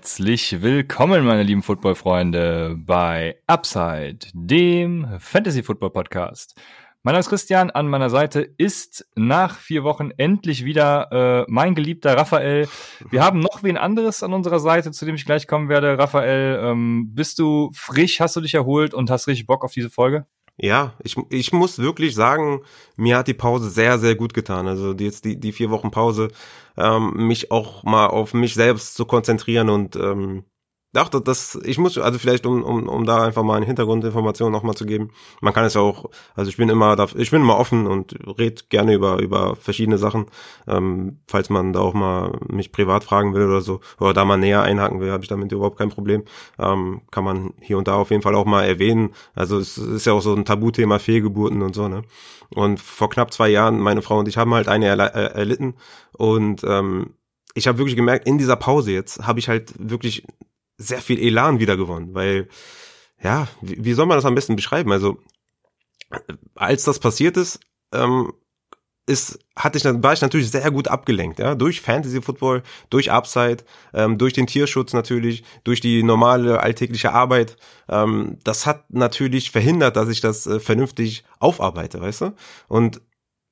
Herzlich willkommen, meine lieben Football-Freunde, bei Upside, dem Fantasy-Football-Podcast. Mein Name ist Christian, an meiner Seite ist nach vier Wochen endlich wieder äh, mein geliebter Raphael. Wir haben noch wen anderes an unserer Seite, zu dem ich gleich kommen werde. Raphael, ähm, bist du frisch, hast du dich erholt und hast richtig Bock auf diese Folge? Ja, ich, ich muss wirklich sagen, mir hat die Pause sehr, sehr gut getan. Also die, jetzt die, die vier Wochen Pause, ähm, mich auch mal auf mich selbst zu konzentrieren und ähm, Ach, das, das, ich muss, also vielleicht um, um, um da einfach mal eine Hintergrundinformation nochmal zu geben. Man kann es ja auch, also ich bin immer, ich bin immer offen und red gerne über, über verschiedene Sachen. Ähm, falls man da auch mal mich privat fragen will oder so, oder da mal näher einhaken will, habe ich damit überhaupt kein Problem. Ähm, kann man hier und da auf jeden Fall auch mal erwähnen. Also es ist ja auch so ein Tabuthema Fehlgeburten und so, ne? Und vor knapp zwei Jahren, meine Frau und ich haben halt eine erl äh, erlitten und ähm, ich habe wirklich gemerkt, in dieser Pause jetzt habe ich halt wirklich sehr viel Elan wieder gewonnen, weil, ja, wie, wie soll man das am besten beschreiben? Also, als das passiert ist, ähm, ist, hatte ich, war ich natürlich sehr gut abgelenkt, ja, durch Fantasy Football, durch Upside, ähm, durch den Tierschutz natürlich, durch die normale alltägliche Arbeit. Ähm, das hat natürlich verhindert, dass ich das äh, vernünftig aufarbeite, weißt du? Und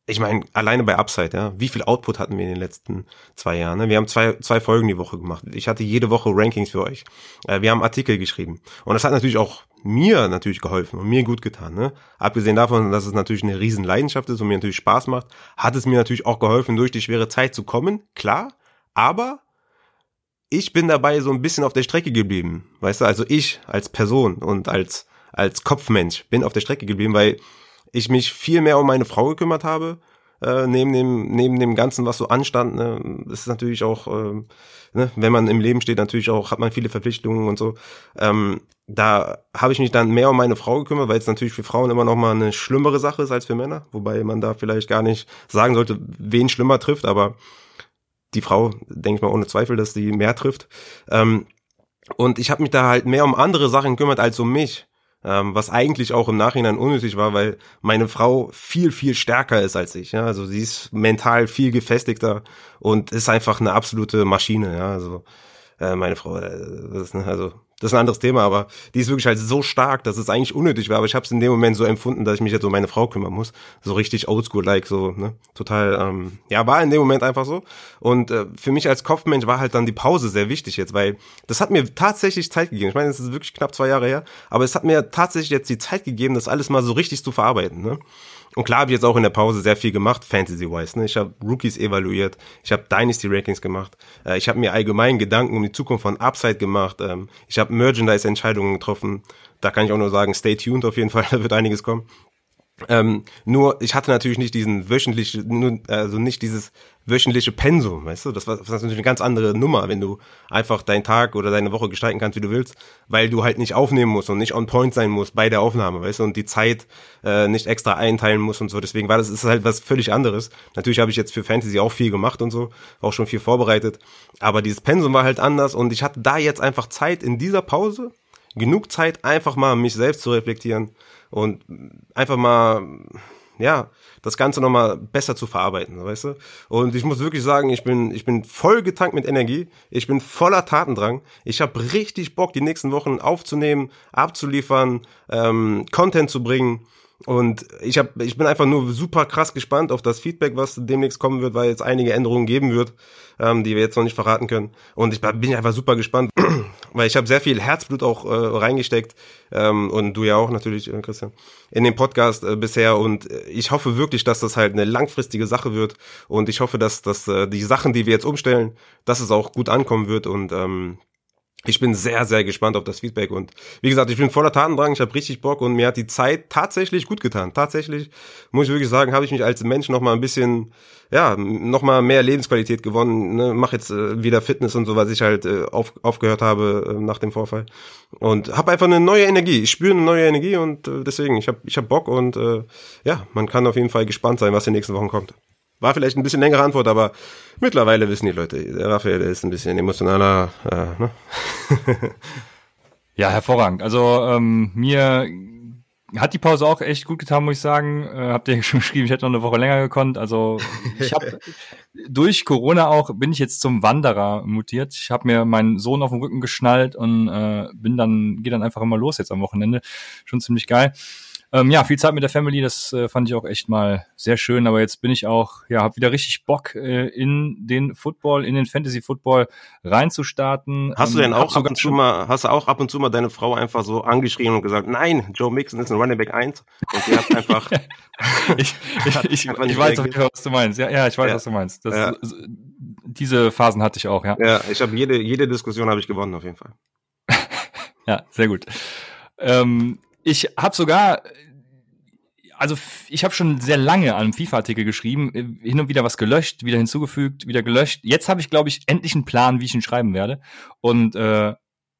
ich meine, alleine bei Upside, ja, wie viel Output hatten wir in den letzten zwei Jahren? Ne? Wir haben zwei, zwei Folgen die Woche gemacht. Ich hatte jede Woche Rankings für euch. Äh, wir haben Artikel geschrieben. Und das hat natürlich auch mir natürlich geholfen und mir gut getan. Ne? Abgesehen davon, dass es natürlich eine riesen Leidenschaft ist und mir natürlich Spaß macht, hat es mir natürlich auch geholfen, durch die schwere Zeit zu kommen, klar. Aber ich bin dabei so ein bisschen auf der Strecke geblieben. Weißt du, also ich als Person und als, als Kopfmensch bin auf der Strecke geblieben, weil ich mich viel mehr um meine Frau gekümmert habe, äh, neben dem neben dem ganzen was so anstand ne, das ist natürlich auch äh, ne, wenn man im Leben steht natürlich auch hat man viele Verpflichtungen und so. Ähm, da habe ich mich dann mehr um meine Frau gekümmert weil es natürlich für Frauen immer noch mal eine schlimmere Sache ist als für Männer. Wobei man da vielleicht gar nicht sagen sollte wen schlimmer trifft aber die Frau denke ich mal ohne Zweifel dass sie mehr trifft. Ähm, und ich habe mich da halt mehr um andere Sachen gekümmert als um mich ähm, was eigentlich auch im Nachhinein unnötig war, weil meine Frau viel, viel stärker ist als ich. Ja? Also sie ist mental viel gefestigter und ist einfach eine absolute Maschine. Ja? Also äh, meine Frau, äh, das, ne, also das ist ein anderes Thema, aber die ist wirklich halt so stark, dass es eigentlich unnötig war. Aber ich habe es in dem Moment so empfunden, dass ich mich jetzt um meine Frau kümmern muss. So richtig oldschool-like, so, ne? Total, ähm, ja, war in dem Moment einfach so. Und äh, für mich als Kopfmensch war halt dann die Pause sehr wichtig jetzt, weil das hat mir tatsächlich Zeit gegeben. Ich meine, es ist wirklich knapp zwei Jahre her, aber es hat mir tatsächlich jetzt die Zeit gegeben, das alles mal so richtig zu verarbeiten, ne? Und klar habe ich jetzt auch in der Pause sehr viel gemacht, Fantasy-wise. Ne? Ich habe Rookies evaluiert, ich habe Dynasty-Rankings gemacht, äh, ich habe mir allgemein Gedanken um die Zukunft von Upside gemacht, ähm, ich habe Merchandise-Entscheidungen getroffen. Da kann ich auch nur sagen, stay tuned auf jeden Fall, da wird einiges kommen. Ähm, nur ich hatte natürlich nicht diesen wöchentlichen, also nicht dieses wöchentliche Pensum, weißt du? Das war, das war natürlich eine ganz andere Nummer, wenn du einfach deinen Tag oder deine Woche gestalten kannst, wie du willst, weil du halt nicht aufnehmen musst und nicht on point sein musst bei der Aufnahme, weißt du? Und die Zeit äh, nicht extra einteilen musst und so. Deswegen war das ist halt was völlig anderes. Natürlich habe ich jetzt für Fantasy auch viel gemacht und so, auch schon viel vorbereitet, aber dieses Pensum war halt anders und ich hatte da jetzt einfach Zeit in dieser Pause, genug Zeit einfach mal mich selbst zu reflektieren und einfach mal, ja, das Ganze nochmal besser zu verarbeiten, weißt du? Und ich muss wirklich sagen, ich bin, ich bin voll getankt mit Energie, ich bin voller Tatendrang, ich habe richtig Bock, die nächsten Wochen aufzunehmen, abzuliefern, ähm, Content zu bringen und ich hab, ich bin einfach nur super krass gespannt auf das Feedback, was demnächst kommen wird, weil es einige Änderungen geben wird, ähm, die wir jetzt noch nicht verraten können. Und ich bin einfach super gespannt, weil ich habe sehr viel Herzblut auch äh, reingesteckt ähm, und du ja auch natürlich, äh, Christian, in den Podcast äh, bisher. Und äh, ich hoffe wirklich, dass das halt eine langfristige Sache wird. Und ich hoffe, dass, dass äh, die Sachen, die wir jetzt umstellen, dass es auch gut ankommen wird und ähm, ich bin sehr, sehr gespannt auf das Feedback und wie gesagt, ich bin voller Tatendrang, ich habe richtig Bock und mir hat die Zeit tatsächlich gut getan. Tatsächlich, muss ich wirklich sagen, habe ich mich als Mensch nochmal ein bisschen, ja, nochmal mehr Lebensqualität gewonnen. Ne? Mach jetzt äh, wieder Fitness und so, was ich halt äh, auf, aufgehört habe äh, nach dem Vorfall. Und habe einfach eine neue Energie. Ich spüre eine neue Energie und äh, deswegen, ich habe ich hab Bock und äh, ja, man kann auf jeden Fall gespannt sein, was in den nächsten Wochen kommt. War vielleicht ein bisschen längere Antwort, aber mittlerweile wissen die Leute, der Raphael ist ein bisschen emotionaler. Äh, ne? ja, hervorragend. Also ähm, mir hat die Pause auch echt gut getan, muss ich sagen. Äh, habt ihr schon geschrieben, ich hätte noch eine Woche länger gekonnt. Also ich habe durch Corona auch bin ich jetzt zum Wanderer mutiert. Ich habe mir meinen Sohn auf den Rücken geschnallt und äh, bin dann gehe dann einfach immer los jetzt am Wochenende. Schon ziemlich geil. Ähm, ja, viel Zeit mit der Family, das äh, fand ich auch echt mal sehr schön. Aber jetzt bin ich auch, ja, habe wieder richtig Bock äh, in den Football, in den Fantasy Football reinzustarten. Hast du denn ähm, auch ab und zu mal, hast du auch ab und zu mal deine Frau einfach so angeschrien und gesagt, nein, Joe Mixon ist ein Running Back 1 und sie hat einfach. ich ich, ich, ich weiß, was du meinst. Ja, ja, ich weiß, ja. was du meinst. Das, ja. Diese Phasen hatte ich auch, ja. Ja, ich habe jede jede Diskussion habe ich gewonnen auf jeden Fall. ja, sehr gut. Ähm, ich habe sogar, also ich habe schon sehr lange an einem FIFA-Artikel geschrieben, äh, hin und wieder was gelöscht, wieder hinzugefügt, wieder gelöscht. Jetzt habe ich, glaube ich, endlich einen Plan, wie ich ihn schreiben werde. Und äh,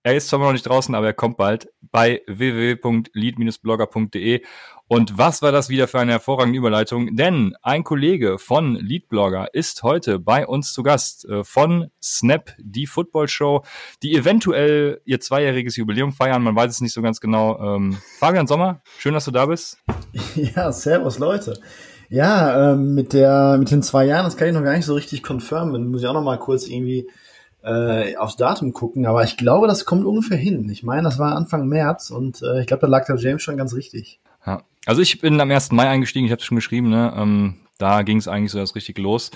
er ist zwar noch nicht draußen, aber er kommt bald bei www.lead-blogger.de. Und was war das wieder für eine hervorragende Überleitung? Denn ein Kollege von Leadblogger ist heute bei uns zu Gast äh, von Snap, die Football Show, die eventuell ihr zweijähriges Jubiläum feiern. Man weiß es nicht so ganz genau. Ähm, Fabian Sommer, schön, dass du da bist. Ja, servus Leute. Ja, ähm, mit der mit den zwei Jahren, das kann ich noch gar nicht so richtig confirmen. Muss ich auch noch mal kurz irgendwie äh, aufs Datum gucken, aber ich glaube, das kommt ungefähr hin. Ich meine, das war Anfang März und äh, ich glaube, da lag der James schon ganz richtig. Ja. Also ich bin am 1. Mai eingestiegen, ich habe es schon geschrieben, ne? Ähm, da ging es eigentlich so erst richtig los.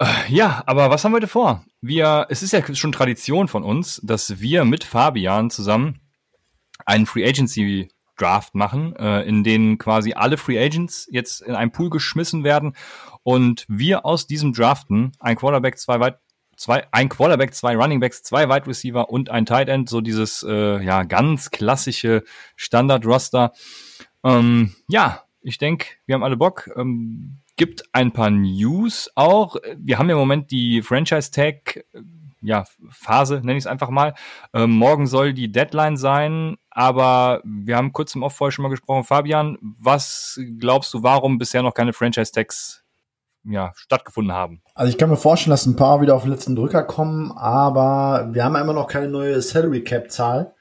Äh, ja, aber was haben wir heute vor? Wir, es ist ja schon Tradition von uns, dass wir mit Fabian zusammen einen Free Agency Draft machen, äh, in denen quasi alle Free Agents jetzt in einen Pool geschmissen werden und wir aus diesem Draften ein Quarterback, zwei weit zwei, ein Quarterback, zwei Running Backs, zwei Wide Receiver und ein Tight End, so dieses äh, ja ganz klassische Standard-Roster. Ähm, ja, ich denke, wir haben alle Bock. Ähm, gibt ein paar News auch. Wir haben im Moment die Franchise Tag ja, Phase, nenne ich es einfach mal. Ähm, morgen soll die Deadline sein, aber wir haben kurz im Off vorher schon mal gesprochen. Fabian, was glaubst du, warum bisher noch keine Franchise Tags ja, stattgefunden haben. Also ich kann mir vorstellen, dass ein paar wieder auf den letzten Drücker kommen, aber wir haben immer noch keine neue Salary Cap Zahl.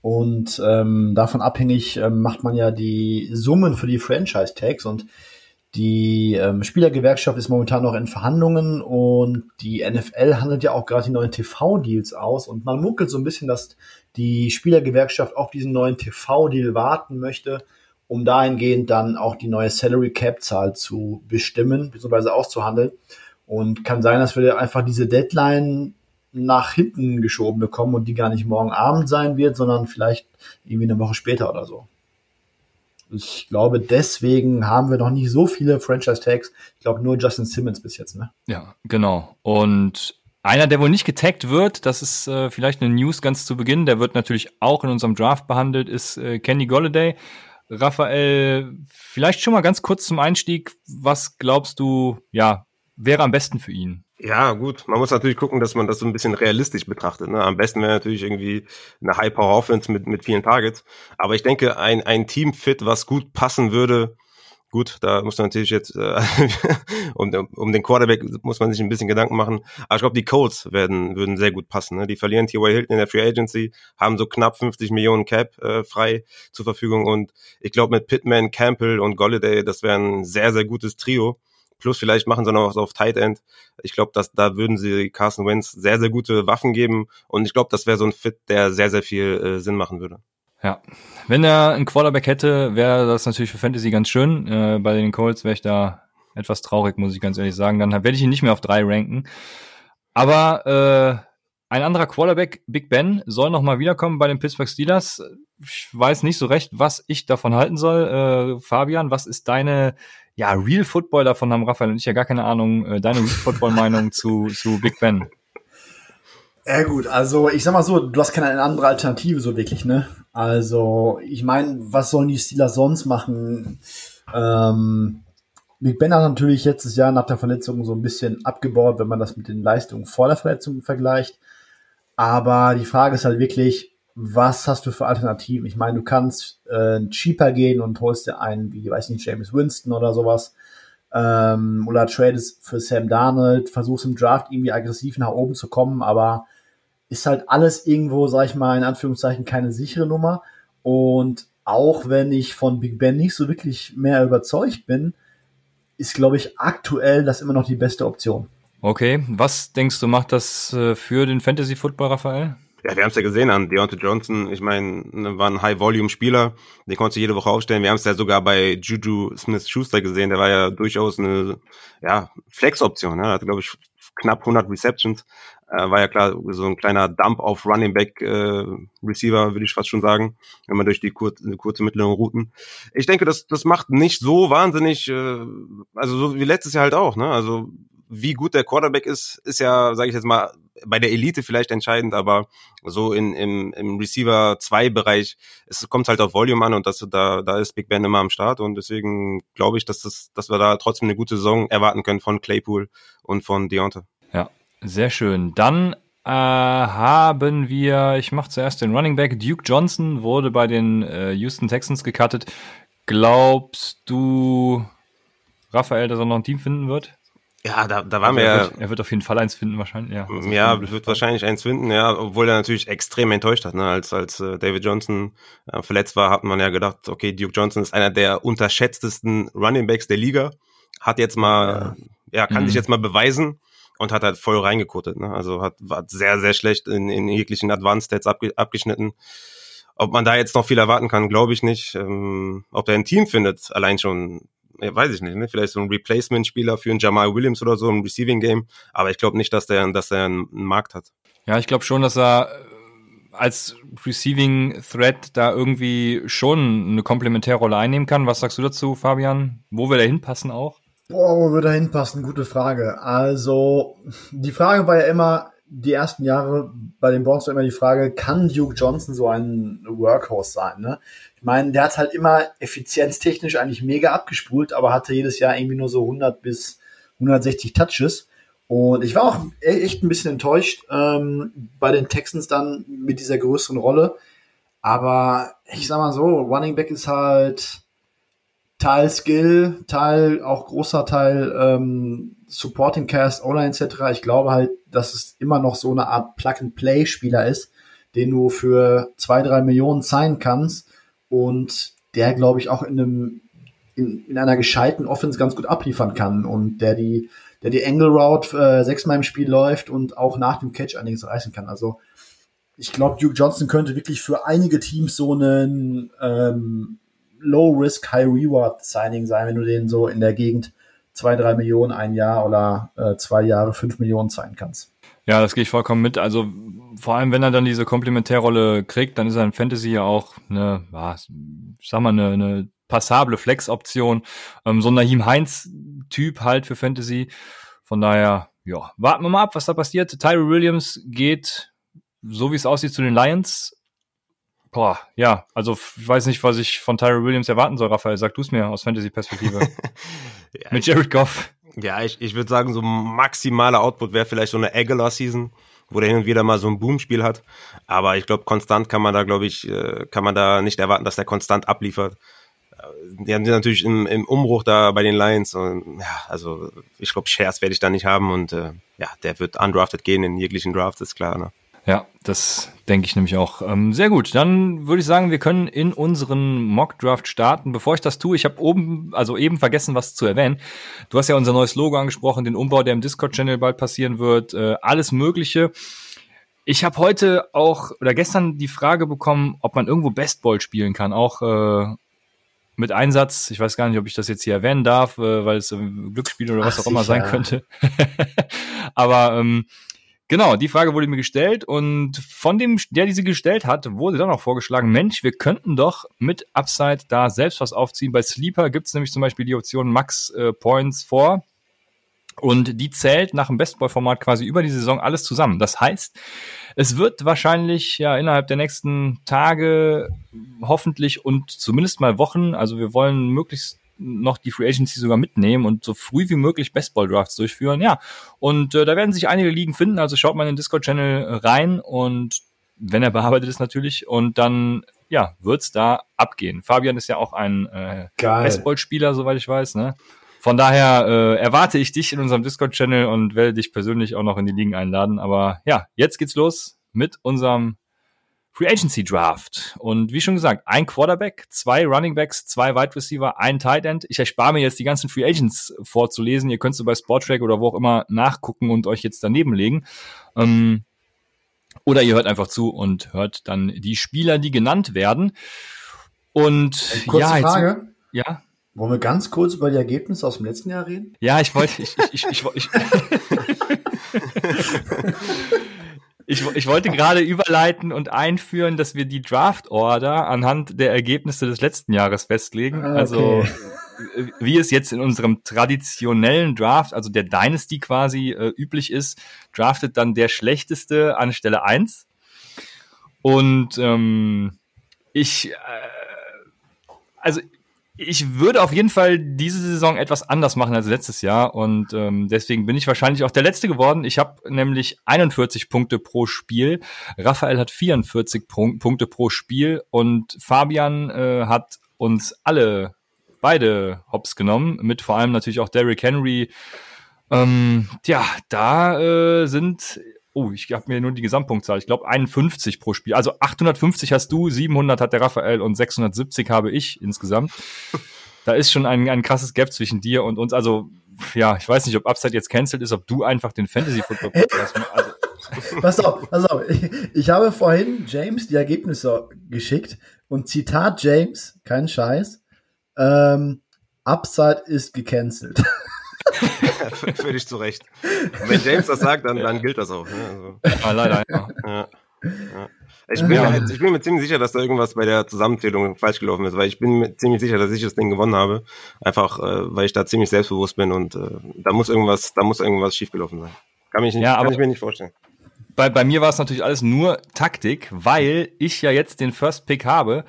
Und ähm, davon abhängig ähm, macht man ja die Summen für die Franchise Tags und die ähm, Spielergewerkschaft ist momentan noch in Verhandlungen und die NFL handelt ja auch gerade die neuen TV-Deals aus und man munkelt so ein bisschen, dass die Spielergewerkschaft auf diesen neuen TV-Deal warten möchte um dahingehend dann auch die neue Salary Cap Zahl zu bestimmen bzw. auszuhandeln. Und kann sein, dass wir einfach diese Deadline nach hinten geschoben bekommen und die gar nicht morgen Abend sein wird, sondern vielleicht irgendwie eine Woche später oder so. Ich glaube, deswegen haben wir noch nicht so viele Franchise-Tags. Ich glaube nur Justin Simmons bis jetzt, ne? Ja, genau. Und einer, der wohl nicht getaggt wird, das ist äh, vielleicht eine News ganz zu Beginn, der wird natürlich auch in unserem Draft behandelt, ist äh, Kenny Golladay. Raphael, vielleicht schon mal ganz kurz zum Einstieg. Was glaubst du, ja, wäre am besten für ihn? Ja, gut. Man muss natürlich gucken, dass man das so ein bisschen realistisch betrachtet. Ne? Am besten wäre natürlich irgendwie eine High-Power-Offense mit, mit vielen Targets. Aber ich denke, ein, ein Team-Fit, was gut passen würde, Gut, da muss man natürlich jetzt äh, um, um den Quarterback muss man sich ein bisschen Gedanken machen. Aber ich glaube, die Colts werden würden sehr gut passen. Ne? Die verlieren T.Y. Hilton in der Free Agency, haben so knapp 50 Millionen Cap äh, frei zur Verfügung und ich glaube mit Pittman, Campbell und Golladay, das wäre ein sehr sehr gutes Trio. Plus vielleicht machen sie noch was auf Tight End. Ich glaube, dass da würden sie Carson Wentz sehr sehr gute Waffen geben und ich glaube, das wäre so ein Fit, der sehr sehr viel äh, Sinn machen würde. Ja, wenn er einen Quarterback hätte, wäre das natürlich für Fantasy ganz schön. Äh, bei den Colts wäre ich da etwas traurig, muss ich ganz ehrlich sagen. Dann werde ich ihn nicht mehr auf drei ranken. Aber äh, ein anderer Quarterback, Big Ben, soll noch mal wiederkommen bei den Pittsburgh Steelers. Ich weiß nicht so recht, was ich davon halten soll. Äh, Fabian, was ist deine ja Real Football davon haben Raphael und ich ja gar keine Ahnung. Äh, deine Real Football Meinung zu zu Big Ben? Ja gut, also ich sag mal so, du hast keine andere Alternative so wirklich, ne? Also ich meine, was sollen die Steelers sonst machen? Ähm, Big Ben hat natürlich letztes Jahr nach der Verletzung so ein bisschen abgebaut, wenn man das mit den Leistungen vor der Verletzung vergleicht. Aber die Frage ist halt wirklich, was hast du für Alternativen? Ich meine, du kannst äh, cheaper gehen und holst dir einen, wie, weiß nicht, James Winston oder sowas. Ähm, oder tradest für Sam Darnold, versuchst im Draft irgendwie aggressiv nach oben zu kommen, aber ist halt alles irgendwo, sag ich mal, in Anführungszeichen keine sichere Nummer. Und auch wenn ich von Big Ben nicht so wirklich mehr überzeugt bin, ist, glaube ich, aktuell das immer noch die beste Option. Okay, was denkst du, macht das äh, für den Fantasy Football, Raphael? Ja, wir haben es ja gesehen an Deontay Johnson. Ich meine, ne, war ein High-Volume-Spieler. Den konntest du jede Woche aufstellen. Wir haben es ja sogar bei Juju Smith-Schuster gesehen. Der war ja durchaus eine ja, Flex-Option. Ne? Hatte, glaube ich, knapp 100 Receptions. Äh, war ja klar so ein kleiner Dump auf Running Back äh, Receiver, würde ich fast schon sagen, wenn man durch die kurze, kurze mittleren Routen. Ich denke, das, das macht nicht so wahnsinnig, äh, also so wie letztes Jahr halt auch. Ne? Also wie gut der Quarterback ist, ist ja, sage ich jetzt mal, bei der Elite vielleicht entscheidend, aber so in, im, im Receiver 2 Bereich, es kommt halt auf Volume an und das, da, da ist Big Ben immer am Start und deswegen glaube ich, dass, das, dass wir da trotzdem eine gute Saison erwarten können von Claypool und von Deontay. Ja, sehr schön. Dann äh, haben wir, ich mache zuerst den Running Back, Duke Johnson wurde bei den äh, Houston Texans gecuttet. Glaubst du, Raphael, dass er noch ein Team finden wird? Ja, da, da waren wir er wird, er wird auf jeden Fall eins finden wahrscheinlich. Ja, ja wird wahrscheinlich eins finden, ja, obwohl er natürlich extrem enttäuscht hat, ne? als als äh, David Johnson äh, verletzt war, hat man ja gedacht, okay, Duke Johnson ist einer der unterschätztesten Running Backs der Liga, hat jetzt mal, ja, ja kann mhm. sich jetzt mal beweisen und hat halt voll reingekottet, ne? also hat war sehr sehr schlecht in, in jeglichen Advanced Stats abge abgeschnitten. Ob man da jetzt noch viel erwarten kann, glaube ich nicht. Ähm, ob er ein Team findet, allein schon ja, weiß ich nicht, ne? vielleicht so ein Replacement-Spieler für einen Jamal Williams oder so im Receiving Game, aber ich glaube nicht, dass der, dass er einen Markt hat. Ja, ich glaube schon, dass er äh, als Receiving Threat da irgendwie schon eine Komplementärrolle einnehmen kann. Was sagst du dazu, Fabian? Wo will er hinpassen auch? Boah, wo würde er hinpassen? Gute Frage. Also, die Frage war ja immer, die ersten Jahre bei den Browns war immer die Frage, kann Duke Johnson so ein Workhorse sein? Ne? Ich meine, der hat halt immer effizienztechnisch eigentlich mega abgespult, aber hatte jedes Jahr irgendwie nur so 100 bis 160 Touches. Und ich war auch e-, echt ein bisschen enttäuscht ähm, bei den Texans dann mit dieser größeren Rolle. Aber ich sag mal so, Running Back ist halt Teil Skill, Teil, auch großer Teil ähm, Supporting Cast, Online etc. Ich glaube halt, dass es immer noch so eine Art Plug-and-Play-Spieler ist, den du für zwei, drei Millionen zahlen kannst und der, glaube ich, auch in einem in, in einer gescheiten Offense ganz gut abliefern kann und der die der die Angle Route äh, sechsmal im Spiel läuft und auch nach dem Catch einiges reißen kann. Also ich glaube, Duke Johnson könnte wirklich für einige Teams so ein ähm, Low Risk High Reward Signing sein, wenn du den so in der Gegend zwei drei Millionen ein Jahr oder äh, zwei Jahre fünf Millionen zahlen kannst. Ja, das gehe ich vollkommen mit. Also vor allem, wenn er dann diese Komplementärrolle kriegt, dann ist er in Fantasy ja auch eine, was, ich sag mal, eine, eine passable Flex-Option. Ähm, so ein Nahim Heinz-Typ halt für Fantasy. Von daher, ja, warten wir mal ab, was da passiert. Tyree Williams geht, so wie es aussieht, zu den Lions. Boah, ja, also ich weiß nicht, was ich von Tyree Williams erwarten soll, Raphael. Sag du es mir aus Fantasy-Perspektive. ja, Mit Jared Goff. Ja, ich, ich würde sagen, so maximaler Output wäre vielleicht so eine Aguilar-Season, wo der hin und wieder mal so ein Boom-Spiel hat. Aber ich glaube, konstant kann man da, glaube ich, äh, kann man da nicht erwarten, dass der konstant abliefert. Äh, die haben natürlich im, im Umbruch da bei den Lions. Und, ja, also ich glaube, Shares werde ich da nicht haben und äh, ja, der wird undrafted gehen in jeglichen Drafts, ist klar. Ne? Ja, das denke ich nämlich auch. Ähm, sehr gut. Dann würde ich sagen, wir können in unseren Mock-Draft starten. Bevor ich das tue, ich habe oben, also eben vergessen, was zu erwähnen. Du hast ja unser neues Logo angesprochen, den Umbau, der im Discord-Channel bald passieren wird, äh, alles Mögliche. Ich habe heute auch oder gestern die Frage bekommen, ob man irgendwo Bestball spielen kann, auch äh, mit Einsatz. Ich weiß gar nicht, ob ich das jetzt hier erwähnen darf, äh, weil es ein Glücksspiel oder was Ach, auch immer sein könnte. Aber ähm, Genau, die Frage wurde mir gestellt und von dem, der diese gestellt hat, wurde dann auch vorgeschlagen, Mensch, wir könnten doch mit Upside da selbst was aufziehen. Bei Sleeper gibt es nämlich zum Beispiel die Option Max äh, Points vor und die zählt nach dem Bestboy-Format quasi über die Saison alles zusammen. Das heißt, es wird wahrscheinlich ja innerhalb der nächsten Tage hoffentlich und zumindest mal Wochen, also wir wollen möglichst noch die Free Agency sogar mitnehmen und so früh wie möglich Bestball Drafts durchführen. Ja, und äh, da werden sich einige Ligen finden, also schaut mal in den Discord Channel rein und wenn er bearbeitet ist natürlich und dann ja, wird's da abgehen. Fabian ist ja auch ein äh, Bestball-Spieler, soweit ich weiß, ne? Von daher äh, erwarte ich dich in unserem Discord-Channel und werde dich persönlich auch noch in die Ligen einladen. Aber ja, jetzt geht's los mit unserem Free Agency Draft. Und wie schon gesagt, ein Quarterback, zwei Running Backs, zwei Wide Receiver, ein Tight End. Ich erspare mir jetzt die ganzen Free Agents vorzulesen. Ihr könnt es bei Sportrack oder wo auch immer nachgucken und euch jetzt daneben legen. Ähm, oder ihr hört einfach zu und hört dann die Spieler, die genannt werden. Und Kurze ja, Frage. Jetzt, ja. Wollen wir ganz kurz über die Ergebnisse aus dem letzten Jahr reden? Ja, ich wollte, ich, ich, ich, ich, ich, ich, ich wollte gerade überleiten und einführen, dass wir die Draft Order anhand der Ergebnisse des letzten Jahres festlegen. Ah, Also okay. wie es jetzt in unserem traditionellen Draft, also der Dynasty quasi äh, üblich ist, draftet dann der schlechteste an Stelle eins Und ähm, ich, äh, also ich würde auf jeden Fall diese Saison etwas anders machen als letztes Jahr und ähm, deswegen bin ich wahrscheinlich auch der Letzte geworden. Ich habe nämlich 41 Punkte pro Spiel. Raphael hat 44 Punk Punkte pro Spiel und Fabian äh, hat uns alle beide Hops genommen, mit vor allem natürlich auch Derrick Henry. Ähm, ja, da äh, sind Oh, ich habe mir nur die Gesamtpunktzahl. Ich glaube 51 pro Spiel. Also 850 hast du, 700 hat der Raphael und 670 habe ich insgesamt. Da ist schon ein, ein krasses Gap zwischen dir und uns. Also ja, ich weiß nicht, ob Upside jetzt cancelled ist, ob du einfach den Fantasy Football Podcast. Also, Pass auf, pass auf. Ich, ich habe vorhin James die Ergebnisse geschickt und Zitat James, kein Scheiß, ähm, Upside ist gecancelt. Völlig zu Recht. Und wenn James das sagt, dann, dann gilt das auch. Ne? Also, ah, leider. Ja. ja. Ja. Ich, bin Ja. mir, ich bin mir ziemlich sicher, dass da irgendwas bei der Zusammenzählung falsch gelaufen ist, weil ich bin mir ziemlich sicher, dass ich das Ding gewonnen habe. Einfach, äh, weil ich da ziemlich selbstbewusst bin und äh, da muss irgendwas, da muss irgendwas schiefgelaufen sein. Kann, mich nicht, Ja, kann ich mir nicht vorstellen. bei, bei mir war es natürlich alles nur Taktik, weil ich ja jetzt den First Pick habe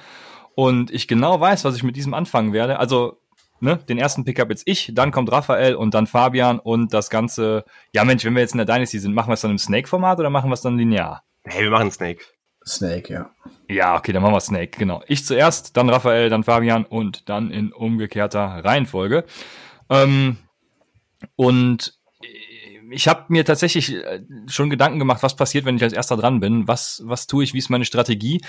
und ich genau weiß, was ich mit diesem anfangen werde. Also, ne, den ersten Pick habe jetzt ich, dann kommt Raphael und dann Fabian und das Ganze. Ja, Mensch, wenn wir jetzt in der Dynasty sind, machen wir es dann im Snake-Format oder machen wir es dann linear? Hey, wir machen Snake. Snake, ja. Ja, okay, dann machen wir Snake, genau. Ich zuerst, dann Raphael, dann Fabian und dann in umgekehrter Reihenfolge. Ähm, und ich habe mir tatsächlich äh, schon Gedanken gemacht, was passiert, wenn ich als erster dran bin, was, was tue ich, wie ist meine Strategie.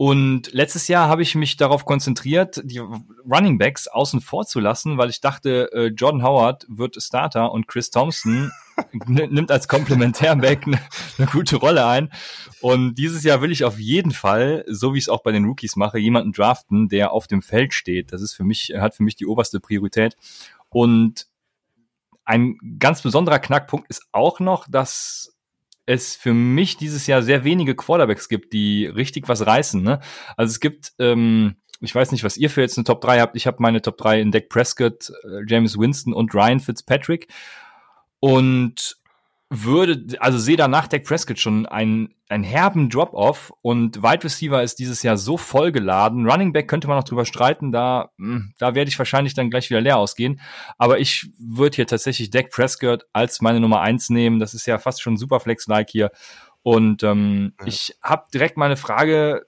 Und letztes Jahr habe ich mich darauf konzentriert, die Running Backs außen vor zu lassen, weil ich dachte, äh, Jordan Howard wird Starter und Chris Thompson nimmt als Komplementärback eine ne gute Rolle ein. Und dieses Jahr will ich auf jeden Fall, so wie ich es auch bei den Rookies mache, jemanden draften, der auf dem Feld steht. Das ist für mich, hat für mich die oberste Priorität. Und ein ganz besonderer Knackpunkt ist auch noch, dass es für mich dieses Jahr sehr wenige Quarterbacks gibt, die richtig was reißen. Ne? Also es gibt, ähm, ich weiß nicht, was ihr für jetzt eine Top 3 habt. Ich habe meine Top 3 in Dak Prescott, äh, James Winston und Ryan Fitzpatrick. Und würde, also sehe da nach Dak Prescott schon einen, einen herben Drop-Off und Wide Receiver ist dieses Jahr so vollgeladen. Running Back könnte man noch drüber streiten, da, mh, da werde ich wahrscheinlich dann gleich wieder leer ausgehen. Aber ich würde hier tatsächlich Dak Prescott als meine Nummer eins nehmen. Das ist ja fast schon Superflex-like hier. Und ähm, Ja. ich habe direkt mal eine Frage.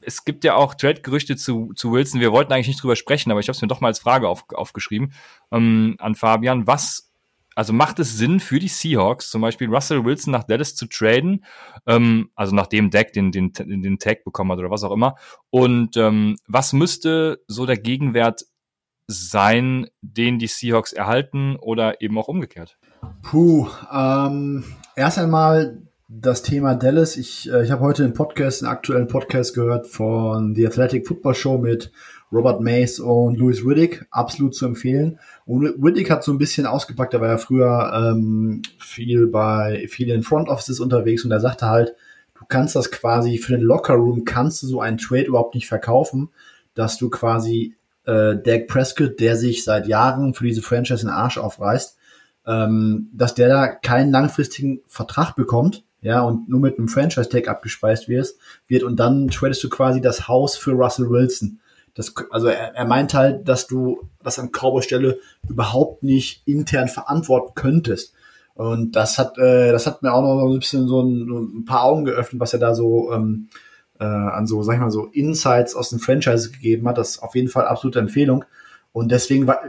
Es gibt ja auch Trade-Gerüchte zu, zu Wilson. Wir wollten eigentlich nicht drüber sprechen, aber ich habe es mir doch mal als Frage auf, aufgeschrieben ähm, an Fabian. Was also macht es Sinn für die Seahawks, zum Beispiel Russell Wilson nach Dallas zu traden, ähm, also nachdem Dak den, den, den Tag bekommen hat oder was auch immer. Und ähm, was müsste so der Gegenwert sein, den die Seahawks erhalten oder eben auch umgekehrt? Puh, ähm, erst einmal das Thema Dallas. Ich, äh, ich habe heute einen Podcast, einen aktuellen Podcast gehört von The Athletic Football Show mit Robert Mays und Louis Riddick. Absolut zu empfehlen. Und Riddick hat so ein bisschen ausgepackt, er war ja früher ähm, viel bei vielen Front Offices unterwegs und er sagte halt, du kannst das quasi für den Locker Room kannst du so einen Trade überhaupt nicht verkaufen, dass du quasi äh, Dak Prescott, der sich seit Jahren für diese Franchise den Arsch aufreißt, ähm, dass der da keinen langfristigen Vertrag bekommt, ja, und nur mit einem Franchise-Tag abgespeist wird, wird und dann tradest du quasi das Haus für Russell Wilson. Das, also er, er meint halt, dass du das an Cowboy-Stelle überhaupt nicht intern verantworten könntest. Und das hat, äh, das hat mir auch noch ein bisschen so ein, ein paar Augen geöffnet, was er da so ähm, äh, an so, sag ich mal, so Insights aus dem Franchise gegeben hat. Das ist auf jeden Fall absolute Empfehlung. Und deswegen war,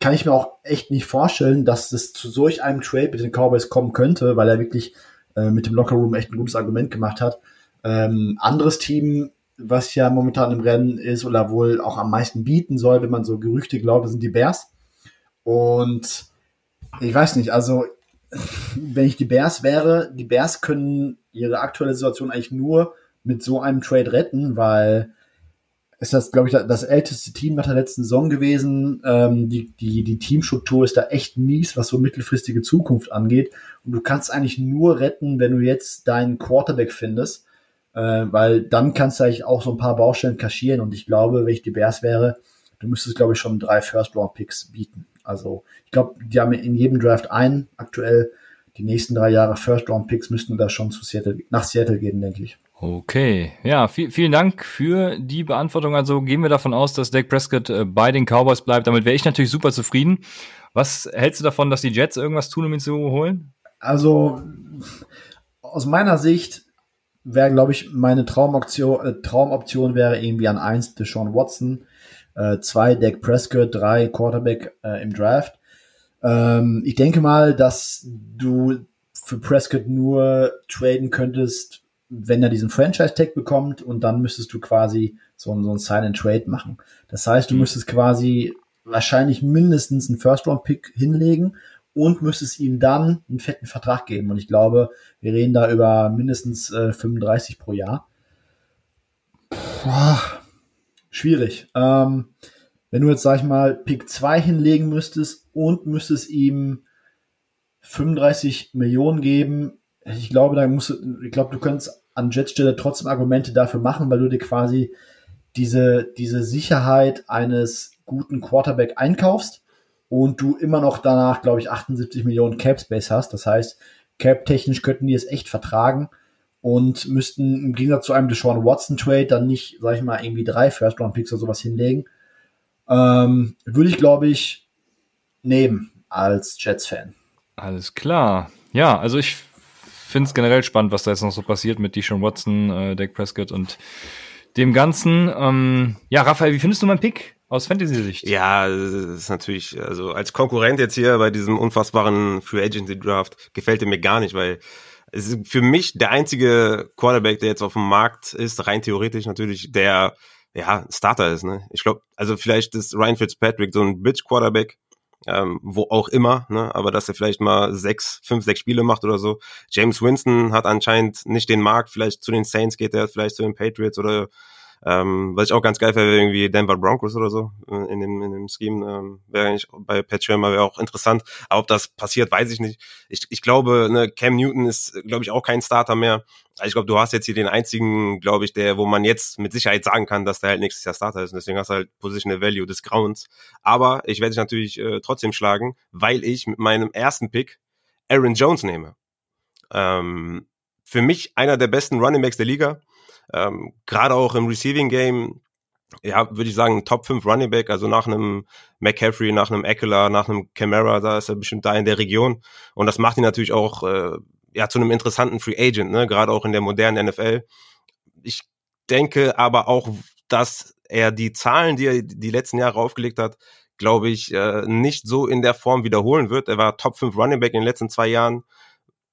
kann ich mir auch echt nicht vorstellen, dass es zu solch einem Trade mit den Cowboys kommen könnte, weil er wirklich äh, mit dem Lockerroom echt ein gutes Argument gemacht hat. Ähm, anderes Team, was ja momentan im Rennen ist oder wohl auch am meisten bieten soll, wenn man so Gerüchte glaubt, sind die Bears. Und ich weiß nicht, also wenn ich die Bears wäre, die Bears können ihre aktuelle Situation eigentlich nur mit so einem Trade retten, weil ist das, glaube ich, das älteste Team nach der letzten Saison gewesen. Ähm, die, die, die Teamstruktur ist da echt mies, was so mittelfristige Zukunft angeht. Und du kannst eigentlich nur retten, wenn du jetzt deinen Quarterback findest, äh, weil dann kannst du eigentlich auch so ein paar Baustellen kaschieren. Und ich glaube, wenn ich die Bears wäre, du müsstest, glaube ich, schon drei First-Round-Picks bieten. Also ich glaube, die haben in jedem Draft einen aktuell. Die nächsten drei Jahre First-Round-Picks müssten da schon zu Seattle, nach Seattle gehen, denke ich. Okay, ja, viel, vielen Dank für die Beantwortung. Also gehen wir davon aus, dass Dak Prescott äh, bei den Cowboys bleibt. Damit wäre ich natürlich super zufrieden. Was hältst du davon, dass die Jets irgendwas tun, um ihn zu holen? Also aus meiner Sicht wäre, glaube ich, meine Traumoption, äh, Traumoption wäre irgendwie an eins Deshaun Watson, äh, zwei Dak Prescott, drei Quarterback äh, im Draft. Ähm, ich denke mal, dass du für Prescott nur traden könntest, wenn er diesen Franchise-Tag bekommt und dann müsstest du quasi so, so ein Sign-and-Trade machen. Das heißt, du mhm. müsstest quasi wahrscheinlich mindestens einen First-Round-Pick hinlegen und müsstest ihm dann einen fetten Vertrag geben. Und ich glaube, wir reden da über mindestens äh, 35 pro Jahr. Puh, schwierig. Ähm, wenn du jetzt, sag ich mal, Pick 2 hinlegen müsstest und müsstest ihm 35 Millionen geben, ich glaube, da musst du, ich glaube, du könntest an Jets Stelle trotzdem Argumente dafür machen, weil du dir quasi diese, diese Sicherheit eines guten Quarterback einkaufst und du immer noch danach, glaube ich, 78 Millionen Cap Space hast. Das heißt, Cap technisch könnten die es echt vertragen und müssten im Gegensatz zu einem Deshaun Watson Trade dann nicht, sag ich mal, irgendwie drei First Round Picks oder sowas hinlegen. Ähm, würde ich, glaube ich, nehmen als Jets Fan. Alles klar. Ja, also ich finde es generell spannend, was da jetzt noch so passiert mit Deshaun Watson, äh, Dak Prescott und dem Ganzen. Ähm, ja, Raphael, wie findest du meinen Pick aus Fantasy-Sicht? Ja, das ist natürlich, also als Konkurrent jetzt hier bei diesem unfassbaren Free Agency Draft gefällt er mir gar nicht, weil es ist für mich der einzige Quarterback, der jetzt auf dem Markt ist, rein theoretisch natürlich, der ja Starter ist. Ne? Ich glaube, also vielleicht ist Ryan Fitzpatrick so ein Bitch Quarterback, ähm, wo auch immer, ne? aber dass er vielleicht mal sechs, fünf, sechs Spiele macht oder so. James Winston hat anscheinend nicht den Markt, vielleicht zu den Saints geht er, vielleicht zu den Patriots oder ähm, was ich auch ganz geil wäre, irgendwie Denver Broncos oder so äh, in dem, in dem Scheme. Ähm, wäre eigentlich bei Pat Schirmer wäre auch interessant. Aber ob das passiert, weiß ich nicht. Ich, ich glaube, ne, Cam Newton ist, glaube ich, auch kein Starter mehr. Also ich glaube, du hast jetzt hier den einzigen, glaube ich, der, wo man jetzt mit Sicherheit sagen kann, dass der halt nächstes Jahr Starter ist. Und deswegen hast du halt Positional Value des Grauens. Aber ich werde dich natürlich äh, trotzdem schlagen, weil ich mit meinem ersten Pick Aaron Jones nehme. Ähm, für mich einer der besten Running Backs der Liga. Ähm, Gerade auch im Receiving Game, ja, würde ich sagen, Top 5 Running Back, also nach einem McCaffrey, nach einem Eckler, nach einem Camara, da ist er bestimmt da in der Region. Und das macht ihn natürlich auch äh, ja, zu einem interessanten Free Agent, ne? gerade auch in der modernen NFL. Ich denke aber auch, dass er die Zahlen, die er die letzten Jahre aufgelegt hat, glaube ich, äh, nicht so in der Form wiederholen wird. Er war Top 5 Running Back in den letzten zwei Jahren,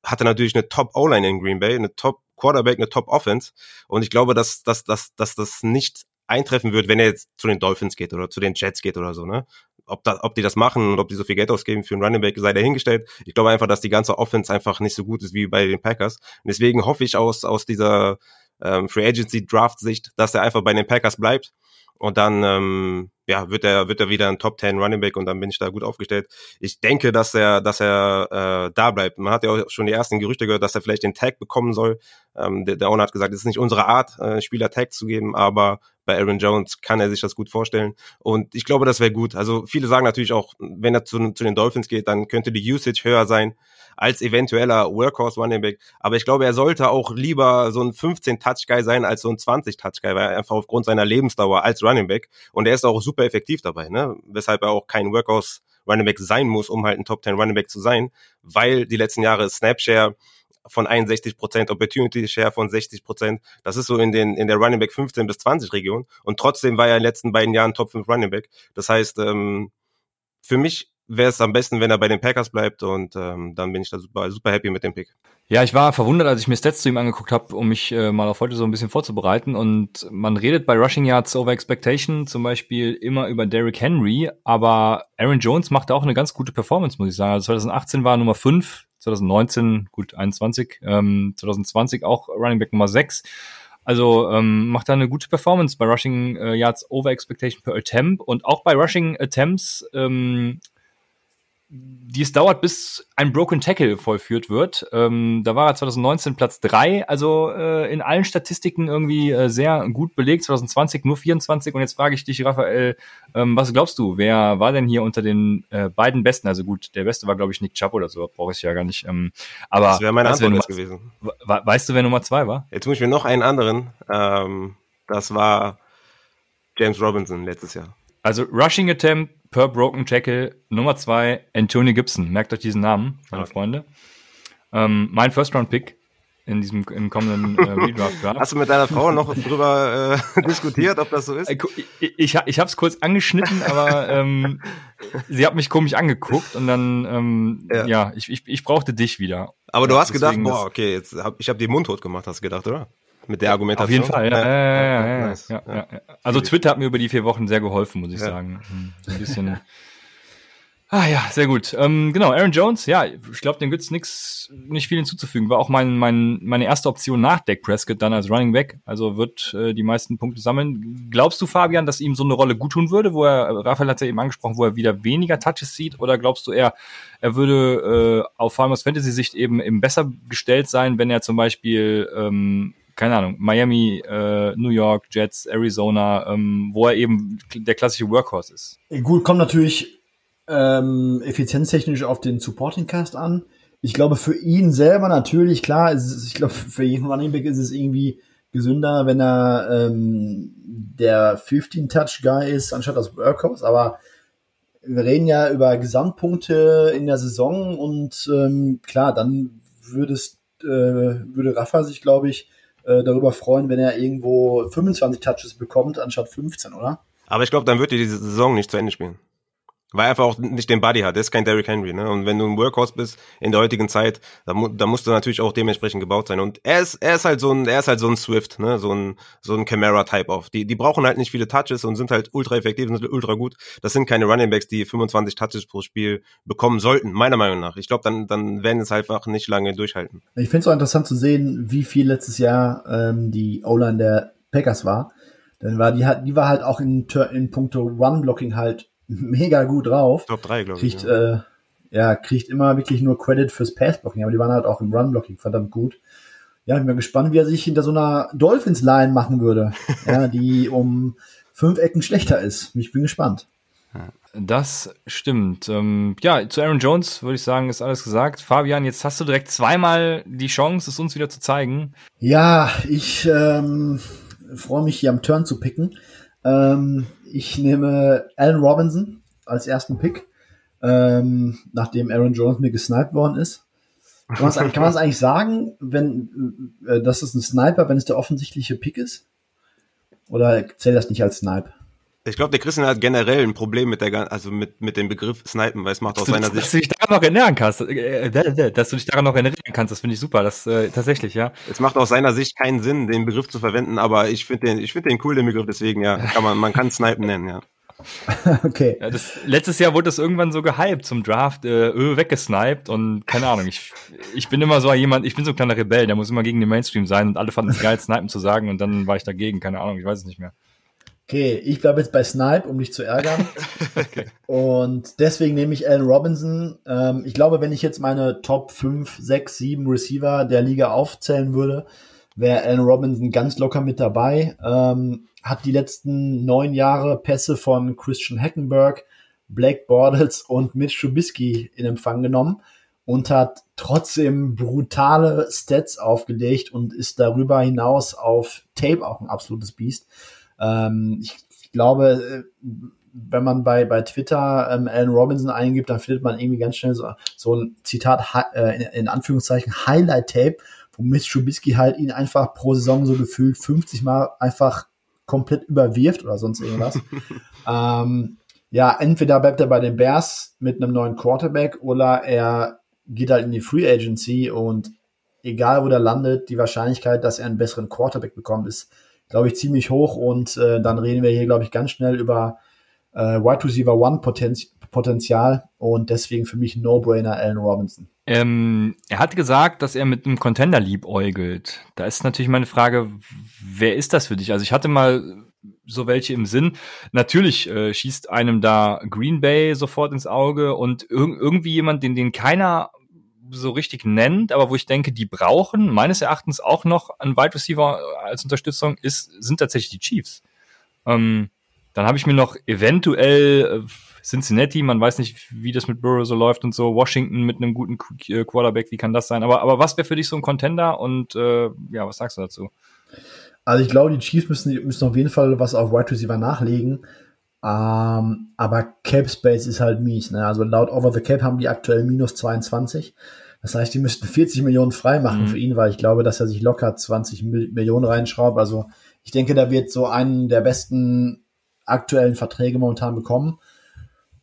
hatte natürlich eine Top O-Line in Green Bay, eine Top Quarterback, eine Top Offense. Und ich glaube, dass, dass, dass, dass das nicht eintreffen wird, wenn er jetzt zu den Dolphins geht oder zu den Jets geht oder so, ne? Ob, da, ob die das machen und ob die so viel Geld ausgeben für einen Running Back, sei dahingestellt. Ich glaube einfach, dass die ganze Offense einfach nicht so gut ist wie bei den Packers. Und deswegen hoffe ich aus, aus dieser ähm, Free Agency Draft Sicht, dass er einfach bei den Packers bleibt und dann ähm, ja, wird er wird er wieder ein Top 10 Running Back und dann bin ich da gut aufgestellt. Ich denke, dass er dass er äh, da bleibt. Man hat ja auch schon die ersten Gerüchte gehört, dass er vielleicht den Tag bekommen soll. Ähm, der, der Owner hat gesagt, es ist nicht unsere Art, äh, Spieler Tag zu geben, aber bei Aaron Jones kann er sich das gut vorstellen. Und ich glaube, das wäre gut. Also viele sagen natürlich auch, wenn er zu, zu den Dolphins geht, dann könnte die Usage höher sein als eventueller Workhorse Running Back. Aber ich glaube, er sollte auch lieber so ein 15 Touch Guy sein als so ein 20 Touch Guy, weil er einfach aufgrund seiner Lebensdauer als Running Back und er ist auch super effektiv dabei, ne? Weshalb er auch kein Workhorse Running Back sein muss, um halt ein Top 10 Running Back zu sein, weil die letzten Jahre Snapshare von 61 Prozent, Opportunity Share von 60 Prozent. Das ist so in den in der Running Back 15 bis 20 Region. Und trotzdem war er in den letzten beiden Jahren Top 5 Running Back. Das heißt, ähm, für mich wäre es am besten, wenn er bei den Packers bleibt und ähm, dann bin ich da super, super happy mit dem Pick. Ja, ich war verwundert, als ich mir Stats zu ihm angeguckt habe, um mich äh, mal auf heute so ein bisschen vorzubereiten. Und man redet bei Rushing Yards over Expectation zum Beispiel immer über Derrick Henry, aber Aaron Jones machte auch eine ganz gute Performance, muss ich sagen. Also 2018 war Nummer 5, 2019 gut 21, ähm, 2020 auch Running Back Nummer 6. Also ähm, macht da eine gute Performance bei Rushing äh, Yards over Expectation per Attempt und auch bei Rushing Attempts ähm, die es dauert, bis ein Broken Tackle vollführt wird. Ähm, da war er 2019 Platz drei, also äh, in allen Statistiken irgendwie äh, sehr gut belegt. 2020 nur 24 und jetzt frage ich dich, Raphael, ähm, was glaubst du, wer war denn hier unter den äh, beiden Besten? Also gut, der Beste war glaube ich Nick Chubb oder so, brauche ich ja gar nicht. Ähm, aber das wäre meine weißt du, Antwort wer gewesen. Weißt du, wer Nummer zwei war? Jetzt muss ich mir noch einen anderen. Ähm, das war James Robinson letztes Jahr. Also Rushing Attempt per Broken Tackle Nummer zwei, Antonio Gibson. Merkt euch diesen Namen, meine Okay. Freunde. Ähm, mein First-Round-Pick in diesem im kommenden äh, Redraft Draft. Hast du mit deiner Frau noch drüber äh, diskutiert, ob das so ist? Äh, Ich, ich, ich habe es kurz angeschnitten, aber ähm, sie hat mich komisch angeguckt und dann, ähm, ja, Ja. ich, ich, ich brauchte dich wieder. Aber du hast gedacht, boah, okay, jetzt hab, ich habe die Mund tot gemacht, hast du gedacht, oder? Mit der Argumentation. Auf jeden Fall, ja. ja, ja, ja, ja, nice. ja, ja, ja. Also Twitter hat mir über die vier Wochen sehr geholfen, muss ich sagen. Hm, ein bisschen. Ah ja, sehr gut. Ähm, genau, Aaron Jones, ja, ich glaube, dem gibt's nix, nicht viel hinzuzufügen. War auch mein, mein, meine erste Option nach Dak Prescott dann als Running Back. Also wird äh, die meisten Punkte sammeln. Glaubst du, Fabian, dass ihm so eine Rolle guttun würde, wo er, Raphael hat ja eben angesprochen, wo er wieder weniger Touches sieht? Oder glaubst du eher, er würde äh, auf vor allem aus Fantasy-Sicht eben, eben besser gestellt sein, wenn er zum Beispiel ähm, keine Ahnung, Miami, äh, New York, Jets, Arizona, ähm, wo er eben der klassische Workhorse ist. Gut, kommt natürlich ähm, effizienztechnisch auf den Supporting Cast an. Ich glaube, für ihn selber natürlich, klar, es ich glaube, für jeden Running Back ist es irgendwie gesünder, wenn er ähm, der 15-Touch-Guy ist, anstatt das Workhorse, aber wir reden ja über Gesamtpunkte in der Saison und ähm, klar, dann würdest, äh, würde Rafa sich, glaube ich, äh, darüber freuen, wenn er irgendwo 25 Touches bekommt, anstatt 15, oder? Aber ich glaube, dann wird er diese Saison nicht zu Ende spielen. Weil er einfach auch nicht den Body hat. Der ist kein Derrick Henry, ne? Und wenn du ein Workhorse bist in der heutigen Zeit, dann, mu dann musst du natürlich auch dementsprechend gebaut sein. Und er ist, er ist halt so ein, er ist halt so ein Swift, ne? So ein, so ein Camara-Type auf. Die, die brauchen halt nicht viele Touches und sind halt ultra effektiv und sind ultra gut. Das sind keine Running Backs, die 25 Touches pro Spiel bekommen sollten, meiner Meinung nach. Ich glaube, dann, dann werden es einfach nicht lange durchhalten. Ich finde es auch interessant zu sehen, wie viel letztes Jahr ähm, die O-Line der Packers war. Denn war die, die war halt auch in, in puncto Run-Blocking halt mega gut drauf. Top 3, glaube ich. Kriegt, Ja. äh, ja, kriegt immer wirklich nur Credit fürs Pass-Blocking, aber die waren halt auch im Run-Blocking verdammt gut. Ja, ich bin mal gespannt, wie er sich hinter so einer Dolphins-Line machen würde, ja, die um fünf Ecken schlechter ist. Ich bin gespannt. Das stimmt. Ähm, ja, zu Aaron Jones würde ich sagen, ist alles gesagt. Fabian, jetzt hast du direkt zweimal die Chance, es uns wieder zu zeigen. Ja, ich ähm, freue mich hier am Turn zu picken. Ähm, ich nehme Allen Robinson als ersten Pick, ähm, nachdem Aaron Jones mir gesniped worden ist. Kann man es eigentlich sagen, wenn äh, das ist ein Sniper, wenn es der offensichtliche Pick ist? Oder zählt das nicht als Snipe? Ich glaube, der Christian hat generell ein Problem mit der, also mit, mit dem Begriff Snipen, weil es macht aus Dass seiner dass Sicht du dich daran noch erinnern kannst. Äh, äh, Dass du dich daran noch erinnern kannst, das finde ich super. Das äh, tatsächlich, ja. Es macht aus seiner Sicht keinen Sinn, den Begriff zu verwenden, aber ich finde den, ich finde den cool, den Begriff, deswegen, ja, kann man, man kann Snipen nennen, ja. okay. Ja, das, letztes Jahr wurde das irgendwann so gehypt zum Draft, äh, öh, weggesniped und keine Ahnung, ich, ich bin immer so jemand, ich bin so ein kleiner Rebell, der muss immer gegen den Mainstream sein und alle fanden es geil, Snipen zu sagen und dann war ich dagegen, keine Ahnung, ich weiß es nicht mehr. Okay, ich bleibe jetzt bei Snipe, um dich zu ärgern. Und deswegen nehme ich Allen Robinson. Ähm, ich glaube, wenn ich jetzt meine Top 5, 6, 7 Receiver der Liga aufzählen würde, wäre Allen Robinson ganz locker mit dabei. Ähm, hat die letzten neun Jahre Pässe von Christian Hackenberg, Blake Bortles und Mitch Trubisky in Empfang genommen und hat trotzdem brutale Stats aufgelegt und ist darüber hinaus auf Tape auch ein absolutes Biest. Ähm, ich, ich glaube, äh, wenn man bei, bei Twitter ähm, Alan Robinson eingibt, dann findet man irgendwie ganz schnell so, so ein Zitat, äh, in, in Anführungszeichen Highlight-Tape, wo Mitch Trubisky halt ihn einfach pro Saison so gefühlt 50 Mal einfach komplett überwirft oder sonst irgendwas. ähm, ja, entweder bleibt er bei den Bears mit einem neuen Quarterback oder er geht halt in die Free Agency und egal wo der landet, die Wahrscheinlichkeit, dass er einen besseren Quarterback bekommt, ist, glaube ich, ziemlich hoch und äh, dann reden wir hier, glaube ich, ganz schnell über äh, Wide Receiver One Potenz Potenzial und deswegen für mich No-Brainer Allen Robinson. Ähm, er hat gesagt, dass er mit einem Contender liebäugelt. Da ist natürlich meine Frage, wer ist das für dich? Also ich hatte mal so welche im Sinn. Natürlich äh, schießt einem da Green Bay sofort ins Auge und ir irgendwie jemand, den, den keiner so richtig nennt, aber wo ich denke, die brauchen meines Erachtens auch noch einen Wide Receiver als Unterstützung, ist, sind tatsächlich die Chiefs. Ähm, dann habe ich mir noch eventuell äh, Cincinnati, man weiß nicht, wie das mit Burrow so läuft und so, Washington mit einem guten äh, Quarterback, wie kann das sein? Aber, aber was wäre für dich so ein Contender und äh, ja, was sagst du dazu? Also ich glaube, die Chiefs müssen, müssen auf jeden Fall was auf Wide Receiver nachlegen. Ähm, aber Cap Space ist halt mies. Ne? Also laut Over the Cap haben die aktuell minus 22. Das heißt, die müssten 40 Millionen freimachen mhm. für ihn, weil ich glaube, dass er sich locker 20 Millionen reinschraubt. Also ich denke, da wird so einen der besten aktuellen Verträge momentan bekommen.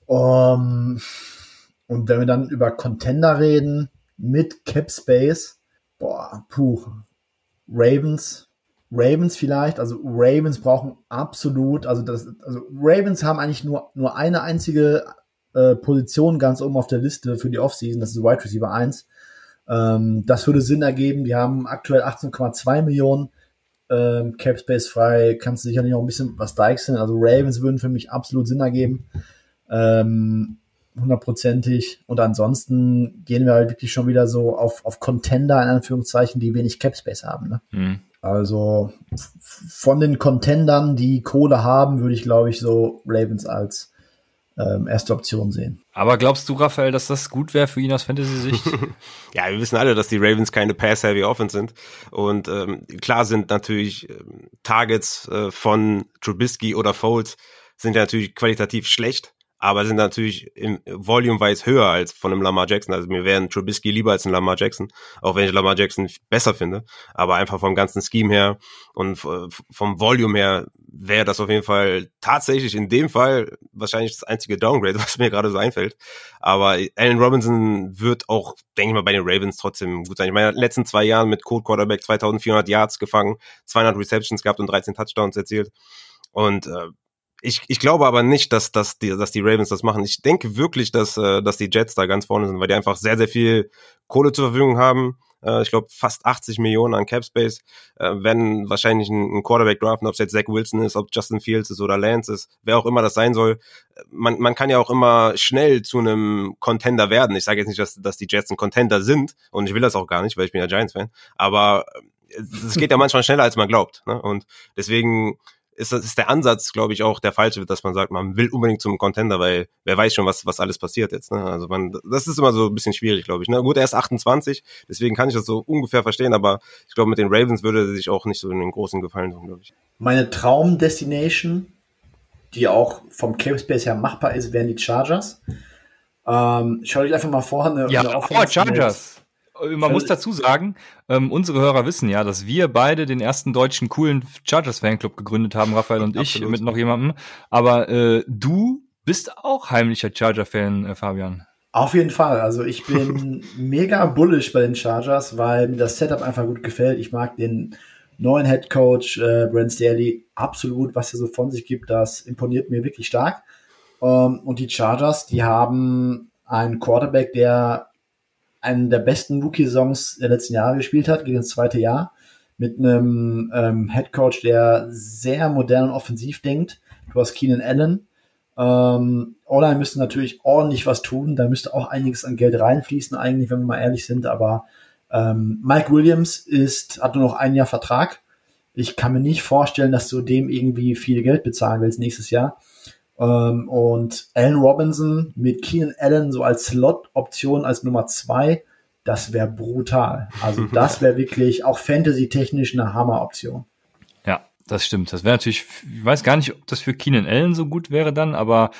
Um, und wenn wir dann über Contender reden mit Cap Space, boah, puh, Ravens, Ravens vielleicht, also Ravens brauchen absolut, also das, also Ravens haben eigentlich nur, nur eine einzige äh, Position ganz oben auf der Liste für die Offseason, das ist Wide Receiver 1. Ähm, das würde Sinn ergeben. Die haben aktuell 18,2 Millionen ähm, Cap Space frei. Kannst du sicherlich noch ein bisschen was deichseln. Also Ravens würden für mich absolut Sinn ergeben. Ähm, hundertprozentig. Und ansonsten gehen wir halt wirklich schon wieder so auf, auf Contender, in Anführungszeichen, die wenig Cap Space haben. Ne? Mhm. Also von den Contendern, die Kohle haben, würde ich, glaube ich, so Ravens als ähm, erste Option sehen. Aber glaubst du, Raphael, dass das gut wäre für ihn aus Fantasy-Sicht? ja, wir wissen alle, dass die Ravens keine Pass-Heavy Offense sind. Und ähm, klar sind natürlich ähm, Targets äh, von Trubisky oder Foles sind ja natürlich qualitativ schlecht aber sind natürlich im Volume-wise höher als von einem Lamar Jackson. Also mir wären Trubisky lieber als ein Lamar Jackson, auch wenn ich Lamar Jackson besser finde. Aber einfach vom ganzen Scheme her und vom Volume her wäre das auf jeden Fall tatsächlich in dem Fall wahrscheinlich das einzige Downgrade, was mir gerade so einfällt. Aber Allen Robinson wird auch, denke ich mal, bei den Ravens trotzdem gut sein. Ich meine, in den letzten zwei Jahren mit Code Quarterback 2400 Yards gefangen, 200 Receptions gehabt und 13 Touchdowns erzielt. Und äh, ich, ich glaube aber nicht, dass, dass, die, dass die Ravens das machen. Ich denke wirklich, dass, äh, dass die Jets da ganz vorne sind, weil die einfach sehr, sehr viel Kohle zur Verfügung haben. Äh, ich glaube, fast 80 Millionen an Cap Space. Äh, werden wahrscheinlich einen Quarterback draften, ob es jetzt Zach Wilson ist, ob Justin Fields ist oder Lance ist, wer auch immer das sein soll. Man, man kann ja auch immer schnell zu einem Contender werden. Ich sage jetzt nicht, dass, dass die Jets ein Contender sind und ich will das auch gar nicht, weil ich bin ja Giants-Fan. Aber es geht ja manchmal schneller, als man glaubt. Ne? Und deswegen ist, ist der Ansatz, glaube ich, auch der falsche, dass man sagt, man will unbedingt zum Contender, weil wer weiß schon, was, was alles passiert jetzt. Ne? Also man, das ist immer so ein bisschen schwierig, glaube ich. Ne? Gut, er ist 28, deswegen kann ich das so ungefähr verstehen, aber ich glaube, mit den Ravens würde er sich auch nicht so in den großen Gefallen tun, glaube ich. Meine Traumdestination, die auch vom Cape Space her machbar ist, wären die Chargers. Ähm, schaut euch einfach mal vor, eine, ja, oh, Chargers. Man muss dazu sagen, ähm, unsere Hörer wissen ja, dass wir beide den ersten deutschen coolen Chargers Fanclub gegründet haben, Raphael und ich, mit noch jemandem. Aber äh, du bist auch heimlicher Charger-Fan, äh, Fabian. Auf jeden Fall. Also ich bin mega bullish bei den Chargers, weil mir das Setup einfach gut gefällt. Ich mag den neuen Head Coach äh, Brent Staley absolut, was er so von sich gibt. Das imponiert mir wirklich stark. Ähm, und die Chargers, die haben einen Quarterback, der einen der besten Rookie-Songs der letzten Jahre gespielt hat, geht ins zweite Jahr, mit einem ähm, Head Coach, der sehr modern und offensiv denkt. Du hast Keenan Allen. Ähm, Online müsste natürlich ordentlich was tun. Da müsste auch einiges an Geld reinfließen, eigentlich, wenn wir mal ehrlich sind. Aber ähm, Mike Williams ist, hat nur noch ein Jahr Vertrag. Ich kann mir nicht vorstellen, dass du dem irgendwie viel Geld bezahlen willst nächstes Jahr. Ähm, und Allen Robinson mit Keenan Allen so als Slot-Option als Nummer zwei, das wäre brutal. Also das wäre wirklich auch Fantasy-technisch eine Hammer-Option. Ja, das stimmt. Das wäre natürlich, ich weiß gar nicht, ob das für Keenan Allen so gut wäre dann, aber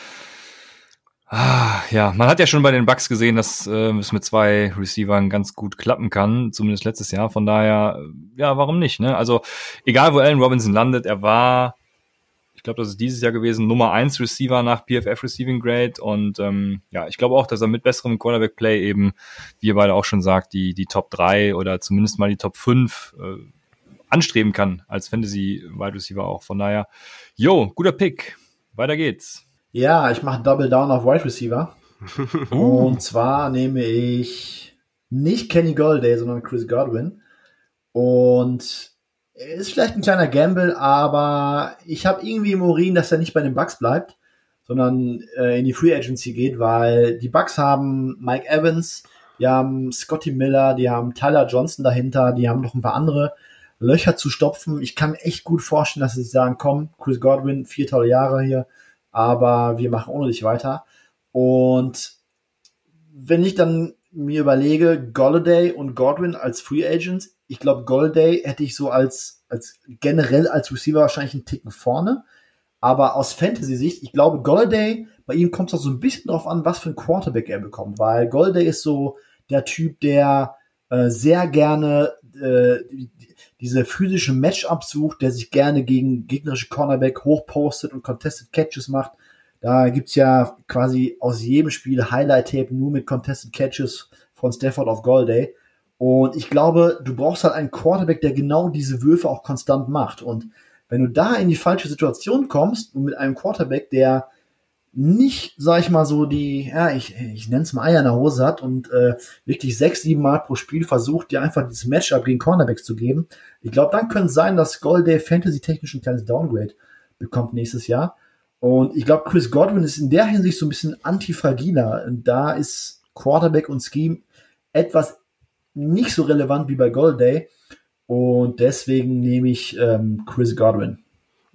Ah, ja, man hat ja schon bei den Bucks gesehen, dass äh, es mit zwei Receivern ganz gut klappen kann, zumindest letztes Jahr. Von daher, ja, warum nicht? Ne? Also egal, wo Allen Robinson landet, er war Ich glaube, das ist dieses Jahr gewesen, Nummer eins Receiver nach PFF Receiving Grade. Und ähm, ja, ich glaube auch, dass er mit besserem Quarterback-Play eben, wie ihr beide auch schon sagt, die, die Top 3 oder zumindest mal die Top 5 äh, anstreben kann als Fantasy-Wide Receiver auch. Von daher, yo, guter Pick. Weiter geht's. Ja, ich mache Double Down auf Wide Receiver. Und zwar nehme ich nicht Kenny Golday, sondern Chris Godwin. Und ist vielleicht ein kleiner Gamble, aber ich habe irgendwie im Urin, dass er nicht bei den Bucks bleibt, sondern äh, in die Free Agency geht, weil die Bucks haben Mike Evans, die haben Scotty Miller, die haben Tyler Johnson dahinter, die haben noch ein paar andere Löcher zu stopfen. Ich kann echt gut vorstellen, dass sie sagen, komm, Chris Godwin, vier tolle Jahre hier, aber wir machen ohne dich weiter. Und wenn ich dann mir überlege, Golladay und Godwin als Free Agents, ich glaube, Golladay hätte ich so als, als generell als Receiver wahrscheinlich einen Ticken vorne. Aber aus Fantasy-Sicht, ich glaube, Golladay, bei ihm kommt es auch so ein bisschen drauf an, was für ein Quarterback er bekommt, weil Golladay ist so der Typ, der äh, sehr gerne äh, diese physische Matchup sucht, der sich gerne gegen gegnerische Cornerback hochpostet und Contested Catches macht. Da gibt's ja quasi aus jedem Spiel Highlight-Tape nur mit Contested Catches von Stafford auf Golladay. Und ich glaube, du brauchst halt einen Quarterback, der genau diese Würfe auch konstant macht. Und wenn du da in die falsche Situation kommst und mit einem Quarterback, der nicht, sag ich mal, so die, ja, ich, ich nenne es mal Eier in der Hose hat und äh, wirklich sechs, sieben Mal pro Spiel versucht, dir einfach dieses Matchup gegen Cornerbacks zu geben. Ich glaube, dann könnte es sein, dass Gold Fantasy-technisch ein kleines Downgrade bekommt nächstes Jahr. Und ich glaube, Chris Godwin ist in der Hinsicht so ein bisschen antifragiler. Und da ist Quarterback und Scheme etwas nicht so relevant wie bei Gold Und deswegen nehme ich ähm, Chris Godwin.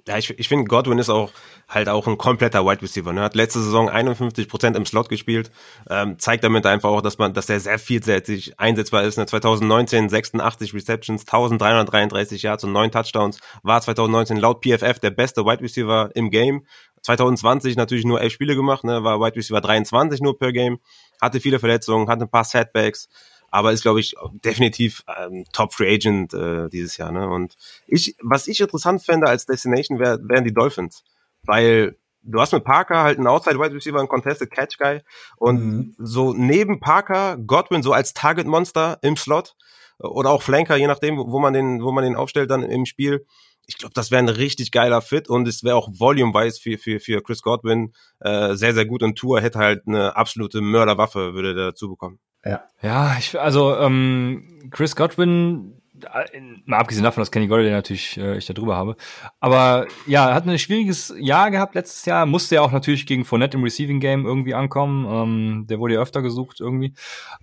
Ja, ich, ich finde, Godwin ist auch halt auch ein kompletter Wide Receiver. Ne? Hat letzte Saison 51 Prozent im Slot gespielt. Ähm, zeigt damit einfach auch, dass man, dass er sehr vielseitig einsetzbar ist. Ne? 2019 86 Receptions, 1333 Yards und 9 Touchdowns. War 2019 laut PFF der beste Wide Receiver im Game. 2020 natürlich nur elf Spiele gemacht, ne? war Wide Receiver 23 nur per Game. Hatte viele Verletzungen, hatte ein paar Setbacks aber ist, glaube ich, definitiv ähm, Top Free Agent äh, dieses Jahr. Ne? Und ich, was ich interessant fände als Destination, wär, wären die Dolphins. Weil du hast mit Parker halt einen Outside Wide Receiver, einen Contested Catch Guy und mhm. so neben Parker Godwin so als Target Monster im Slot oder auch Flanker, je nachdem, wo man den, wo man den aufstellt dann im Spiel. Ich glaube, das wäre ein richtig geiler Fit und es wäre auch volume-wise für, für, für Chris Godwin äh, sehr, sehr gut und Tour hätte halt eine absolute Mörderwaffe, würde der dazu bekommen. Ja. Ja, ich, also ähm, Chris Godwin, äh, mal abgesehen davon, dass Kenny Golladay natürlich äh, ich da drüber habe. Aber ja, hat ein schwieriges Jahr gehabt letztes Jahr. Musste ja auch natürlich gegen Fournette im Receiving Game irgendwie ankommen. Ähm, der wurde ja öfter gesucht irgendwie.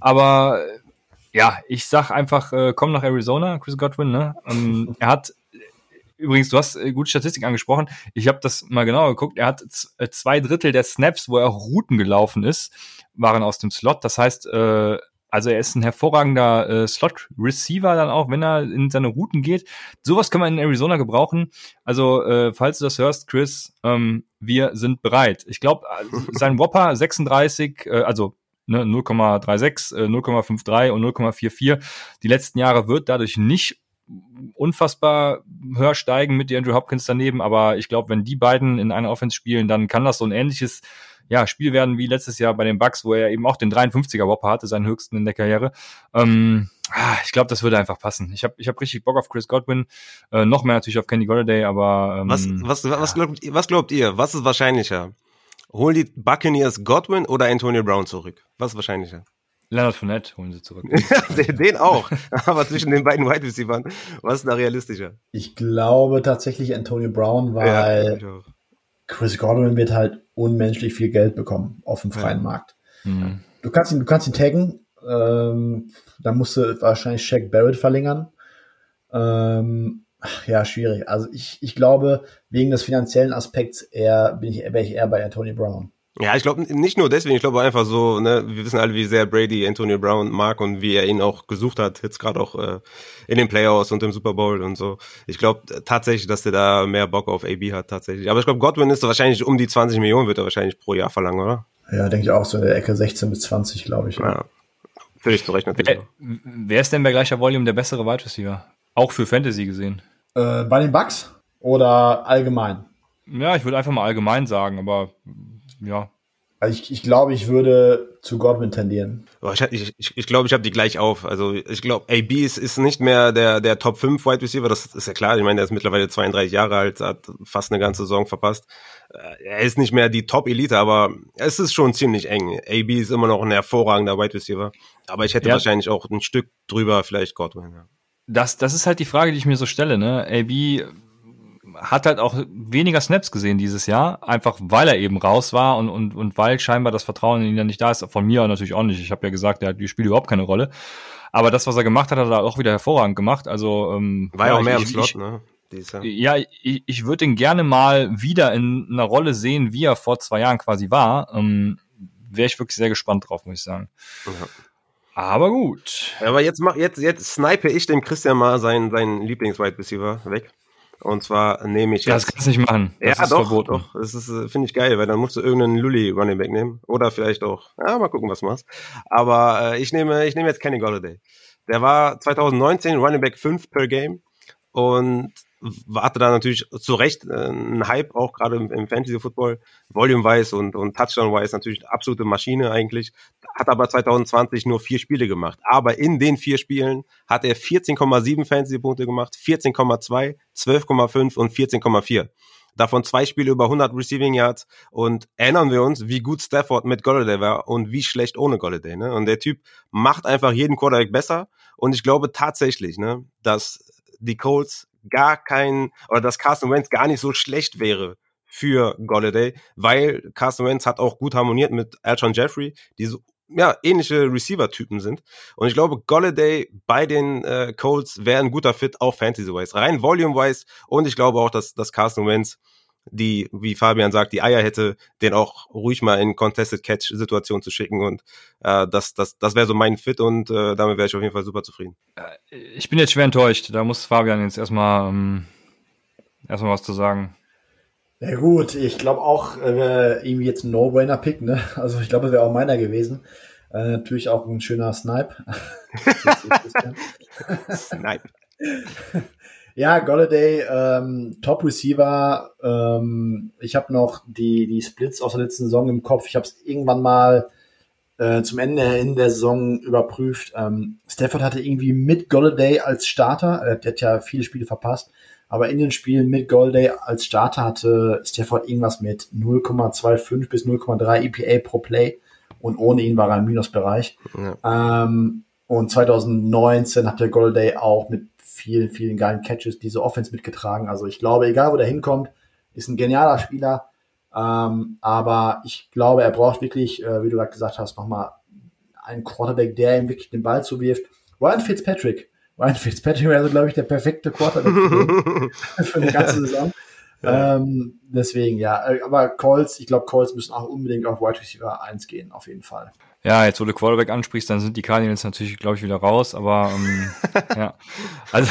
Aber ja, ich sag einfach, äh, komm nach Arizona, Chris Godwin. Ne? Ähm, er hat Übrigens, du hast äh, gute Statistik angesprochen. Ich habe das mal genauer geguckt. Er hat äh, zwei Drittel der Snaps, wo er Routen gelaufen ist, waren aus dem Slot. Das heißt, äh, also er ist ein hervorragender äh, Slot-Receiver dann auch, wenn er in seine Routen geht. Sowas kann man in Arizona gebrauchen. Also äh, falls du das hörst, Chris, ähm, wir sind bereit. Ich glaube, äh, sein Whopper 36, äh, also ne, 0,36, äh, 0,53 und 0,44 die letzten Jahre wird dadurch nicht unfassbar höher steigen mit Andrew Hopkins daneben, aber ich glaube, wenn die beiden in einer Offense spielen, dann kann das so ein ähnliches ja, Spiel werden wie letztes Jahr bei den Bucks, wo er eben auch den 53er Whopper hatte, seinen höchsten in der Karriere. Ähm, ah, ich glaube, das würde einfach passen. Ich habe ich hab richtig Bock auf Chris Godwin, äh, noch mehr natürlich auf Kenny Golladay, aber ähm, was, was, was, was, glaubt, was glaubt ihr? Was ist wahrscheinlicher? Holen die Buccaneers Godwin oder Antonio Brown zurück? Was ist wahrscheinlicher? Leonard Fournette holen sie zurück. den, auch. Aber zwischen den beiden Wide Receivers, was ist da realistischer? Ich glaube tatsächlich Antonio Brown, weil ja, Chris Godwin wird halt unmenschlich viel Geld bekommen auf dem freien ja. Markt. Mhm. Du kannst ihn, du kannst ihn taggen, ähm, dann musst du wahrscheinlich Shaq Barrett verlängern. Ähm, ja, schwierig. Also ich, ich glaube, wegen des finanziellen Aspekts eher, bin ich, wäre ich eher bei Antonio Brown. Ja, ich glaube nicht nur deswegen, ich glaube einfach so, ne, wir wissen alle, wie sehr Brady Antonio Brown mag und wie er ihn auch gesucht hat, jetzt gerade auch äh, in den Playoffs und im Super Bowl und so. Ich glaube tatsächlich, dass der da mehr Bock auf AB hat tatsächlich. Aber ich glaube, Godwin ist wahrscheinlich um die 20 Millionen wird er wahrscheinlich pro Jahr verlangen, oder? Ja, denke ich auch so in der Ecke 16 bis 20, glaube ich. Ja. Völlig zu Recht natürlich. Äh, wer ist denn bei gleicher Volume der bessere Wide Receiver? Auch für Fantasy gesehen. Äh, bei den Bucks oder allgemein? Ja, ich würde einfach mal allgemein sagen, aber ja. Also ich, ich glaube, ich würde zu Godwin tendieren. Oh, ich glaube, ich, ich, ich, glaub, ich habe die gleich auf. Also ich glaube, AB ist, ist nicht mehr der, der Top 5 Wide Receiver, das ist ja klar. Ich meine, der ist mittlerweile 32 Jahre alt, hat fast eine ganze Saison verpasst. Äh, er ist nicht mehr die Top-Elite, aber es ist schon ziemlich eng. AB ist immer noch ein hervorragender Wide Receiver. Aber ich hätte ja. wahrscheinlich auch ein Stück drüber vielleicht Godwin. Ja. Das, das ist halt die Frage, die ich mir so stelle. Ne? AB hat halt auch weniger Snaps gesehen dieses Jahr, einfach weil er eben raus war und, und, und weil scheinbar das Vertrauen in ihn ja nicht da ist. Von mir natürlich auch nicht. Ich habe ja gesagt, er die spielt überhaupt keine Rolle. Aber das, was er gemacht hat, hat er auch wieder hervorragend gemacht. Also ähm, war ja auch mehr ich, im Slot, ich, ne? Ja, ich, ich würde ihn gerne mal wieder in einer Rolle sehen, wie er vor zwei Jahren quasi war. Ähm, Wäre ich wirklich sehr gespannt drauf, muss ich sagen. Ja. Aber gut. Aber jetzt mach jetzt jetzt snipe ich dem Christian mal seinen seinen Lieblings-Wide Receiver weg. Und zwar nehme ich jetzt. Das kannst du nicht machen. Das ja, ist doch, verboten. doch. Das ist, äh, finde ich geil, weil dann musst du irgendeinen Lully Running Back nehmen. Oder vielleicht auch, ja, mal gucken, was du machst. Aber äh, ich nehme, ich nehme jetzt Kenny Golladay. Der war 2019 Running Back 5 per Game. Und hatte da natürlich zu Recht äh, einen Hype, auch gerade im, im Fantasy-Football, Volume-wise und, und Touchdown-wise natürlich absolute Maschine eigentlich, hat aber 2020 nur vier Spiele gemacht. Aber in den vier Spielen hat er 14,7 Fantasy-Punkte gemacht, 14,2, 12,5 und 14,4 davon zwei Spiele über 100 Receiving Yards und erinnern wir uns, wie gut Stafford mit Golladay war und wie schlecht ohne Golladay. Ne? Und der Typ macht einfach jeden Quarterback besser und ich glaube tatsächlich, ne, dass die Colts gar kein, oder dass Carson Wentz gar nicht so schlecht wäre für Golladay, weil Carson Wentz hat auch gut harmoniert mit Alshon Jeffrey, die so ja, ähnliche Receiver-Typen sind. Und ich glaube, Golladay bei den äh, Colts wäre ein guter Fit, auch Fantasy-wise, rein Volume-wise. Und ich glaube auch, dass, dass Carson Wentz die, wie Fabian sagt, die Eier hätte, den auch ruhig mal in Contested Catch-Situationen zu schicken. Und äh, das, das, das wäre so mein Fit und äh, damit wäre ich auf jeden Fall super zufrieden. Äh, ich bin jetzt schwer enttäuscht. Da muss Fabian jetzt erstmal ähm, erstmal was zu sagen. Ja gut, ich glaube auch, äh, irgendwie jetzt ein No-Brainer-Pick, ne? Also ich glaube, wäre auch meiner gewesen. Äh, natürlich auch ein schöner Snipe. Snipe. Ja, Golladay, ähm, Top Receiver. Ähm, ich habe noch die, die Splits aus der letzten Saison im Kopf. Ich habe es irgendwann mal äh, zum Ende in der Saison überprüft. Ähm, Stafford hatte irgendwie mit Golladay als Starter, äh, der hat ja viele Spiele verpasst, aber in den Spielen mit Golladay als Starter hatte Stafford irgendwas mit 0,25 bis 0,3 EPA pro Play und ohne ihn war er im Minusbereich. Ja. Ähm, und 2019 hat der Golladay auch mit vielen, vielen geilen Catches, diese Offense mitgetragen. Also ich glaube, egal wo der hinkommt, ist ein genialer Spieler. Ähm, aber ich glaube, er braucht wirklich, äh, wie du gerade gesagt hast, nochmal einen Quarterback, der ihm wirklich den Ball zuwirft. Ryan Fitzpatrick. Ryan Fitzpatrick wäre, also, glaube ich, der perfekte Quarterback für, für eine ganze Saison. Ja. Ähm, deswegen, ja. Äh, aber Colts, ich glaube, Colts müssen auch unbedingt auf Wide Receiver 1 gehen, auf jeden Fall. Ja, jetzt wo du Quarterback ansprichst, dann sind die Cardinals natürlich, glaube ich, wieder raus, aber ähm, ja. Also,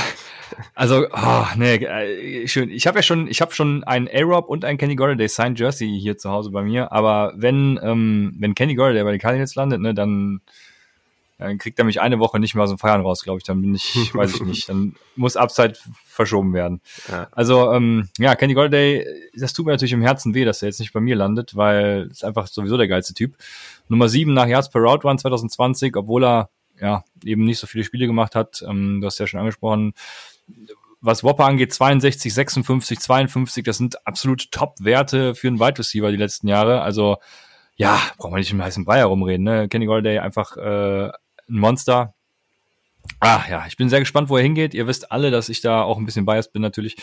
also, oh, nee, äh, schön. Ich habe ja schon, ich habe schon einen A-Rob und einen Kenny Golladay Signed Jersey hier zu Hause bei mir, aber wenn, ähm, wenn Kenny Golladay bei den Cardinals landet, ne, dann dann kriegt er mich eine Woche nicht mehr aus dem Feiern raus, glaube ich. Dann bin ich, weiß ich nicht. Dann muss Upside verschoben werden. Ja. Also, ähm, ja, Kenny Golladay, das tut mir natürlich im Herzen weh, dass er jetzt nicht bei mir landet, weil ist einfach sowieso der geilste Typ. Nummer sieben nach Yards per Route Run 2020, obwohl er ja eben nicht so viele Spiele gemacht hat. Ähm, du hast ja schon angesprochen. Was Whopper angeht, 62, 56, 52, das sind absolut Top-Werte für einen Wide Receiver die letzten Jahre. Also, ja, brauchen wir nicht im heißen Brei herumreden. Ne? Kenny Golladay einfach äh, ein Monster. Ah ja, ich bin sehr gespannt, wo er hingeht. Ihr wisst alle, dass ich da auch ein bisschen biased bin natürlich.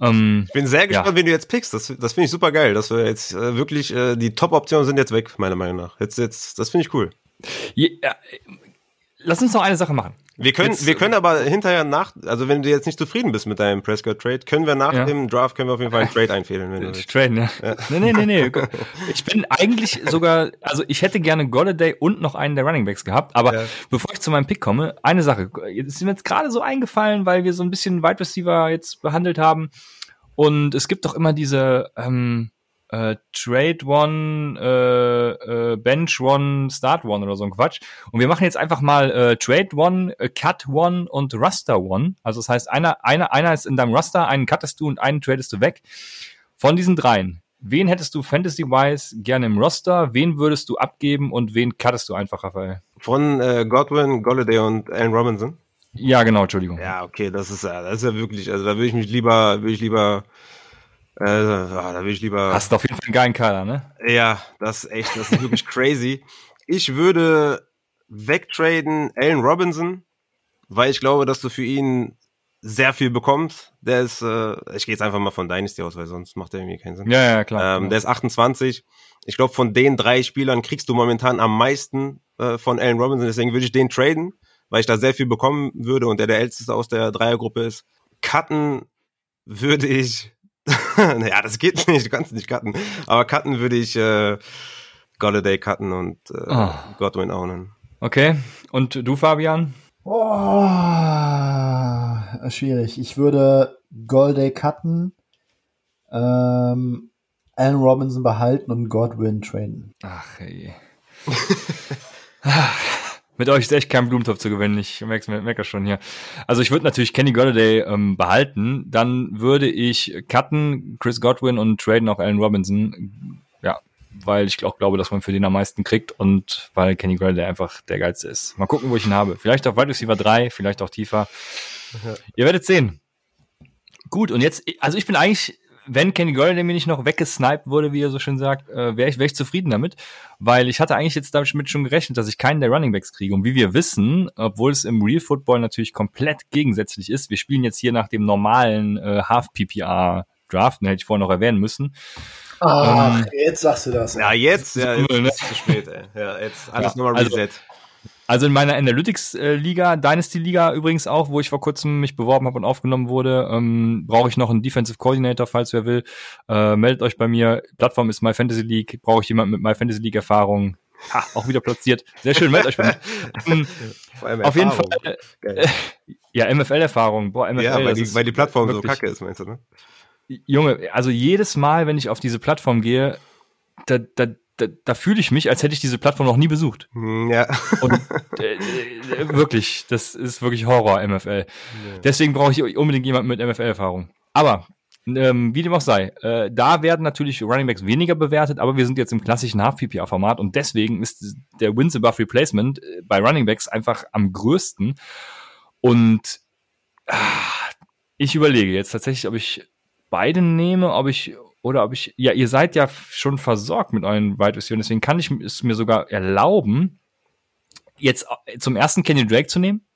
Ähm, ich bin sehr gespannt, ja. wenn du jetzt pickst. Das, das finde ich super geil, dass wir jetzt äh, wirklich äh, die Top-Optionen sind jetzt weg, meiner Meinung nach. Jetzt, jetzt, das finde ich cool. Ja, lass uns noch eine Sache machen. Wir können, jetzt, wir können aber hinterher nach, also wenn du jetzt nicht zufrieden bist mit deinem Prescott Trade, können wir nach ja. dem Draft können wir auf jeden Fall einen Trade einfädeln, wenn du willst. Trade, ne? Ja. Nee, nee, nee, nee. Ich bin eigentlich sogar, also ich hätte gerne Golladay und noch einen der Running Backs gehabt, aber ja. bevor ich zu meinem Pick komme, eine Sache. Jetzt ist mir jetzt gerade so eingefallen, weil wir so ein bisschen Wide Receiver jetzt behandelt haben. Und es gibt doch immer diese, ähm, äh, Trade One, äh, äh, Bench One, Start One oder so ein Quatsch. Und wir machen jetzt einfach mal äh, Trade One, äh, Cut One und Ruster One. Also das heißt, einer, einer, einer ist in deinem Ruster, einen cuttest du und einen tradest du weg. Von diesen dreien, wen hättest du Fantasy-wise gerne im Roster? Wen würdest du abgeben und wen cuttest du einfach, Raphael? Von äh, Godwin, Golladay und Allen Robinson? Ja, genau, Entschuldigung. Ja, okay, das ist, das ist ja wirklich, also da würde ich mich lieber, würde ich lieber, äh, da würde ich lieber. Hast du auf jeden Fall einen geilen Kader, ne? Ja, das ist echt, das ist wirklich crazy. Ich würde wegtraden Allen Robinson, weil ich glaube, dass du für ihn sehr viel bekommst. Der ist, äh, ich gehe jetzt einfach mal von Dynasty aus, weil sonst macht der irgendwie keinen Sinn. Ja, ja, klar. Ähm, der ist 28. Ich glaube, von den drei Spielern kriegst du momentan am meisten äh, von Allen Robinson. Deswegen würde ich den traden, weil ich da sehr viel bekommen würde und der der älteste aus der Dreiergruppe ist. Cutten würde ich, naja, das geht nicht, du kannst nicht cutten. Aber cutten würde ich äh, Golladay cutten und äh, oh. Godwin ownen. Okay. Und du, Fabian? Oh, schwierig. Ich würde Golday cutten, ähm, Allen Robinson behalten und Godwin traden. Ach, ey. Mit euch ist echt kein Blumentopf zu gewinnen. Ich merke merke schon hier. Also ich würde natürlich Kenny Golladay ähm, behalten. Dann würde ich cutten Chris Godwin und traden auch Allen Robinson. Ja, weil ich auch glaube, dass man für den am meisten kriegt und weil Kenny Golladay einfach der geilste ist. Mal gucken, wo ich ihn habe. Vielleicht auf Wide Receiver 3, vielleicht auch tiefer. Ja. Ihr werdet sehen. Gut, und jetzt, also ich bin eigentlich, wenn Kenny Golladay mir nicht noch weggesniped wurde, wie er so schön sagt, äh, wäre ich, wär ich zufrieden damit, weil ich hatte eigentlich jetzt damit schon gerechnet, dass ich keinen der Running Backs kriege. Und wie wir wissen, obwohl es im Real Football natürlich komplett gegensätzlich ist, wir spielen jetzt hier nach dem normalen äh, Half-PPR Draft, den hätte ich vorher noch erwähnen müssen. Ach, ähm, jetzt sagst du das. Ja, jetzt, ja, jetzt ist es zu spät, ey. Ja, jetzt alles ja, nochmal also Reset. Also, also in meiner Analytics-Liga, Dynasty-Liga übrigens auch, wo ich vor kurzem mich beworben habe und aufgenommen wurde, ähm, brauche ich noch einen Defensive Coordinator, falls wer will. Äh, meldet euch bei mir. Plattform ist My Fantasy League. Brauche ich jemanden mit My Fantasy League Erfahrung. Ha, auch wieder platziert. Sehr schön, meldet euch bei mir. ähm, auf jeden Fall. Äh, ja, MFL-Erfahrung. Boah, MFL. Ja, weil die, weil die Plattform so kacke ist, meinst du, ne? Junge, also jedes Mal, wenn ich auf diese Plattform gehe, da, da, da, da fühle ich mich, als hätte ich diese Plattform noch nie besucht. Hm, ja. Und äh, äh, wirklich, das ist wirklich Horror, MFL. Ja. Deswegen brauche ich unbedingt jemanden mit MFL-Erfahrung. Aber ähm, wie dem auch sei, äh, da werden natürlich Runningbacks weniger bewertet, aber wir sind jetzt im klassischen Half-PPR-Format und deswegen ist der Wins above Replacement äh, bei Runningbacks einfach am größten. Und ah, ich überlege jetzt tatsächlich, ob ich beide nehme, ob ich oder ob ich, ja, ihr seid ja schon versorgt mit euren Wide Receivers, deswegen kann ich es mir sogar erlauben, jetzt äh, zum ersten Kenny Drake zu nehmen.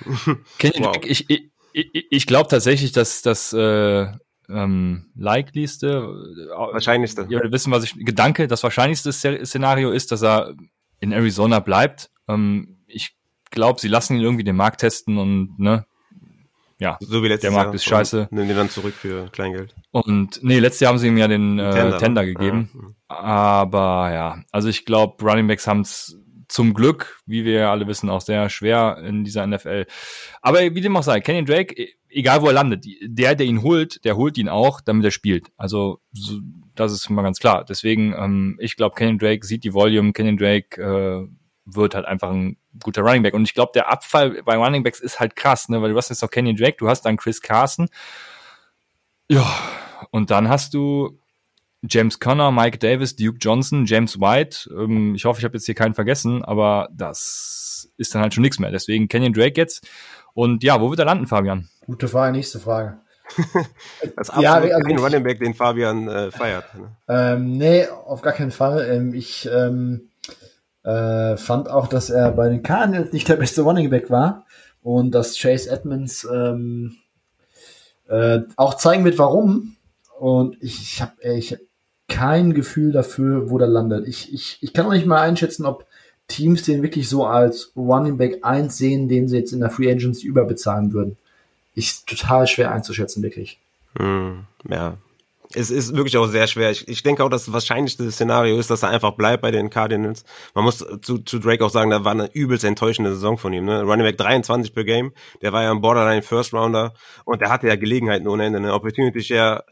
Kenny wow. Drake, ich, ich, ich, ich glaube tatsächlich, dass das äh, ähm, likelyste, äh, wahrscheinlichste. Ihr wissen, was ich, Gedanke, das wahrscheinlichste Szenario ist, dass er in Arizona bleibt. Ähm, ich glaube, sie lassen ihn irgendwie den Markt testen und ne, ja, so wie letztes der Markt Jahr. ist scheiße. Nehmen den dann zurück für Kleingeld. Und nee, letztes Jahr haben sie ihm ja den äh, Tender, Tender ne? gegeben. Ja. Mhm. Aber ja, also ich glaube, Running Backs haben es zum Glück, wie wir ja alle wissen, auch sehr schwer in dieser NFL. Aber wie dem auch sei, Kenny Drake, e, egal wo er landet, der, der ihn holt, der holt ihn auch, damit er spielt. Also so, das ist immer ganz klar. Deswegen, ähm, ich glaube, Kenny Drake sieht die Volume, Kenny Drake äh, wird halt einfach ein guter Running Back. Und ich glaube, der Abfall bei Running Backs ist halt krass, ne? weil du hast jetzt noch Kenny Drake, du hast dann Chris Carson. Ja, und dann hast du James Conner, Mike Davis, Duke Johnson, James White. Ähm, ich hoffe, ich habe jetzt hier keinen vergessen, aber das ist dann halt schon nichts mehr. Deswegen Kenyon Drake jetzt. Und ja, wo wird er landen, Fabian? Gute Frage, nächste Frage. das ist ja, also kein Running Back, den Fabian äh, feiert. Ne? Ähm, nee, auf gar keinen Fall. Ähm, ich ähm, äh, fand auch, dass er bei den Cardinals nicht der beste Running Back war und dass Chase Edmonds ähm, äh, auch zeigen wird, warum. Und ich, ich habe ich hab kein Gefühl dafür, wo der landet. Ich, ich, ich kann auch nicht mal einschätzen, ob Teams den wirklich so als Running Back 1 sehen, den sie jetzt in der Free Agency überbezahlen würden. Ist total schwer einzuschätzen, wirklich. Hm, ja, es ist wirklich auch sehr schwer. Ich, ich denke auch, das wahrscheinlichste Szenario ist, dass er einfach bleibt bei den Cardinals. Man muss zu, zu Drake auch sagen, da war eine übelst enttäuschende Saison von ihm. Ne? Running Back 23 per Game, der war ja ein Borderline First Rounder und der hatte ja Gelegenheiten ohne Ende. Eine Opportunity Share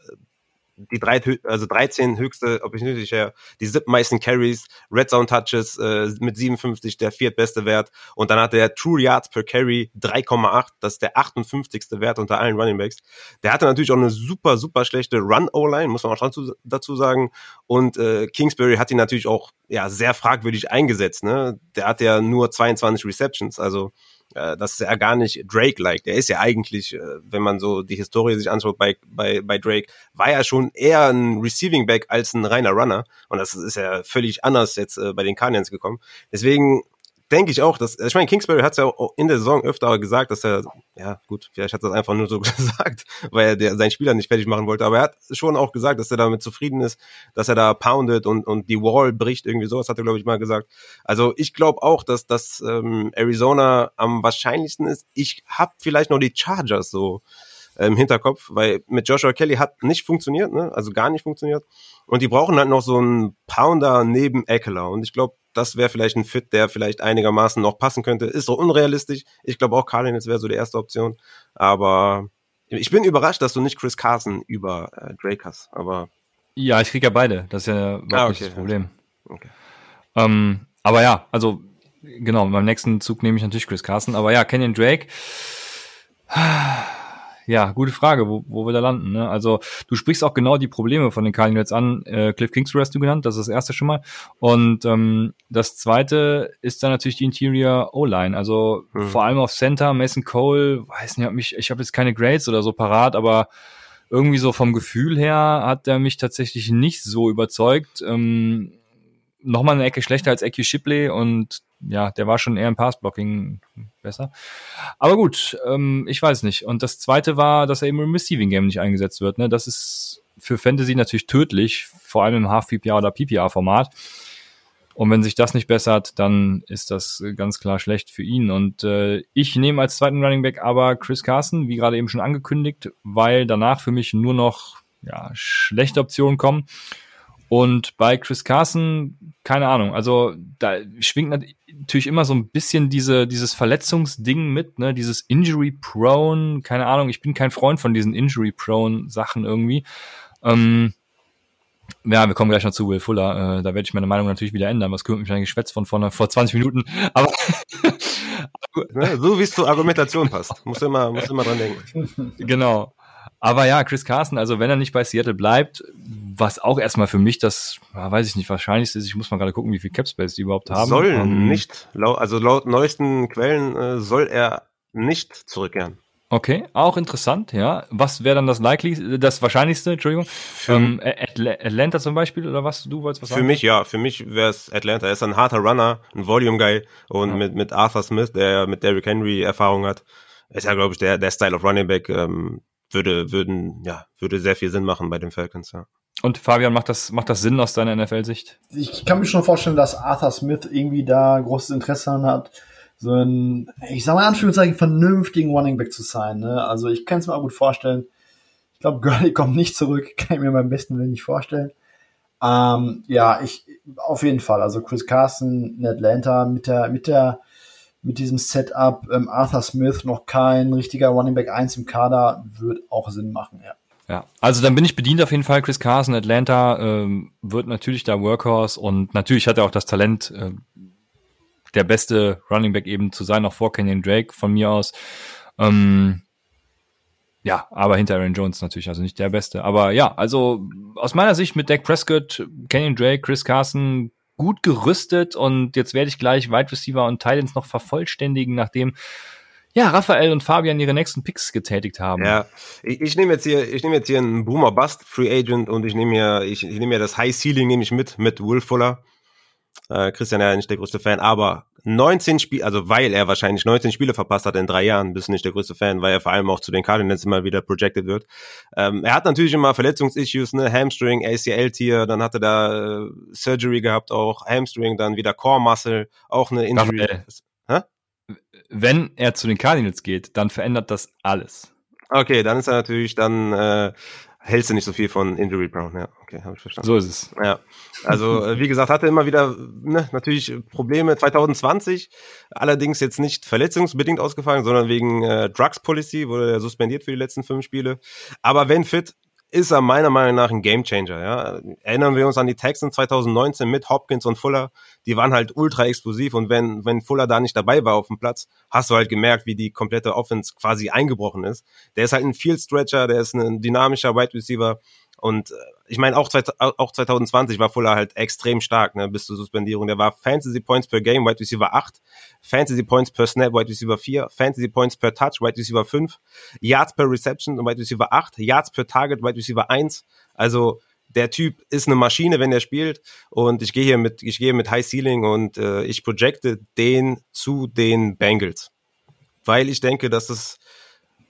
die drei, also 13 höchste Opportunity Share, die siebten meisten Carries, Red Zone Touches äh, mit 57 der viertbeste Wert und dann hat der True Yards per Carry 3,8, das ist der 58. Wert unter allen Running Backs. Der hatte natürlich auch eine super, super schlechte Run-O-Line, muss man auch dazu, dazu sagen und äh, Kingsbury hat ihn natürlich auch ja sehr fragwürdig eingesetzt, ne? Der hat ja nur 22 Receptions, also äh, das ist ja gar nicht Drake-like. Der ist ja eigentlich, äh, wenn man so die Historie sich anschaut bei, bei, bei Drake, war ja schon eher ein Receiving Back als ein reiner Runner. Und das ist ja völlig anders jetzt äh, bei den Cardinals gekommen. Deswegen denke ich auch, dass, ich meine, Kingsbury hat es ja auch in der Saison öfter gesagt, dass er, ja gut, vielleicht hat er das einfach nur so gesagt, weil er der, seinen Spieler nicht fertig machen wollte, aber er hat schon auch gesagt, dass er damit zufrieden ist, dass er da poundet und, und die Wall bricht, irgendwie sowas hat er, glaube ich, mal gesagt. Also ich glaube auch, dass, dass ähm, Arizona am wahrscheinlichsten ist. Ich habe vielleicht noch die Chargers so im Hinterkopf, weil mit Joshua Kelly hat nicht funktioniert, ne? also gar nicht funktioniert. Und die brauchen halt noch so einen Pounder neben Eckler. Und ich glaube, das wäre vielleicht ein Fit, der vielleicht einigermaßen noch passen könnte. Ist so unrealistisch. Ich glaube auch Cardinals wäre so die erste Option. Aber ich bin überrascht, dass du nicht Chris Carson über äh, Drake hast. Aber ja, ich kriege ja beide. Das ist ja überhaupt ah, okay. nicht das Problem. Okay. Ähm, aber ja, also genau, beim nächsten Zug nehme ich natürlich Chris Carson. Aber ja, Kenyon Drake ja, gute Frage, wo, wo wir da landen. Ne? Also du sprichst auch genau die Probleme von den Cardinals an. Äh, Cliff Kingsbury hast du genannt, das ist das erste schon mal. Und ähm, das zweite ist dann natürlich die Interior O-Line. Also mhm. vor allem auf Center, Mason Cole, weiß nicht, ob mich, ich habe jetzt keine Grades oder so parat, aber irgendwie so vom Gefühl her hat er mich tatsächlich nicht so überzeugt. Ähm, Nochmal eine Ecke schlechter als Eki Shipley und ja, der war schon eher im Passblocking besser. Aber gut, ähm, ich weiß nicht. Und das zweite war, dass er eben im Receiving Game nicht eingesetzt wird. Ne? Das ist für Fantasy natürlich tödlich, vor allem im Half-PPA oder PPA-Format. Und wenn sich das nicht bessert, dann ist das ganz klar schlecht für ihn. Und äh, ich nehme als zweiten Running Back aber Chris Carson, wie gerade eben schon angekündigt, weil danach für mich nur noch ja, schlechte Optionen kommen. Und bei Chris Carson, keine Ahnung, also da schwingt natürlich immer so ein bisschen diese, dieses Verletzungsding mit, ne, dieses Injury-Prone, keine Ahnung, ich bin kein Freund von diesen Injury-Prone-Sachen irgendwie. Ähm, ja, wir kommen gleich noch zu Will Fuller. Äh, da werde ich meine Meinung natürlich wieder ändern. Was kümmert mich eigentlich geschwätzt von vor, vor 20 Minuten? Aber so wie es zur Argumentation passt. Muss immer, muss immer dran denken. Genau. Aber ja, Chris Carson, also wenn er nicht bei Seattle bleibt, was auch erstmal für mich das, weiß ich nicht, wahrscheinlich ist, ich muss mal gerade gucken, wie viel Capspace die überhaupt haben. Soll ähm, nicht, also laut neuesten Quellen äh, soll er nicht zurückkehren. Okay, auch interessant, ja. Was wäre dann das likely, das wahrscheinlichste, Entschuldigung? Ähm, Atlanta zum Beispiel oder was? Du wolltest was sagen? Für mich, ja, für mich wäre es Atlanta. Er ist ein harter Runner, ein Volume-Guy und ja. mit, mit Arthur Smith, der mit Derrick Henry Erfahrung hat, ist ja, glaube ich, der, der Style of Running Back, ähm, würde, würden, ja, würde sehr viel Sinn machen bei den Falcons, ja. Und Fabian, macht das, macht das Sinn aus deiner NFL-Sicht? Ich kann mir schon vorstellen, dass Arthur Smith irgendwie da großes Interesse an hat, so ein, ich sag mal in Anführungszeichen, vernünftigen Running Back zu sein. Ne? Also ich kann es mir auch gut vorstellen. Ich glaube, Gurley kommt nicht zurück, kann ich mir beim besten Willen nicht vorstellen. Ähm, ja, ich auf jeden Fall. Also Chris Carson in Atlanta mit der, mit der mit diesem Setup ähm, Arthur Smith noch kein richtiger Running Back 1 im Kader, wird auch Sinn machen, ja. Ja, also dann bin ich bedient auf jeden Fall. Chris Carson, Atlanta ähm, wird natürlich da Workhorse und natürlich hat er auch das Talent, äh, der beste Running Back eben zu sein, auch vor Kenyon Drake von mir aus. Ähm, ja, aber hinter Aaron Jones natürlich, also nicht der Beste. Aber ja, also aus meiner Sicht mit Dak Prescott, Kenyon Drake, Chris Carson, gut gerüstet und jetzt werde ich gleich Wide Receiver und Titans noch vervollständigen, nachdem ja, Raphael und Fabian ihre nächsten Picks getätigt haben. Ja, ich, ich nehme jetzt hier, ich nehme jetzt hier einen Boomer Bust Free Agent und ich nehme hier, ich, ich nehme ja das High Ceiling nehme ich mit mit Will Fuller. Äh, Christian ja nicht der größte Fan, aber 19 Spiele, also weil er wahrscheinlich 19 Spiele verpasst hat in drei Jahren, bist du nicht der größte Fan, weil er vor allem auch zu den Cardinals immer wieder projected wird. Ähm, er hat natürlich immer Verletzungsissues, ne, Hamstring, ACL-Tier, dann hat er da äh, Surgery gehabt auch, Hamstring, dann wieder Core Muscle, auch eine Injury. Raphael, Hä? Wenn er zu den Cardinals geht, dann verändert das alles. Okay, dann ist er natürlich dann äh, hältst du nicht so viel von Injury Brown, ja. Okay, habe ich verstanden. So ist es. Ja. Also, äh, wie gesagt, hatte immer wieder ne, natürlich Probleme 2020, allerdings jetzt nicht verletzungsbedingt ausgefallen, sondern wegen äh, Drugs Policy, wurde er suspendiert für die letzten fünf Spiele. Aber wenn fit, ist er meiner Meinung nach ein Gamechanger. Ja? Erinnern wir uns an die Texans 2019 mit Hopkins und Fuller, die waren halt ultra explosiv und wenn, wenn Fuller da nicht dabei war auf dem Platz, hast du halt gemerkt, wie die komplette Offense quasi eingebrochen ist. Der ist halt ein Field Stretcher, der ist ein dynamischer Wide Receiver, und äh, ich meine, auch, auch 2020 war Fuller halt extrem stark, ne, bis zur Suspendierung. Der war Fantasy Points per Game, Wide Receiver 8, Fantasy Points per Snap, Wide Receiver 4, Fantasy Points per Touch, Wide Receiver 5, Yards per Reception, Wide Receiver 8, Yards per Target, Wide Receiver 1. Also der Typ ist eine Maschine, wenn er spielt. Und ich gehe hier mit, ich gehe mit High Ceiling und äh, ich projecte den zu den Bengals. Weil ich denke, dass es,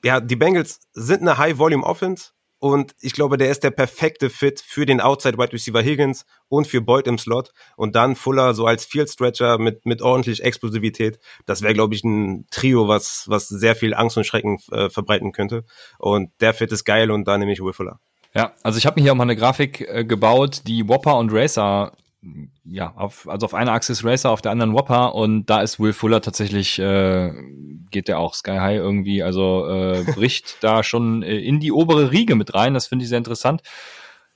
ja, die Bengals sind eine High Volume Offense und ich glaube, der ist der perfekte Fit für den Outside Wide Receiver Higgins und für Boyd im Slot. Und dann Fuller so als Field Stretcher mit, mit ordentlich Explosivität. Das wäre, glaube ich, ein Trio, was, was sehr viel Angst und Schrecken äh, verbreiten könnte. Und der Fit ist geil und da nehme ich Will Fuller. Ja, also ich habe mir hier auch mal eine Grafik äh, gebaut, die Whopper und Racer ja, auf, also auf einer Achse ist Racer, auf der anderen Whopper und da ist Will Fuller tatsächlich, äh, geht der auch Sky High irgendwie, also äh, bricht da schon äh, in die obere Riege mit rein, das finde ich sehr interessant.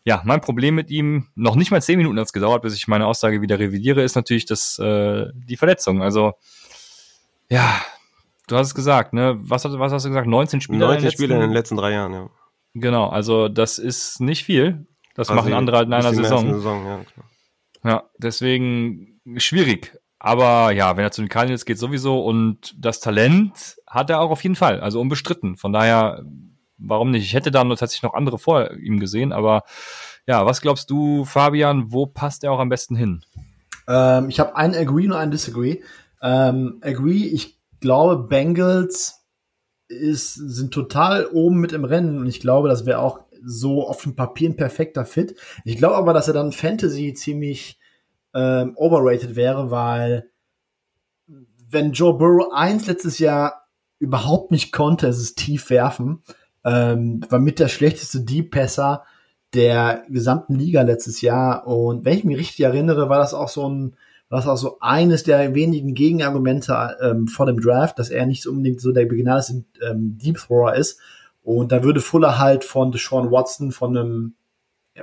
Ja, mein Problem mit ihm, noch nicht mal zehn Minuten hat es gedauert, bis ich meine Aussage wieder revidiere, ist natürlich das, äh, die Verletzung. Also, ja, du hast es gesagt, ne? Was, was hast du gesagt? 19 Spiele 19 in den letzten, Spiele in den letzten drei Jahren, ja. Genau, also das ist nicht viel. Das also machen andere halt in einer Saison. Saison ja, klar. Ja, deswegen schwierig. Aber ja, wenn er zu den Cardinals geht, sowieso. Und das Talent hat er auch auf jeden Fall. Also unbestritten. Von daher, warum nicht? Ich hätte da tatsächlich noch andere vor ihm gesehen. Aber ja, was glaubst du, Fabian, wo passt er auch am besten hin? Ähm, ich habe einen Agree und einen Disagree. Ähm, agree, ich glaube, Bengals ist, sind total oben mit im Rennen. Und ich glaube, das wäre auch so auf dem Papier ein perfekter Fit. Ich glaube aber, dass er dann Fantasy ziemlich ähm, overrated wäre, weil wenn Joe Burrow eins letztes Jahr überhaupt nicht konnte, ist es tief werfen, ähm, war mit der schlechteste Deep-Passer der gesamten Liga letztes Jahr. Und wenn ich mich richtig erinnere, war das auch so ein, war das auch so eines der wenigen Gegenargumente ähm, vor dem Draft, dass er nicht unbedingt so der begnadete ähm, Deep Thrower ist. Und da würde Fuller halt von Deshaun Watson, von einem,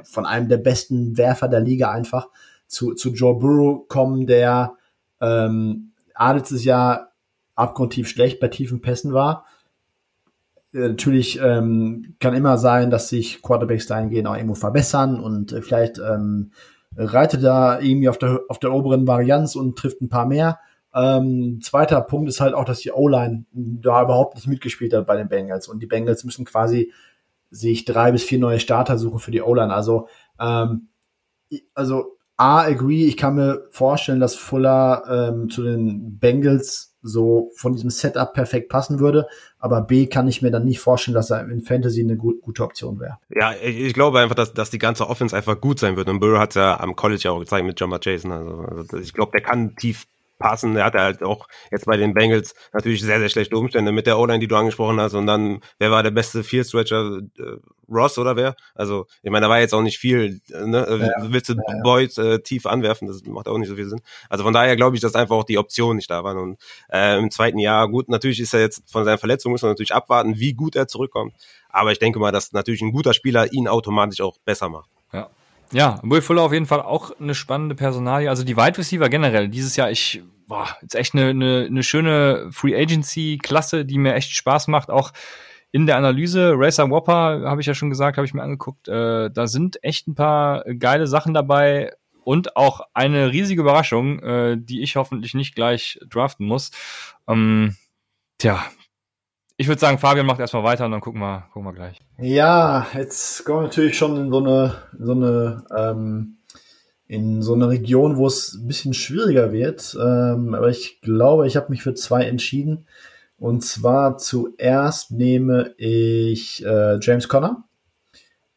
von einem der besten Werfer der Liga einfach zu, zu Joe Burrow kommen, der ähm, A letztes Jahr abgrundtief schlecht bei tiefen Pässen war. Äh, natürlich ähm, kann immer sein, dass sich Quarterbacks dahingehend auch irgendwo verbessern und äh, vielleicht ähm, reitet da irgendwie auf der, auf der oberen Varianz und trifft ein paar mehr. Ähm, zweiter Punkt ist halt auch, dass die O-Line da überhaupt nicht mitgespielt hat bei den Bengals und die Bengals müssen quasi sich drei bis vier neue Starter suchen für die O-Line. Also, ähm, also A, agree, ich kann mir vorstellen, dass Fuller ähm, zu den Bengals so von diesem Setup perfekt passen würde. Aber B kann ich mir dann nicht vorstellen, dass er in Fantasy eine gut, gute Option wäre. Ja, ich, glaube einfach, dass, dass die ganze Offense einfach gut sein wird. Und Burrow hat ja am College ja auch gezeigt mit John Jason. Also, also ich glaube, der kann tief passen. Er hatte halt auch jetzt bei den Bengals natürlich sehr, sehr schlechte Umstände mit der O-Line, die du angesprochen hast. Und dann, wer war der beste Field Stretcher? Äh, Ross oder wer? Also, ich meine, da war jetzt auch nicht viel, ne? Ja, Willst du ja, ja. Boyd äh, tief anwerfen? Das macht auch nicht so viel Sinn. Also von daher glaube ich, dass einfach auch die Optionen nicht da waren. Und äh, im zweiten Jahr, gut, natürlich ist er jetzt von seiner Verletzung, muss man natürlich abwarten, wie gut er zurückkommt. Aber ich denke mal, dass natürlich ein guter Spieler ihn automatisch auch besser macht. Ja. Ja, Will Fuller auf jeden Fall auch eine spannende Personalie. Also die Wide Receiver generell dieses Jahr, ich boah, jetzt echt eine, eine, eine schöne Free Agency Klasse, die mir echt Spaß macht, auch in der Analyse. Racer Whopper, habe ich ja schon gesagt, habe ich mir angeguckt. Äh, da sind echt ein paar geile Sachen dabei und auch eine riesige Überraschung, äh, die ich hoffentlich nicht gleich draften muss. Ähm, tja, ich würde sagen, Fabian macht erstmal weiter und dann gucken wir, gucken wir gleich. Ja, jetzt kommen wir natürlich schon in so eine, so eine, ähm, in so eine Region, wo es ein bisschen schwieriger wird. Ähm, aber ich glaube, ich habe mich für zwei entschieden. Und zwar zuerst nehme ich äh, James Conner.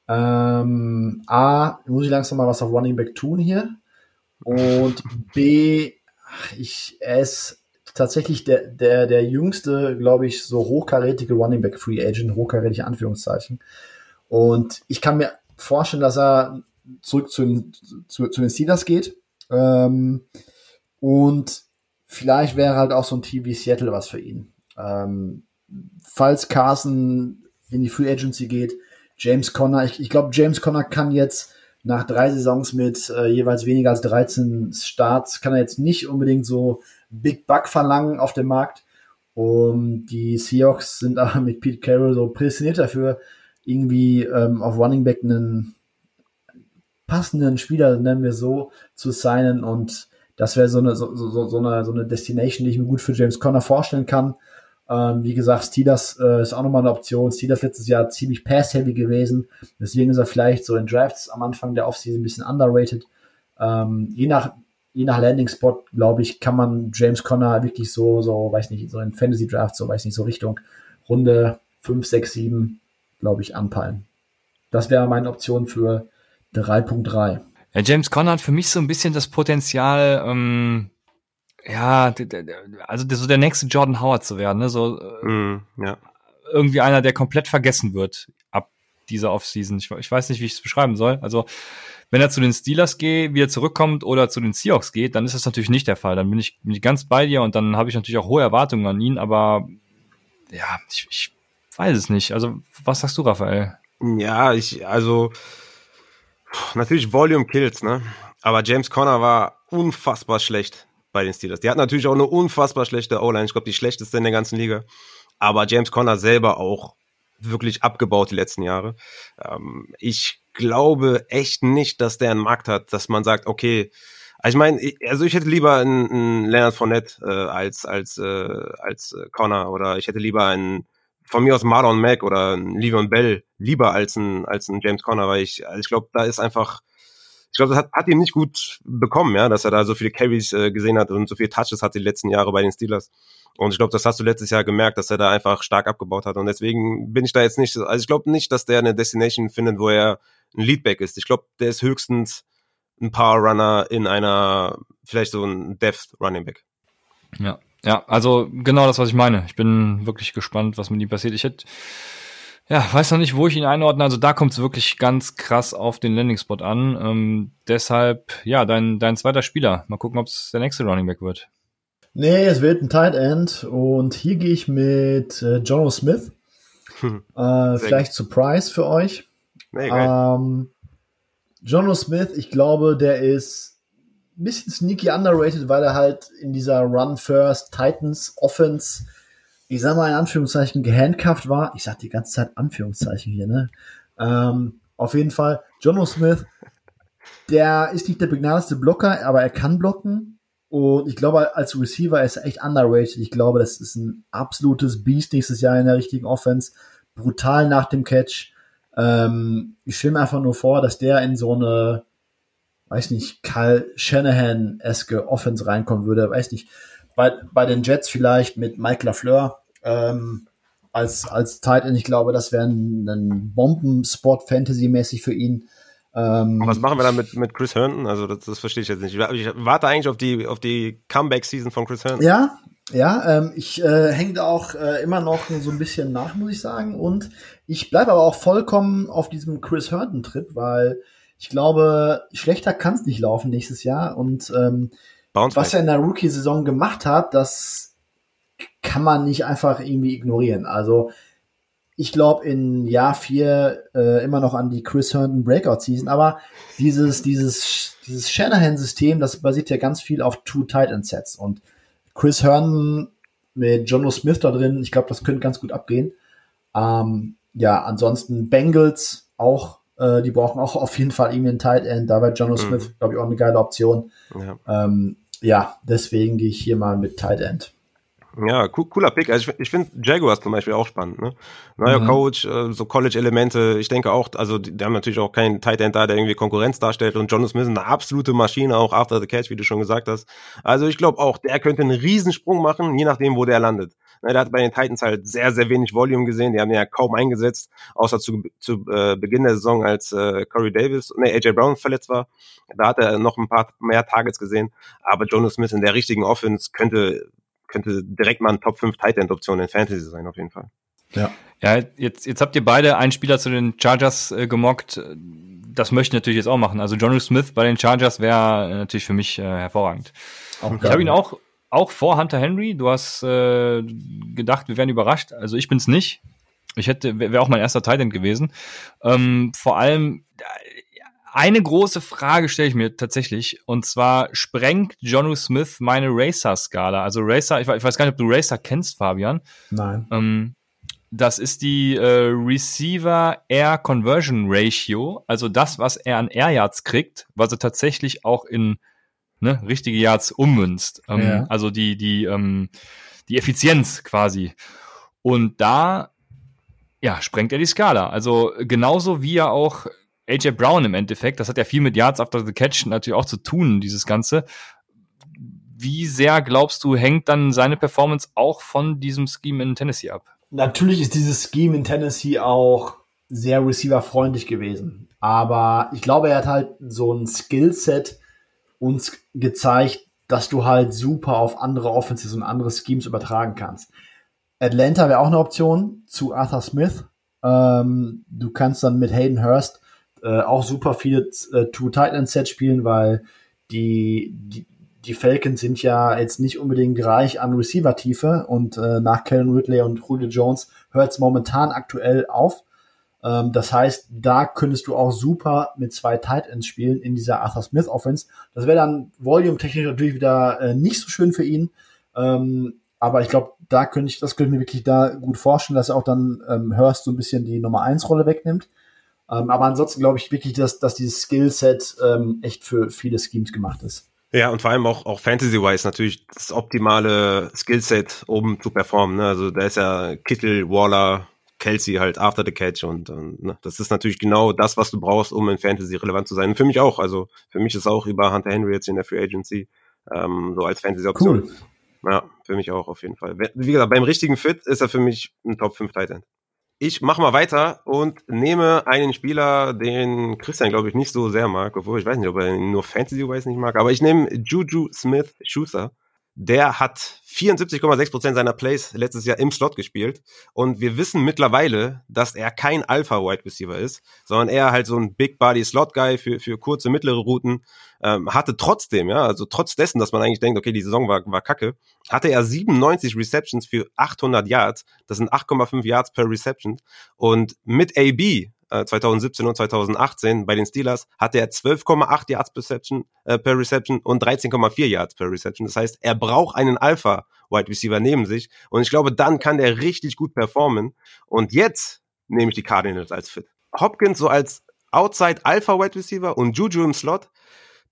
Ähm, A, muss ich langsam mal was auf Running Back tun hier. Und B, ich, er ist tatsächlich der, der, der jüngste, glaube ich, so hochkarätige Running Back Free Agent, hochkarätige Anführungszeichen. Und ich kann mir vorstellen, dass er zurück zu den, zu, zu den Steelers geht. Ähm, und vielleicht wäre halt auch so ein Team wie Seattle was für ihn. Ähm, falls Carson in die Free Agency geht, James Conner, ich, ich glaube, James Conner kann jetzt nach drei Saisons mit äh, jeweils weniger als 13 Starts, kann er jetzt nicht unbedingt so Big Buck verlangen auf dem Markt. Und die Seahawks sind aber mit Pete Carroll so prädestiniert dafür, irgendwie ähm, auf Running Back einen passenden Spieler, nennen wir so, zu signen. Und das wäre so eine, so, so, so, eine, so eine Destination, die ich mir gut für James Conner vorstellen kann. Ähm, wie gesagt, Steelers äh, ist auch nochmal eine Option. Steelers letztes Jahr ziemlich pass-heavy gewesen. Deswegen ist er vielleicht so in Drafts am Anfang der Offseason ein bisschen underrated. Ähm, je nach je nach Landing-Spot, glaube ich, kann man James Conner wirklich so, so, weiß nicht, so in Fantasy-Draft, so, weiß nicht, so Richtung Runde 5, 6, 7, glaube ich, anpeilen. Das wäre meine Option für 3.3. Ja, James Conner hat für mich so ein bisschen das Potenzial, ähm, ja, also so der nächste Jordan Howard zu werden, ne? So mm, ja. irgendwie einer, der komplett vergessen wird ab dieser Offseason. Ich, ich weiß nicht, wie ich es beschreiben soll. Also wenn er zu den Steelers geht, wieder zurückkommt oder zu den Seahawks geht, dann ist das natürlich nicht der Fall. Dann bin ich, bin ich ganz bei dir und dann habe ich natürlich auch hohe Erwartungen an ihn, aber ja, ich, ich weiß es nicht. Also, was sagst du, Raphael? Ja, ich, also natürlich Volume kills, ne? Aber James Conner war unfassbar schlecht bei den Steelers. Die hat natürlich auch eine unfassbar schlechte O-Line. Ich glaube, die schlechteste in der ganzen Liga. Aber James Conner selber auch wirklich abgebaut die letzten Jahre. Ähm, ich glaube echt nicht, dass der einen Markt hat, dass man sagt, okay, ich meine, also ich hätte lieber einen, einen Leonard Fournette äh, als als äh, als äh, Connor oder ich hätte lieber einen von mir aus Marlon Mack oder einen Le'Veon Bell lieber als ein als ein James Conner, weil ich also ich glaube, da ist einfach ich glaube, das hat, hat ihm nicht gut bekommen, ja, dass er da so viele Carries äh, gesehen hat und so viele Touches hat die letzten Jahre bei den Steelers. Und ich glaube, das hast du letztes Jahr gemerkt, dass er da einfach stark abgebaut hat. Und deswegen bin ich da jetzt nicht, also ich glaube nicht, dass der eine Destination findet, wo er ein Leadback ist. Ich glaube, der ist höchstens ein Power Runner in einer, vielleicht so ein Depth Running Back. Ja, ja, also genau das, was ich meine. Ich bin wirklich gespannt, was mit ihm passiert. Ich hätte, ja, weiß noch nicht, wo ich ihn einordne. Also da kommt es wirklich ganz krass auf den Landing-Spot an. Ähm, deshalb, ja, dein, dein zweiter Spieler. Mal gucken, ob es der nächste Running Back wird. Nee, es wird ein Tight End und hier gehe ich mit äh, Jono Smith. Hm. Äh, vielleicht Surprise für euch. Nee, ähm, Jono Smith, ich glaube, der ist ein bisschen sneaky underrated, weil er halt in dieser Run First Titans Offense, ich sag mal in Anführungszeichen, gehandcuffed war. Ich sag die ganze Zeit Anführungszeichen hier, ne? Ähm, auf jeden Fall, Jono Smith, der ist nicht der begnadeste Blocker, aber er kann blocken. Und ich glaube, als Receiver ist er echt underrated. Ich glaube, das ist ein absolutes Beast nächstes Jahr in der richtigen Offense. Brutal nach dem Catch. Ähm, ich stelle mir einfach nur vor, dass der in so eine, weiß nicht, Kyle Shanahan-eske Offense reinkommen würde. Weiß nicht. Bei, bei den Jets vielleicht mit Mike LaFleur ähm, als, als Tight End. Ich glaube, das wäre ein, ein Bombenspot Fantasy-mäßig für ihn. Ähm, was machen wir dann mit, mit Chris Herndon? Also das, das verstehe ich jetzt nicht. Ich warte eigentlich auf die, auf die Comeback-Season von Chris Herndon. Ja, ja, ähm, ich äh, hänge da auch äh, immer noch so ein bisschen nach, muss ich sagen. Und ich bleibe aber auch vollkommen auf diesem Chris Herndon-Trip, weil ich glaube, schlechter kann es nicht laufen nächstes Jahr. Und ähm, was er in der Rookie-Saison gemacht hat, das kann man nicht einfach irgendwie ignorieren. Also ich glaube in Jahr vier äh, immer noch an die Chris Herndon Breakout Season, aber dieses dieses dieses Shanahan System, das basiert ja ganz viel auf Two Tight End Sets und Chris Herndon mit Jono Smith da drin, ich glaube, das könnte ganz gut abgehen. Ähm, ja, ansonsten Bengals auch, äh, die brauchen auch auf jeden Fall irgendwie einen Tight End, da wäre Jono mhm. Smith, glaube ich, auch eine geile Option. Ja, ähm, ja deswegen gehe ich hier mal mit Tight End. Ja, cooler Pick. Also ich, ich finde Jaguars zum Beispiel auch spannend. Ne? Neuer mhm. Coach, äh, so College-Elemente. Ich denke auch, also die, die, haben natürlich auch keinen Tight End da, der irgendwie Konkurrenz darstellt. Und John Smith ist eine absolute Maschine, auch after the catch, wie du schon gesagt hast. Also ich glaube auch, der könnte einen Riesensprung machen, je nachdem, wo der landet. Ne, der hat bei den Titans halt sehr, sehr wenig Volume gesehen. Die haben ja kaum eingesetzt, außer zu, zu äh, Beginn der Saison, als äh, Corey Davis, nee, AJ Brown verletzt war. Da hat er noch ein paar mehr Targets gesehen. Aber Jonas Smith in der richtigen Offense könnte könnte direkt mal ein Top 5 Tight End Option in Fantasy sein, auf jeden Fall. Ja. Ja, jetzt, jetzt habt ihr beide einen Spieler zu den Chargers äh, gemockt. Das möchte ich natürlich jetzt auch machen. Also Johnny Smith bei den Chargers wäre natürlich für mich äh, hervorragend. Auch ich habe ihn auch, auch vor Hunter Henry. Du hast äh, gedacht, wir wären überrascht. Also ich bin's nicht. Ich hätte, wäre auch mein erster Titan gewesen. Ähm, vor allem, eine große Frage stelle ich mir tatsächlich, und zwar sprengt Jonu Smith meine Racer-Skala. Also Racer, ich, ich, weiß gar nicht, ob du Racer kennst, Fabian. Nein. Ähm, das ist die äh, Receiver Air Conversion Ratio, also das, was er an Air Yards kriegt, was er tatsächlich auch in ne, richtige Yards ummünzt. Ähm, ja. Also die, die, ähm, die Effizienz quasi. Und da ja, sprengt er die Skala. Also genauso wie er auch AJ Brown im Endeffekt, das hat ja viel mit Yards after the Catch natürlich auch zu tun, dieses Ganze. Wie sehr glaubst du, hängt dann seine Performance auch von diesem Scheme in Tennessee ab? Natürlich ist dieses Scheme in Tennessee auch sehr receiver-freundlich gewesen. Aber ich glaube, er hat halt so ein Skillset uns gezeigt, dass du halt super auf andere Offenses und andere Schemes übertragen kannst. Atlanta wäre auch eine Option zu Arthur Smith. Ähm, du kannst dann mit Hayden Hurst äh, auch super viele äh, Two Titan Set spielen, weil die, die, die Falcons sind ja jetzt nicht unbedingt reich an Receiver-Tiefe und äh, nach Kellen Ridley und Julio Jones hört es momentan aktuell auf. Ähm, das heißt, da könntest du auch super mit zwei Tight Ends spielen in dieser Arthur Smith Offense. Das wäre dann volume-technisch natürlich wieder äh, nicht so schön für ihn. Ähm, aber ich glaube, da könnte ich, das könnte ich mir wirklich da gut vorstellen, dass er auch dann ähm, Hurst so ein bisschen die Nummer 1 Rolle wegnimmt. Ähm, aber ansonsten glaube ich wirklich, dass, dass dieses Skillset ähm, echt für viele Schemes gemacht ist. Ja, und vor allem auch, auch Fantasy-wise natürlich das optimale Skillset, um zu performen. Ne? Also da ist ja Kittel, Waller, Kelsey halt after the catch und, und ne? das ist natürlich genau das, was du brauchst, um in Fantasy relevant zu sein. Und für mich auch. Also für mich ist auch über Hunter Henry jetzt in der Free Agency ähm, so als Fantasy-Option. Cool. Ja, für mich auch auf jeden Fall. Wie gesagt, beim richtigen Fit ist er für mich ein Top 5 Titan. Ich mache mal weiter und nehme einen Spieler, den Christian, glaube ich, nicht so sehr mag, obwohl ich weiß nicht, ob er nur Fantasy-wise nicht mag, aber ich nehme Juju Smith-Schuster der hat 74,6 Prozent seiner Plays letztes Jahr im Slot gespielt. Und wir wissen mittlerweile, dass er kein Alpha-Wide Receiver ist, sondern eher halt so ein Big Body Slot Guy für, für kurze, mittlere Routen. Ähm, hatte trotzdem, ja, also trotz dessen, dass man eigentlich denkt, okay, die Saison war, war kacke, hatte er 97 Receptions für 800 Yards. Das sind 8,5 Yards per Reception. Und mit AB 2017 äh, und 2018 bei den Steelers hatte er 12,8 Yards Perception, äh, per Reception und 13,4 Yards per Reception. Das heißt, er braucht einen Alpha Wide Receiver neben sich und ich glaube, dann kann der richtig gut performen. Und jetzt nehme ich die Cardinals als Fit. Hopkins so als Outside Alpha Wide Receiver und Juju im Slot.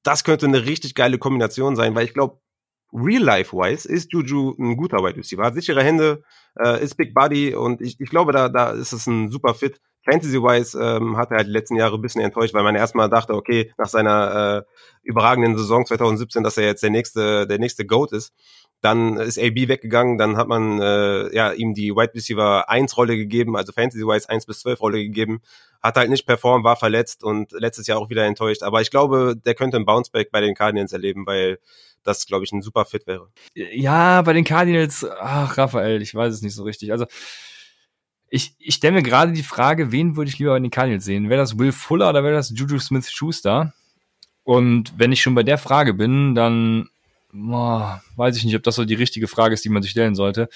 Das könnte eine richtig geile Kombination sein, weil ich glaube, Real-Life-wise ist Juju ein guter Wide Receiver. Hat sichere Hände, äh, ist Big Body und ich, ich glaube, da, da ist es ein super Fit. Fantasy-wise ähm, hat er halt die letzten Jahre ein bisschen enttäuscht, weil man erstmal dachte, okay, nach seiner äh, überragenden Saison 2017, dass er jetzt der nächste, der nächste GOAT ist. Dann ist AB weggegangen, dann hat man äh, ja ihm die Wide Receiver 1 Rolle gegeben, also Fantasy-wise 1 bis 12 Rolle gegeben. Hat halt nicht performt, war verletzt und letztes Jahr auch wieder enttäuscht. Aber ich glaube, der könnte ein Bounceback bei den Cardinals erleben, weil das, glaube ich, ein super Fit wäre. Ja, bei den Cardinals, ach, Raphael, ich weiß es nicht so richtig. Also, ich, ich stelle mir gerade die Frage, wen würde ich lieber bei den Cardinals sehen? Wäre das Will Fuller oder wäre das Juju Smith-Schuster? Und wenn ich schon bei der Frage bin, dann boah, weiß ich nicht, ob das so die richtige Frage ist, die man sich stellen sollte.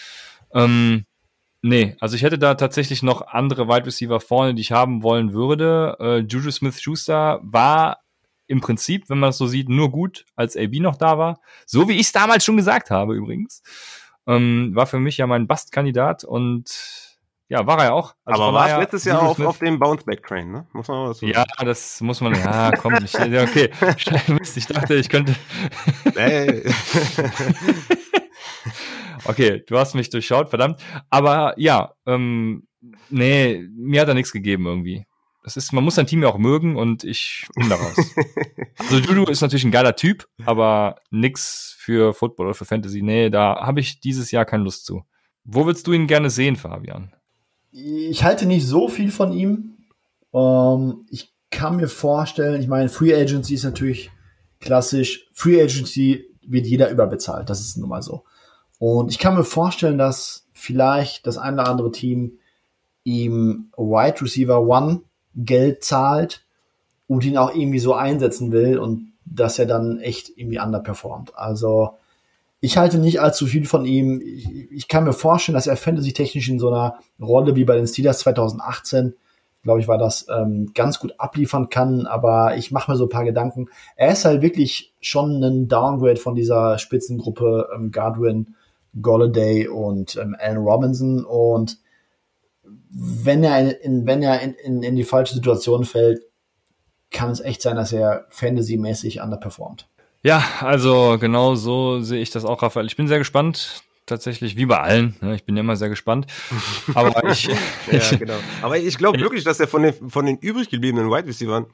Ähm, nee, also ich hätte da tatsächlich noch andere Wide Receiver vorne, die ich haben wollen würde. Äh, Juju Smith-Schuster war im Prinzip, wenn man das so sieht, nur gut, als AB noch da war. So wie ich es damals schon gesagt habe übrigens. Ähm, war für mich ja mein Bastkandidat und ja, war er ja auch. Also Aber war es letztes Jahr auf, auf dem Bounceback-Train, ne? Muss man das so Ja, das muss man, ja, komm, ich, okay. ich dachte, ich könnte. Okay, du hast mich durchschaut, verdammt. Aber ja, ähm, nee, mir hat er nichts gegeben irgendwie. Das ist, man muss sein Team ja auch mögen und ich bin daraus. also Juju ist natürlich ein geiler Typ, aber nix für Football oder für Fantasy. Nee, da habe ich dieses Jahr keine Lust zu. Wo willst du ihn gerne sehen, Fabian? Ich halte nicht so viel von ihm. Ähm, ich kann mir vorstellen, ich meine, Free Agency ist natürlich klassisch. Free Agency wird jeder überbezahlt. Das ist nun mal so. Und ich kann mir vorstellen, dass vielleicht das eine oder andere Team ihm Wide Receiver One Geld zahlt und ihn auch irgendwie so einsetzen will und dass er dann echt irgendwie underperformt. Also ich halte nicht allzu viel von ihm. Ich, ich kann mir vorstellen, dass er fantasy-technisch in so einer Rolle wie bei den Steelers 2018, glaube ich, war das, ähm, ganz gut abliefern kann. Aber ich mache mir so ein paar Gedanken. Er ist halt wirklich schon ein Downgrade von dieser Spitzengruppe ähm, Godwin, Golladay und ähm, Allen Robinson. Und wenn er, in, in wenn er in, in, in die falsche Situation fällt, kann es echt sein, dass er fantasy-mäßig underperformt. Ja, also genau so sehe ich das auch, Raphael. Ich bin sehr gespannt, tatsächlich, wie bei allen. Ne? Ich bin immer sehr gespannt. Aber ich. ja, genau. Aber ich glaube wirklich, dass er von den, von den übrig gebliebenen Wide Receivers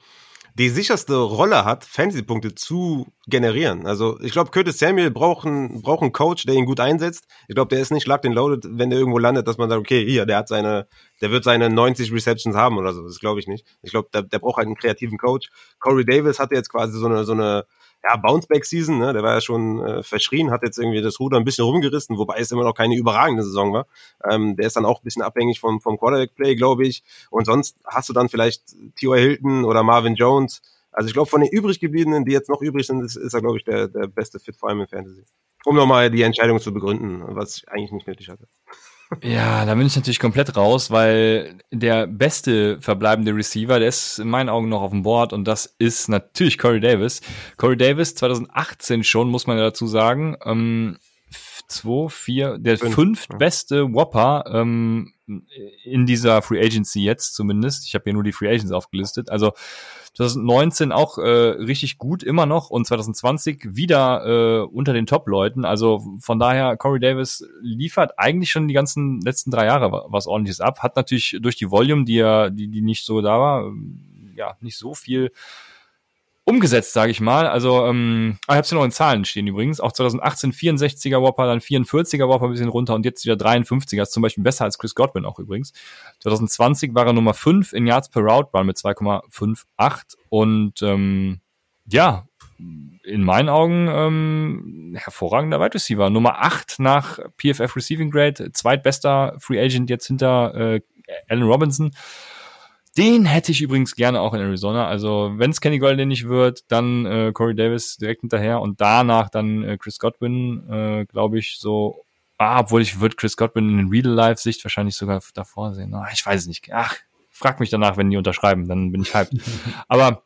die sicherste Rolle hat, Fantasy-Punkte zu generieren. Also ich glaube, Curtis Samuel braucht einen, braucht einen Coach, der ihn gut einsetzt. Ich glaube, der ist nicht locked and loaded, wenn der irgendwo landet, dass man sagt, okay, hier, der hat seine, der wird seine 90 Receptions haben oder so. Das glaube ich nicht. Ich glaube, der, der braucht halt einen kreativen Coach. Corey Davis hatte jetzt quasi so eine, so eine ja, Bounceback-Season, ne? der war ja schon äh, verschrien, hat jetzt irgendwie das Ruder ein bisschen rumgerissen, wobei es immer noch keine überragende Saison war. Ähm, der ist dann auch ein bisschen abhängig vom, vom Quarterback-Play, glaube ich. Und sonst hast du dann vielleicht T.Y. Hilton oder Marvin Jones. Also ich glaube, von den übrig gebliebenen, die jetzt noch übrig sind, ist, ist er, glaube ich, der, der beste Fit, vor allem im Fantasy. Um nochmal die Entscheidung zu begründen, was ich eigentlich nicht nötig hatte. Ja, da bin ich natürlich komplett raus, weil der beste verbleibende Receiver, der ist in meinen Augen noch auf dem Board und das ist natürlich Corey Davis. Corey Davis 2018 schon, muss man ja dazu sagen. Ähm, zwei, vier, der Fünf, fünft ja. beste Whopper ähm, in dieser Free Agency jetzt zumindest. Ich habe hier nur die Free Agents aufgelistet. Also 2019 auch äh, richtig gut immer noch und 2020 wieder äh, unter den Top-Leuten. Also von daher, Corey Davis liefert eigentlich schon die ganzen letzten drei Jahre was ordentliches ab. Hat natürlich durch die Volume, die ja, die, die nicht so da war, ja, nicht so viel umgesetzt, sage ich mal. Also, ähm, ah, ich habe ja noch in Zahlen stehen übrigens. Auch 2018 64er Whopper, dann 44er Whopper ein bisschen runter und jetzt wieder 53er. ist zum Beispiel besser als Chris Godwin auch übrigens. 2020 war er Nummer 5 in Yards per Route Run mit 2,58 und ähm, ja, in meinen Augen ähm, hervorragender Wide Receiver. Nummer 8 nach PFF Receiving Grade, zweitbester Free Agent jetzt hinter äh, Allen Robinson. Den hätte ich übrigens gerne auch in Arizona. Also wenn es Kenny Golden nicht wird, dann äh, Corey Davis direkt hinterher und danach dann äh, Chris Godwin, äh, glaube ich, so. Ah, obwohl ich würde Chris Godwin in Real-Life-Sicht wahrscheinlich sogar davor sehen. Oh, ich weiß es nicht. Ach, frag mich danach, wenn die unterschreiben, dann bin ich hyped. Aber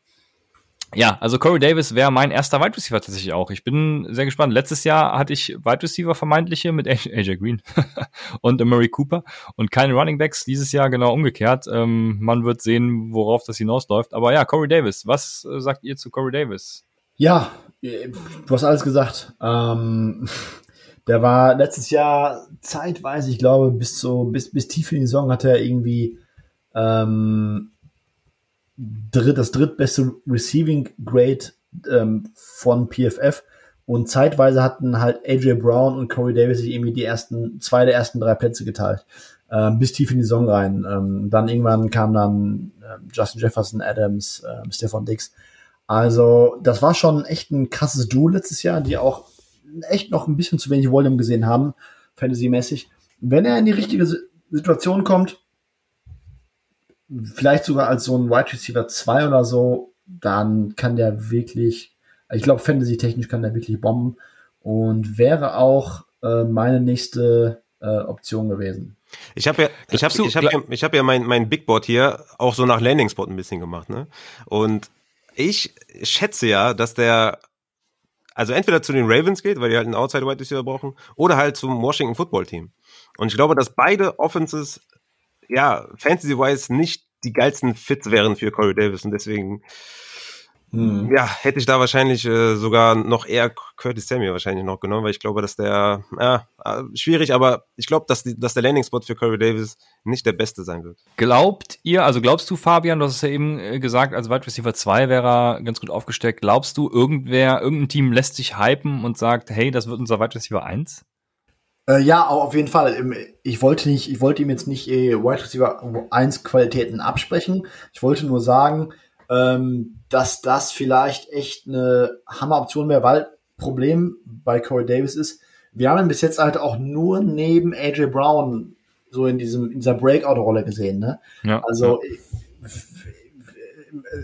ja, also Corey Davis wäre mein erster Wide Receiver tatsächlich auch. Ich bin sehr gespannt. Letztes Jahr hatte ich Wide Receiver vermeintliche mit AJ Green und Murray Cooper und keine Running Backs. Dieses Jahr genau umgekehrt. Ähm, man wird sehen, worauf das hinausläuft. Aber ja, Corey Davis. Was äh, sagt ihr zu Corey Davis? Ja, du hast alles gesagt. Ähm, der war letztes Jahr zeitweise, ich glaube, bis so bis bis tief in die Saison hat er irgendwie ähm, dritt, das drittbeste Receiving Grade ähm, von PFF. Und zeitweise hatten halt AJ Brown und Corey Davis sich irgendwie die ersten, zwei der ersten drei Plätze geteilt. Ähm, bis tief in die Saison rein. Ähm, dann irgendwann kam dann äh, Justin Jefferson, Adams, äh, Stefan Dix. Also, das war schon echt ein krasses Duo letztes Jahr, die auch echt noch ein bisschen zu wenig Volume gesehen haben, fantasy-mäßig. Wenn er in die richtige Situation kommt, vielleicht sogar als so ein Wide Receiver 2 oder so, dann kann der wirklich, ich glaube, Fantasy-technisch kann der wirklich bomben und wäre auch äh, meine nächste äh, Option gewesen. Ich habe ja, ich habe, ich habe, ja, ich habe ja mein mein Big Board hier auch so nach Landing Spot ein bisschen gemacht, ne? Und ich schätze ja, dass der also entweder zu den Ravens geht, weil die halt einen Outside Wide Receiver brauchen, oder halt zum Washington Football Team. Und ich glaube, dass beide Offenses ja, Fantasy-wise nicht die geilsten Fits wären für Corey Davis und deswegen hm. ja, hätte ich da wahrscheinlich äh, sogar noch eher Curtis Samuel wahrscheinlich noch genommen, weil ich glaube, dass der, ja, äh, schwierig, aber ich glaube, dass, die, dass der Landing-Spot für Corey Davis nicht der beste sein wird. Glaubt ihr, also glaubst du, Fabian, du hast es ja eben äh, gesagt, als Wide Receiver 2 wäre er ganz gut aufgesteckt. Glaubst du, irgendwer, irgendein Team lässt sich hypen und sagt, hey, das wird unser Wide Receiver 1? Äh, ja, auf jeden Fall. Ich wollte nicht, ich wollte ihm jetzt nicht äh, Wide Receiver 1 Qualitäten absprechen. Ich wollte nur sagen, ähm, dass das vielleicht echt eine Hammeroption wäre, weil Problem bei Corey Davis ist, wir haben ihn bis jetzt halt auch nur neben AJ Brown so in diesem in dieser Breakout-Rolle gesehen. Ne? Ja, also ja.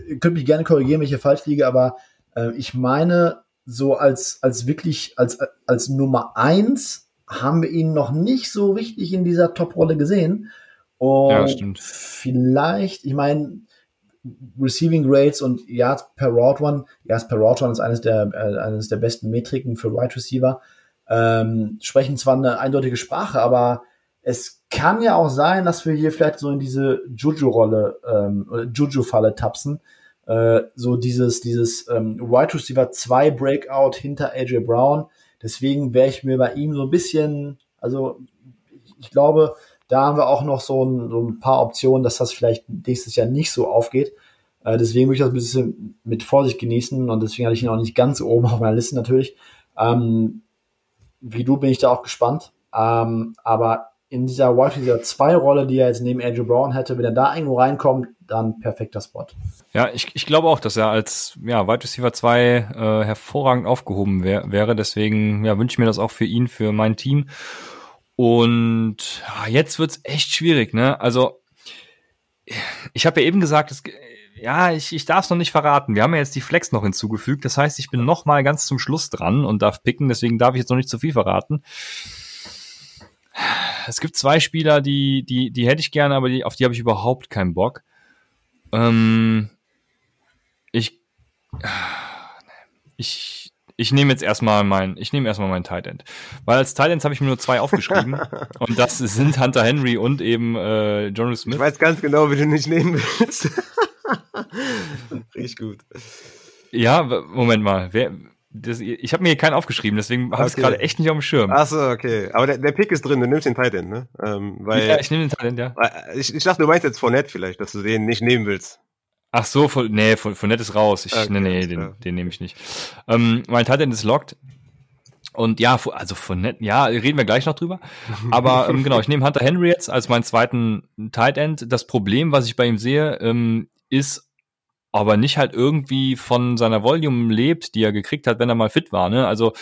ihr könnt mich gerne korrigieren, wenn ich hier falsch liege, aber äh, ich meine, so als, als wirklich, als, als Nummer eins haben wir ihn noch nicht so richtig in dieser Top-Rolle gesehen. Und ja, stimmt. vielleicht, ich meine, Receiving Grades und Yards per Route One, Yards per Route One ist eines der, äh, eines der besten Metriken für Wide Receiver, ähm, sprechen zwar eine eindeutige Sprache, aber es kann ja auch sein, dass wir hier vielleicht so in diese Juju-Rolle, ähm, Juju-Falle tapsen. Äh, so dieses, dieses ähm, Wide Receiver 2 Breakout hinter AJ Brown. Deswegen wäre ich mir bei ihm so ein bisschen, also ich glaube, da haben wir auch noch so ein, so ein paar Optionen, dass das vielleicht nächstes Jahr nicht so aufgeht. Äh, deswegen würde ich das ein bisschen mit Vorsicht genießen und deswegen hatte ich ihn auch nicht ganz oben auf meiner Liste natürlich. Ähm, wie du bin ich da auch gespannt. Ähm, aber in dieser Wide Receiver 2 Rolle, die er jetzt neben Andrew Brown hätte, wenn er da irgendwo reinkommt, dann perfekter Spot. Ja, ich, ich glaube auch, dass er als ja, Wide Receiver 2 äh, hervorragend aufgehoben wär, wäre. Deswegen ja, wünsche ich mir das auch für ihn, für mein Team. Und ja, jetzt wird's echt schwierig, ne? Also, ich habe ja eben gesagt, es, ja, ich, ich darf es noch nicht verraten. Wir haben ja jetzt die Flex noch hinzugefügt. Das heißt, ich bin noch mal ganz zum Schluss dran und darf picken. Deswegen darf ich jetzt noch nicht zu viel verraten. Es gibt zwei Spieler, die, die, die hätte ich gerne, aber die, auf die habe ich überhaupt keinen Bock. Ähm, ich, ich, ich nehme jetzt erstmal mein, ich nehme erstmal mein Tight End. Weil als Tight Ends habe ich mir nur zwei aufgeschrieben. und das sind Hunter Henry und eben äh, Johnny Smith. Ich weiß ganz genau, wie du nicht nehmen willst. Richtig gut. Ja, Moment mal. Wer, das, ich habe mir hier keinen aufgeschrieben, deswegen habe ich okay. es gerade echt nicht auf dem Schirm. Ach so, okay. Aber der, der Pick ist drin, du nimmst den Tight End, ne? Ähm, weil, ja, ich nehme den Tight End, ja. Ich, ich dachte, du meinst jetzt Fournette vielleicht, dass du den nicht nehmen willst. Ach so, von, nee, von, von Nett ist raus. Ich, okay, nee, nee, den, den nehme ich nicht. Ähm, mein Titan ist locked. Und ja, also von Nett, ja, reden wir gleich noch drüber. Aber ähm, genau, ich nehme Hunter Henry jetzt als meinen zweiten Tight End. Das Problem, was ich bei ihm sehe, ähm, ist aber nicht halt irgendwie von seiner Volume lebt, die er gekriegt hat, wenn er mal fit war. Ne? Also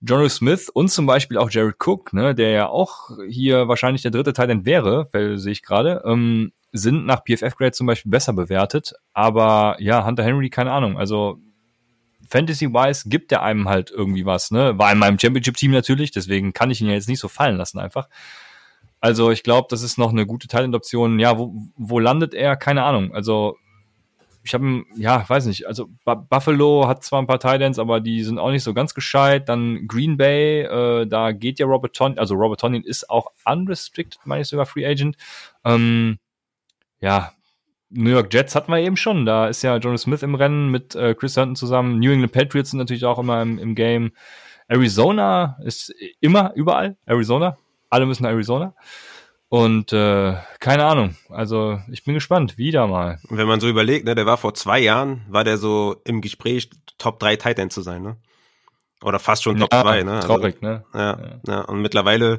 Jono Smith und zum Beispiel auch Jared Cook, ne, der ja auch hier wahrscheinlich der dritte End wäre, sehe ich gerade, ähm, sind nach PFF-Grade zum Beispiel besser bewertet. Aber ja, Hunter Henry, keine Ahnung. Also Fantasy-wise gibt er einem halt irgendwie was. Ne? War in meinem Championship-Team natürlich, deswegen kann ich ihn ja jetzt nicht so fallen lassen einfach. Also ich glaube, das ist noch eine gute Teilendoption. Ja, wo, wo landet er? Keine Ahnung. Also ich habe, ja, weiß nicht, also Buffalo hat zwar ein paar Titans, aber die sind auch nicht so ganz gescheit. Dann Green Bay, äh, da geht ja Robert Tonyan, also Robert Tonyan ist auch unrestricted, meine ich sogar Free Agent. Ähm, ja, New York Jets hatten wir eben schon. Da ist ja Jonas Smith im Rennen mit äh, Chris Hunton zusammen. New England Patriots sind natürlich auch immer im, im Game. Arizona ist immer überall. Arizona. Alle müssen Arizona. Und äh, keine Ahnung. Also ich bin gespannt. Wieder mal. Wenn man so überlegt, ne, der war vor zwei Jahren, war der so im Gespräch, Top 3 Titan zu sein, ne? Oder fast schon Top ja, 2, ne? Traurig, also, ne? Ja, ja, ja. Und mittlerweile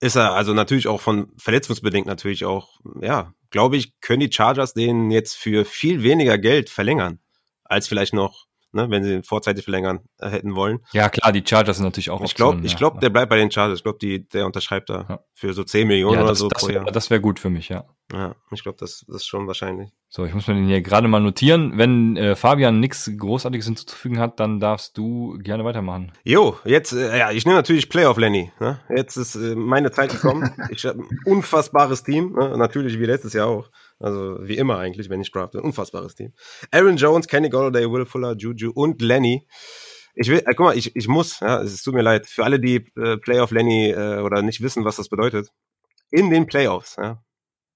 ist er also natürlich auch von verletzungsbedingt natürlich auch, ja, glaube ich, können die Chargers den jetzt für viel weniger Geld verlängern, als vielleicht noch ne, wenn sie vorzeitig verlängern äh, hätten wollen. Ja, klar, die Chargers sind natürlich auch Ich glaube, ich glaube, ja. der bleibt bei den Chargers. Ich glaube, die, der unterschreibt da ja. für so 10 Millionen ja, das, oder so das pro Jahr. Das wäre gut für mich, ja. Ja, ich glaube, das, das ist schon wahrscheinlich. So, ich muss mir den hier gerade mal notieren. Wenn äh, Fabian nichts Großartiges hinzuzufügen hat, dann darfst du gerne weitermachen. Jo, jetzt, äh, ja, ich nehme natürlich Playoff Lenny. Ne? Jetzt ist äh, meine Zeit gekommen. ich habe ein unfassbares Team, ne? natürlich wie letztes Jahr auch. Also wie immer eigentlich, wenn ich drafte. Unfassbares Team. Aaron Jones, Kenny Golladay, Will Fuller, Juju und Lenny. Ich will, äh, guck mal, ich, ich muss, ja, es tut mir leid, für alle, die äh, Playoff Lenny äh, oder nicht wissen, was das bedeutet. In den Playoffs, ja,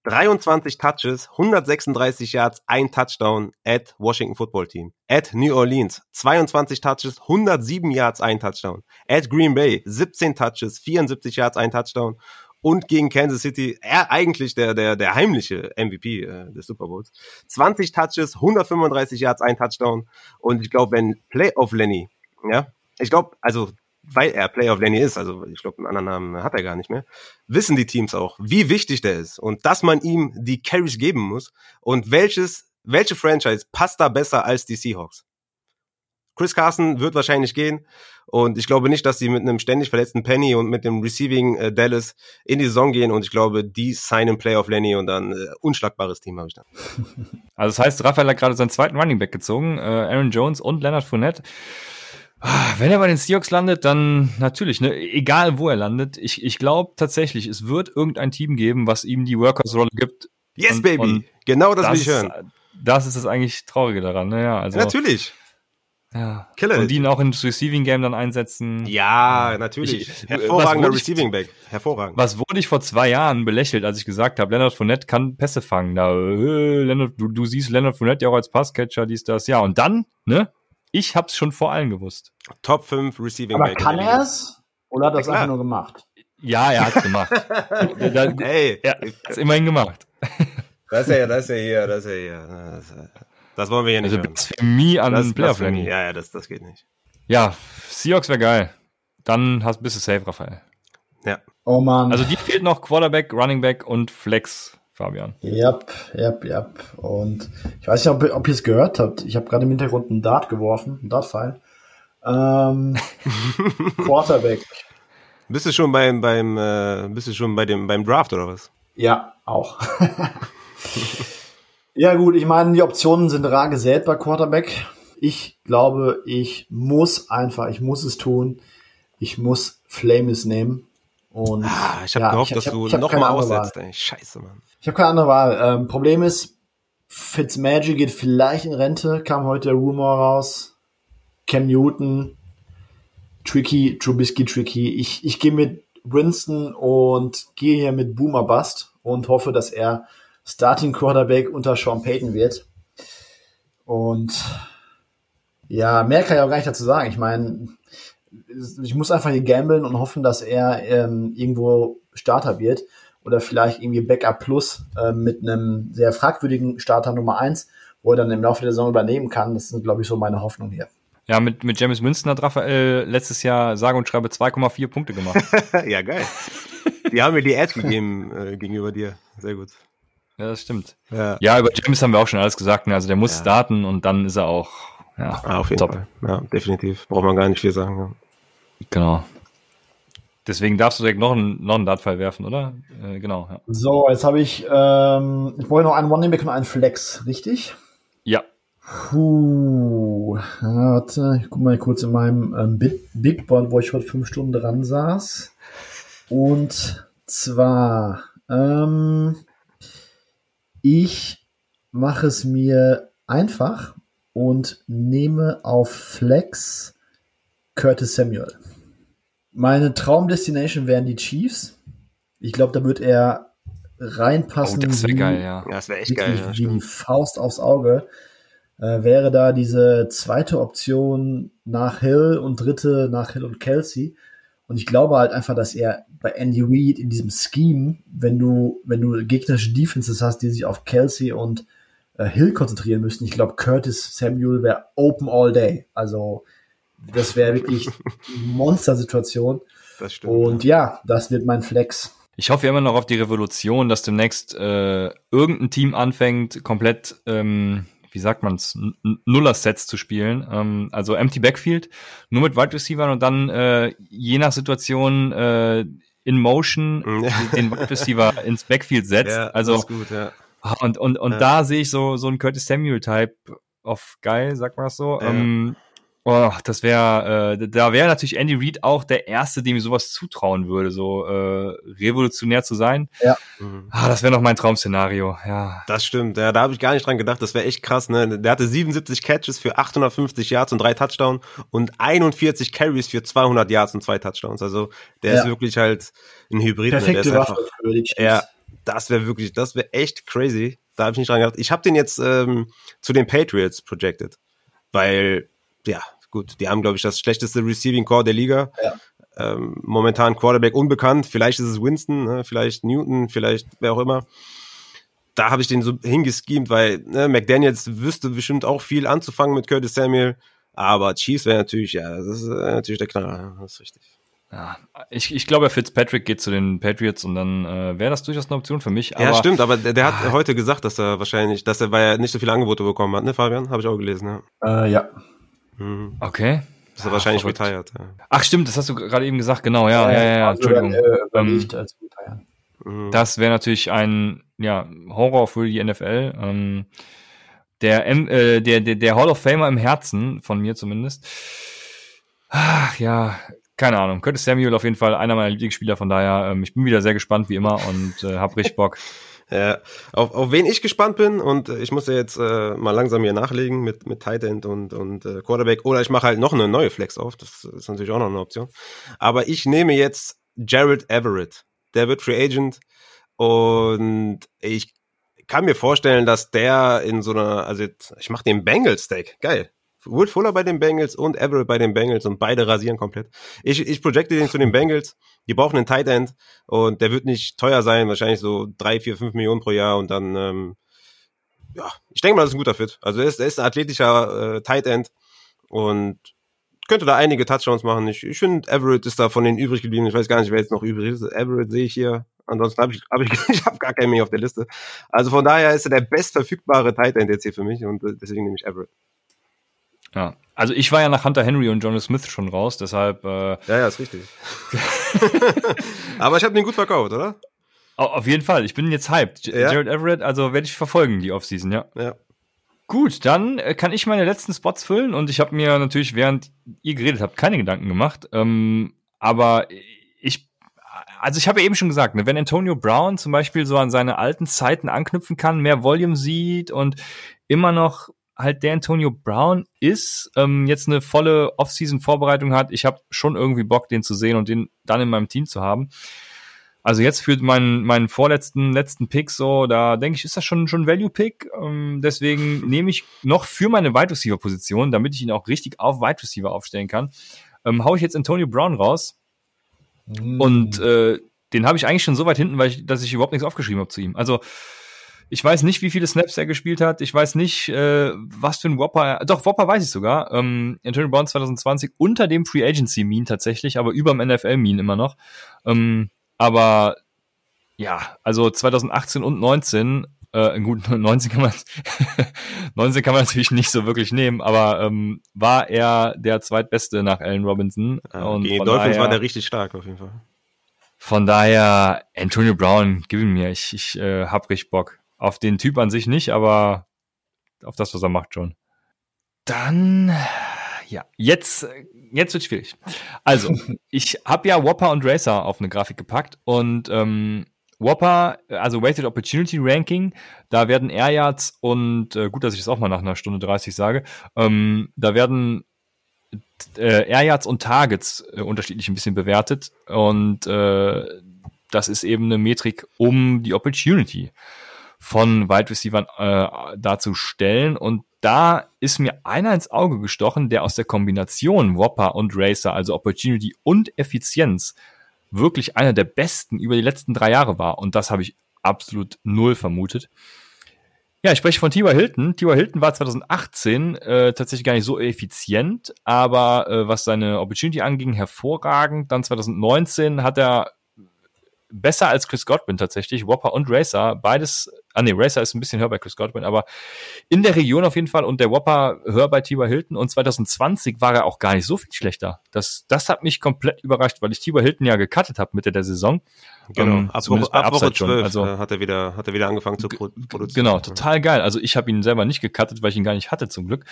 23 Touches, 136 Yards, ein Touchdown at Washington Football Team. At New Orleans, 22 Touches, 107 Yards, ein Touchdown. At Green Bay, 17 Touches, 74 Yards, ein Touchdown und gegen Kansas City, er eigentlich der, der, der heimliche MVP äh, des Super Bowls. 20 Touches, 135 Yards, ein Touchdown. Und ich glaube, wenn Playoff Lenny, ja, ich glaube, also weil er Playoff Lenny ist, also ich glaube, einen anderen Namen hat er gar nicht mehr, wissen die Teams auch, wie wichtig der ist und dass man ihm die Carries geben muss und welches, welche Franchise passt da besser als die Seahawks. Chris Carson wird wahrscheinlich gehen. Und ich glaube nicht, dass sie mit einem ständig verletzten Penny und mit dem Receiving äh, Dallas in die Saison gehen. Und ich glaube, die signen Playoff Lenny und dann äh, unschlagbares Team habe ich dann. Also das heißt, Raphael hat gerade seinen zweiten Running Back gezogen, äh, Aaron Jones und Leonard Fournette. Ah, Wenn er bei den Seahawks landet, dann natürlich, ne, egal wo er landet. Ich, ich glaube tatsächlich, es wird irgendein Team geben, was ihm die Workers-Rolle gibt. Yes, Und- Baby. und genau das, Das, will ich hören. ist, das ist das eigentlich Traurige daran, ne? Ja, also, ja, natürlich. Ja. Killer. Und die ihn auch ins Receiving Game dann einsetzen. Ja, natürlich. Ich- Hervorragender Receiving Back. Hervorragend. Was wurde ich vor zwei Jahren belächelt, als ich gesagt habe, Leonard Fournette kann Pässe fangen. Da, äh, Leonard, du, du siehst Leonard Fournette ja auch als Passcatcher, dies, das. Ja, und dann, ne? Ich hab's schon vor allen gewusst. Top 5 Receiving Aber Back. kann er es? Oder hat er es einfach nur gemacht? Ja, er hat's gemacht. da, Ey, er hat's immerhin gemacht. das ist ja, das ist ja hier, das ist ja hier. Das, wollen wir hier nicht Also hören. Blasphemie an Das ist Playoff Blasphemie. Ja, ja, das, das geht nicht. Ja, Seahawks wäre geil. Dann hast, bist du safe, Raphael. Ja. Oh Mann. Also die fehlt noch Quarterback, Running Back und Flex, Fabian. Yep, yep, yep. Und ich weiß nicht, ob, ob ihr es gehört habt. Ich habe gerade im Hintergrund einen Dart geworfen, einen Dart-Pfeil. Ähm, Quarterback. Bist du schon beim, beim, äh, bist du schon bei dem, beim Draft oder was? Ja, auch. ja, gut, ich meine, die Optionen sind rar gesät bei Quarterback. Ich glaube, ich muss einfach, ich muss es tun. Ich muss Flames nehmen. Und Ah, ich habe ja, gehofft, ich- dass ich du nochmal aussetzt. Ey. Scheiße, Mann. Ich habe keine andere Wahl. Ähm, Problem ist, Fitzmagic geht vielleicht in Rente, kam heute der Rumor raus. Cam Newton, Tricky, Trubisky, Tricky. Ich, ich gehe mit Winston und gehe hier mit Boomer Bust und hoffe, dass er Starting Quarterback unter Sean Payton wird. Und ja, mehr kann ich auch gar nicht dazu sagen. Ich meine, ich muss einfach hier gamblen und hoffen, dass er ähm, irgendwo Starter wird oder vielleicht irgendwie Backup Plus äh, mit einem sehr fragwürdigen Starter Nummer eins, wo er dann im Laufe der Saison übernehmen kann. Das sind, glaube ich, so meine Hoffnungen hier. Ja, mit, mit James Winston hat Raphael letztes Jahr sage und schreibe 2,4 Punkte gemacht. ja, geil. Die haben mir die Edge gegeben äh, gegenüber dir. Sehr gut. Ja, das stimmt. Ja, Ja, über James haben wir auch schon alles gesagt. Ne? Also der muss Ja. starten und dann ist er auch, ja, Ah, auf jeden top. Fall. Ja, definitiv. Braucht man gar nicht viel sagen. Ja. Genau. Deswegen darfst du direkt noch einen, noch einen Dartpfeil werfen, oder? Äh, genau, ja. So, jetzt habe ich, ähm, ich brauche noch einen One Back und einen Flex, richtig? Ja, Puh, warte, ich guck mal kurz in meinem ähm, Big, Big Board, wo ich heute fünf Stunden dran saß. Und zwar, ähm, ich mache es mir einfach und nehme auf Flex Curtis Samuel. Meine Traumdestination wären die Chiefs. Ich glaube, da wird er oh, reinpassen. das wäre geil, ja. Das wäre echt geil. Ja, wie die. Faust aufs Auge. Äh, wäre da diese zweite Option nach Hill und dritte nach Hill und Kelsey. Und ich glaube halt einfach, dass er bei Andy Reid in diesem Scheme, wenn du, wenn du gegnerische Defenses hast, die sich auf Kelsey und äh, Hill konzentrieren müssen, ich glaube, Curtis Samuel wäre open all day. Also, das wäre wirklich eine Monstersituation. Das stimmt. Und ja, das wird mein Flex. Ich hoffe immer noch auf die Revolution, dass demnächst äh, irgendein Team anfängt, komplett, ähm, wie sagt man's, N- N- Nuller-Sets zu spielen. Ähm, also Empty Backfield, nur mit Wide Receivern und dann äh, je nach Situation äh, in Motion Mhm. den Wide Receiver ins Backfield setzt. ja, also gut, ja. Ah, Und, und, und Ja. da sehe ich so, so einen Curtis Samuel-Type auf geil, sagt man das so. Ähm, oh, das wäre, äh, da wäre natürlich Andy Reid auch der Erste, dem ich sowas zutrauen würde, so äh, revolutionär zu sein. Mhm. Ah, das wäre noch mein Traum-Szenario, ja. Das stimmt, ja, da habe ich gar nicht dran gedacht, das wäre echt krass, ne? Der hatte 77 Catches für 850 Yards und drei Touchdowns und 41 Carries für 200 Yards und zwei Touchdowns. Also, der Ja. ist wirklich halt ein Hybrid. ne? Der Perfekte ist Waffe für die Chiefs. ja, das wäre wirklich, das wäre echt crazy. Da habe ich nicht dran gedacht. Ich habe den jetzt ähm, zu den Patriots projected, weil, ja, gut, die haben, glaube ich, das schlechteste Receiving Core der Liga. Ja. Ähm, momentan Quarterback unbekannt. Vielleicht ist es Winston, ne? vielleicht Newton, vielleicht wer auch immer. Da habe ich den so hingeschemt, weil ne, McDaniels wüsste bestimmt auch viel anzufangen mit Curtis Samuel. Aber Chiefs wäre natürlich, ja, das ist äh, natürlich der Knaller. Das ist richtig. ja. Ich, ich glaube, Fitzpatrick geht zu den Patriots und dann äh, wäre das durchaus eine Option für mich. Aber ja, stimmt, aber der, der hat heute gesagt, dass er wahrscheinlich, dass er, weil er nicht so viele Angebote bekommen hat, ne, Fabian? Habe ich auch gelesen, ja. Äh, ja. Mhm. Okay. Dass er Ah, wahrscheinlich verrückt. retired. Ja. Ach stimmt, das hast du gerade eben gesagt, genau, ja, ja, ja, ja also, Entschuldigung. Äh, überlegt als Retiren. Mhm. Das wäre natürlich ein ja, Horror für die NFL. Ähm, der, M- äh, der, der, der Hall of Famer im Herzen, von mir zumindest. Ach ja, keine Ahnung. Könnte Samuel auf jeden Fall einer meiner Lieblingsspieler, von daher, ähm, ich bin wieder sehr gespannt wie immer und äh, hab richtig Bock. Ja, auf, auf wen ich gespannt bin und äh, ich muss ja jetzt äh, mal langsam hier nachlegen mit, mit Tight End und, und äh, Quarterback oder ich mache halt noch eine neue Flex auf, das ist natürlich auch noch eine Option. Aber ich nehme jetzt Jared Everett, der wird Free Agent und ich kann mir vorstellen, dass der in so einer, also jetzt, ich mache den Bengals Stack, geil. Will Fuller bei den Bengals und Everett bei den Bengals und beide rasieren komplett. Ich, ich projecte den zu den Bengals. Die brauchen einen Tight End und der wird nicht teuer sein, wahrscheinlich so drei, vier, fünf Millionen pro Jahr und dann, ähm, ja, ich denke mal, das ist ein guter Fit. Also er ist, er ist ein athletischer äh, Tight End und könnte da einige Touchdowns machen. Ich, ich finde, Everett ist da von den übrig geblieben. Ich weiß gar nicht, wer jetzt noch übrig ist. Everett sehe ich hier. Ansonsten habe ich, hab ich, ich habe gar keinen mehr auf der Liste. Also von daher ist er der bestverfügbare Tight End jetzt hier für mich und deswegen nehme ich Everett. Ja, also ich war ja nach Hunter Henry und Jonas Smith schon raus, deshalb. Äh, ja, ja, ist richtig. Aber ich habe den gut verkauft, oder? Auf jeden Fall. Ich bin jetzt hyped. Ja. Jared Everett, also werde ich verfolgen die Offseason, ja. Ja. Gut, dann äh, kann ich meine letzten Spots füllen und ich habe mir natürlich, während ihr geredet habt, keine Gedanken gemacht. Ähm, aber ich, also ich habe ja eben schon gesagt, ne, wenn Antonio Brown zum Beispiel so an seine alten Zeiten anknüpfen kann, mehr Volume sieht und immer noch halt der Antonio Brown ist, ähm, jetzt eine volle Offseason-Vorbereitung hat, ich habe schon irgendwie Bock, den zu sehen und den dann in meinem Team zu haben. Also jetzt für meinen, meinen vorletzten, letzten Pick so, da denke ich, ist das schon schon Value-Pick. Ähm, deswegen nehme ich noch für meine Wide Receiver-Position, damit ich ihn auch richtig auf Wide Receiver aufstellen kann, ähm, hau ich jetzt Antonio Brown raus. Mm. Und äh, den habe ich eigentlich schon so weit hinten, weil ich, dass ich überhaupt nichts aufgeschrieben habe zu ihm. Also ich weiß nicht, wie viele Snaps er gespielt hat. Ich weiß nicht, äh, was für ein Whopper. Doch, Whopper weiß ich sogar. Ähm, Antonio Brown 2020 unter dem Free Agency Mean tatsächlich, aber über dem NFL Mean immer noch. Ähm, aber ja, also 2018 und 19 äh, gut, 19 kann man 19 kann man natürlich nicht so wirklich nehmen, aber ähm, war er der zweitbeste nach Allen Robinson. Ja, und die Dolphins daher, war der richtig stark auf jeden Fall. Von daher, Antonio Brown, gib ihn mir. Ich, ich äh, hab richtig Bock. Auf den Typ an sich nicht, aber auf das, was er macht schon. Dann, ja, jetzt, jetzt wird schwierig. Also, ich habe ja Whopper und Racer auf eine Grafik gepackt und ähm, Whopper, also Weighted Opportunity Ranking, da werden Air Yards und äh, gut, dass ich das auch mal nach einer Stunde 30 sage, ähm, da werden äh, Air Yards und Targets äh, unterschiedlich ein bisschen bewertet und äh, das ist eben eine Metrik um die Opportunity von Wide Receivern äh, darzustellen. Und da ist mir einer ins Auge gestochen, der aus der Kombination Whopper und Racer, also Opportunity und Effizienz, wirklich einer der besten über die letzten drei Jahre war. Und das habe ich absolut null vermutet. Ja, ich spreche von T.Y. Hilton. T.Y. Hilton war 2018 äh, tatsächlich gar nicht so effizient, aber äh, was seine Opportunity anging, hervorragend. Dann 2019 hat er besser als Chris Godwin tatsächlich, Whopper und Racer, beides, ah nee, Racer ist ein bisschen höher bei Chris Godwin, aber in der Region auf jeden Fall und der Whopper höher bei T.Y. Hilton und 2020 war er auch gar nicht so viel schlechter. Das, das hat mich komplett überrascht, weil ich T.Y. Hilton ja gecuttet habe Mitte der Saison. Genau, ähm, ab, Woche, ab Woche 12 also, äh, hat er wieder, hat er wieder angefangen zu produzieren. Genau, total geil. Also ich habe ihn selber nicht gecuttet, weil ich ihn gar nicht hatte zum Glück.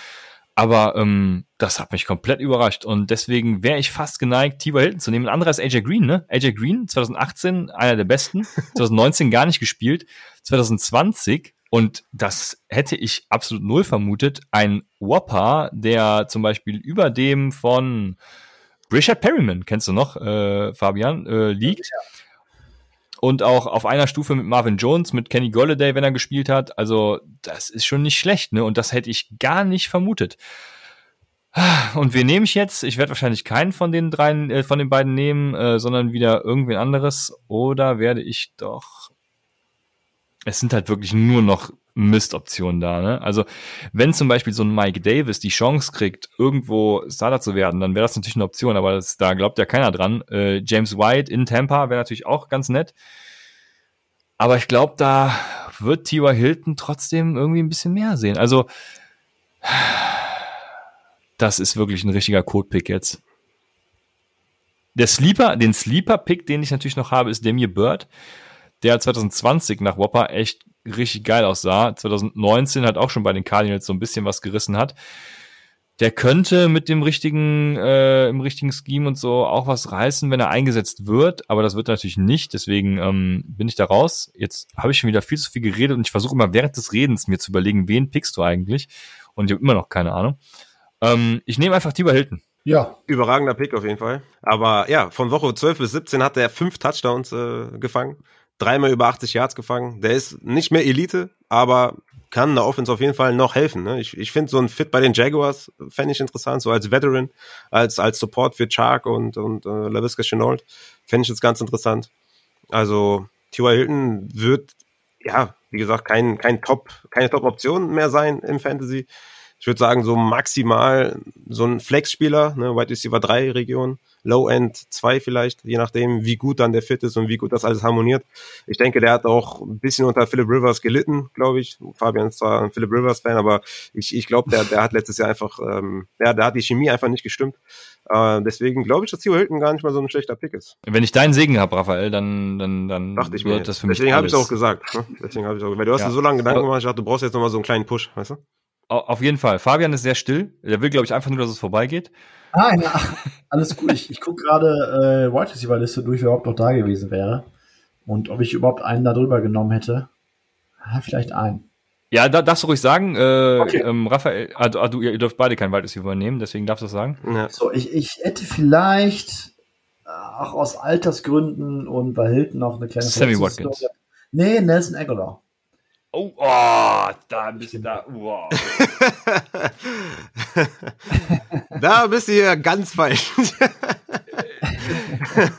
Aber ähm, das hat mich komplett überrascht und deswegen wäre ich fast geneigt, Tiber Hilton zu nehmen. Ein anderer ist AJ Green, ne? AJ Green, 2018 einer der besten, 2019 gar nicht gespielt, 2020 und das hätte ich absolut null vermutet, ein Whopper, der zum Beispiel über dem von Richard Perryman, kennst du noch, äh, Fabian, äh, liegt. Ja und auch auf einer Stufe mit Marvin Jones, mit Kenny Golladay, wenn er gespielt hat. Also das ist schon nicht schlecht, ne? Und das hätte ich gar nicht vermutet. Und wen nehme ich jetzt? Ich werde wahrscheinlich keinen von den dreien, äh, von den beiden nehmen, äh, sondern wieder irgendwen anderes. Oder werde ich doch. Es sind halt wirklich nur noch Mistoptionen da. Ne? Also wenn zum Beispiel so ein Mike Davis die Chance kriegt, irgendwo Starter zu werden, dann wäre das natürlich eine Option, aber das, da glaubt ja keiner dran. Äh, James White in Tampa wäre natürlich auch ganz nett. Aber ich glaube, da wird T.Y. Hilton trotzdem irgendwie ein bisschen mehr sehen. Also das ist wirklich ein richtiger Code-Pick jetzt. Der Sleeper, den Sleeper-Pick, den ich natürlich noch habe, ist Demir Bird, der 2020 nach Whopper echt richtig geil aussah. 2019 hat auch schon bei den Cardinals so ein bisschen was gerissen hat. der könnte mit dem richtigen, äh, im richtigen Scheme und so auch was reißen, wenn er eingesetzt wird, aber das wird er natürlich nicht, deswegen ähm, bin ich da raus. Jetzt habe ich schon wieder viel zu viel geredet und ich versuche immer während des Redens mir zu überlegen, wen pickst du eigentlich? Und ich habe immer noch keine Ahnung. Ähm, ich nehme einfach Tiber Hilton. Ja. Überragender Pick auf jeden Fall. Aber ja, von Woche 12 bis 17 hat er fünf Touchdowns äh, gefangen, dreimal über 80 Yards gefangen. Der ist nicht mehr Elite, aber kann der Offense auf jeden Fall noch helfen. Ne? Ich, ich finde so ein Fit bei den Jaguars fände ich interessant, so als Veteran, als, als Support für Chark und, und äh, LaVisca Chenault fände ich jetzt ganz interessant. Also T.Y. Hilton wird, ja, wie gesagt, kein, kein Top, keine Top-Option mehr sein im Fantasy. Ich würde sagen, so maximal so ein Flex-Spieler, ne, Wide Receiver 3 Region, Low-End 2 vielleicht, je nachdem, wie gut dann der Fit ist und wie gut das alles harmoniert. Ich denke, der hat auch ein bisschen unter Philip Rivers gelitten, glaube ich. Fabian ist zwar ein Philip Rivers-Fan, aber ich, ich glaube, der, der hat letztes Jahr einfach, ähm, der, der hat die Chemie einfach nicht gestimmt. Äh, deswegen glaube ich, dass Theo Hilton gar nicht mal so ein schlechter Pick ist. Wenn ich deinen Segen habe, Raphael, dann, dann, dann dachte ich mir. Das für mich deswegen habe ich auch gesagt. Ne? Deswegen habe ich auch, weil du hast ja. dir so lange Gedanken gemacht, ich dachte, du brauchst jetzt nochmal so einen kleinen Push, weißt du? Auf jeden Fall. Fabian ist sehr still. Der will, glaube ich, einfach nur, dass es vorbeigeht. Ah, ja, alles gut. Ich, ich gucke gerade äh, Wide Receiver Liste durch, wer überhaupt noch da gewesen wäre. Und ob ich überhaupt einen da drüber genommen hätte. Ja, vielleicht einen. Ja, da darfst du ruhig sagen. Äh, okay. ähm, Raphael, also, also, ihr dürft beide kein Wide Receiver übernehmen, deswegen darfst du das sagen. Ja. So, ich, ich hätte vielleicht auch aus Altersgründen und bei Hilton auch eine kleine Sammy Watkins. Nee, Nelson Aguilar. Oh, oh, da bist du da. Wow. da bist du hier ganz falsch.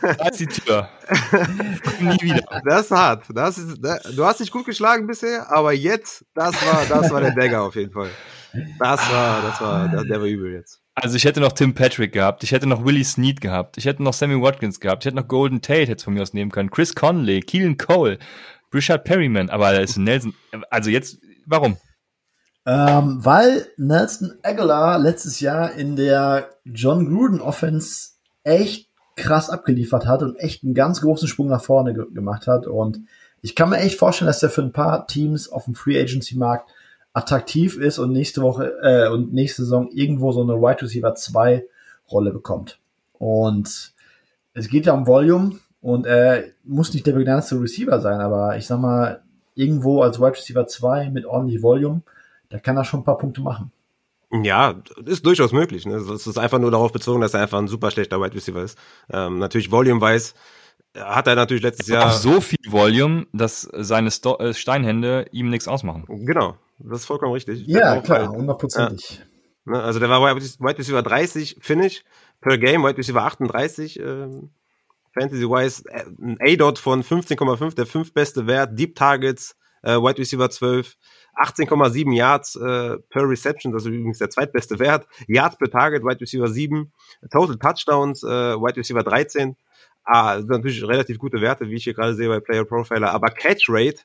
da ist die Tür. Nie wieder. Das ist hart. Das ist, du hast dich gut geschlagen bisher, aber jetzt, das war, das war der Dagger auf jeden Fall. Das war, das war, der war übel jetzt. Also ich hätte noch Tim Patrick gehabt, ich hätte noch Willie Snead gehabt, ich hätte noch Sammy Watkins gehabt, ich hätte noch Golden Tate hätte von mir aus nehmen können, Chris Conley, Keelan Cole, Richard Perryman, aber da ist Nelson. Also jetzt, warum? Ähm, weil Nelson Aguilar letztes Jahr in der John Gruden Offense echt krass abgeliefert hat und echt einen ganz großen Sprung nach vorne ge gemacht hat. Und ich kann mir echt vorstellen, dass der für ein paar Teams auf dem Free Agency Markt attraktiv ist und nächste Woche äh, und nächste Saison irgendwo so eine Wide Receiver 2 Rolle bekommt. Und es geht ja um Volume und er muss nicht der begnadete Receiver sein, aber ich sag mal, irgendwo als Wide Receiver 2 mit ordentlich Volume, da kann er schon ein paar Punkte machen. Ja, ist durchaus möglich. Ne? Es ist einfach nur darauf bezogen, dass er einfach ein super schlechter Wide Receiver ist. Ähm, natürlich volume-wise hat er natürlich letztes Jahr. Auch so viel Volume, dass seine Sto äh, Steinhände ihm nichts ausmachen. Genau, das ist vollkommen richtig. Ja, klar, halt, hundertprozentig. Ja, also der war Wide Receiver 30 Finish per Game, Wide Receiver 38. Ähm, Fantasy-wise äh, ein A-Dot von 15,5, der fünftbeste Wert, Deep Targets, äh, Wide Receiver 12, 18,7 Yards äh, per Reception, das ist übrigens der zweitbeste Wert, Yards per Target, Wide Receiver 7, Total Touchdowns, äh, Wide Receiver 13, ah, das sind natürlich relativ gute Werte, wie ich hier gerade sehe bei Player Profiler, aber Catch Rate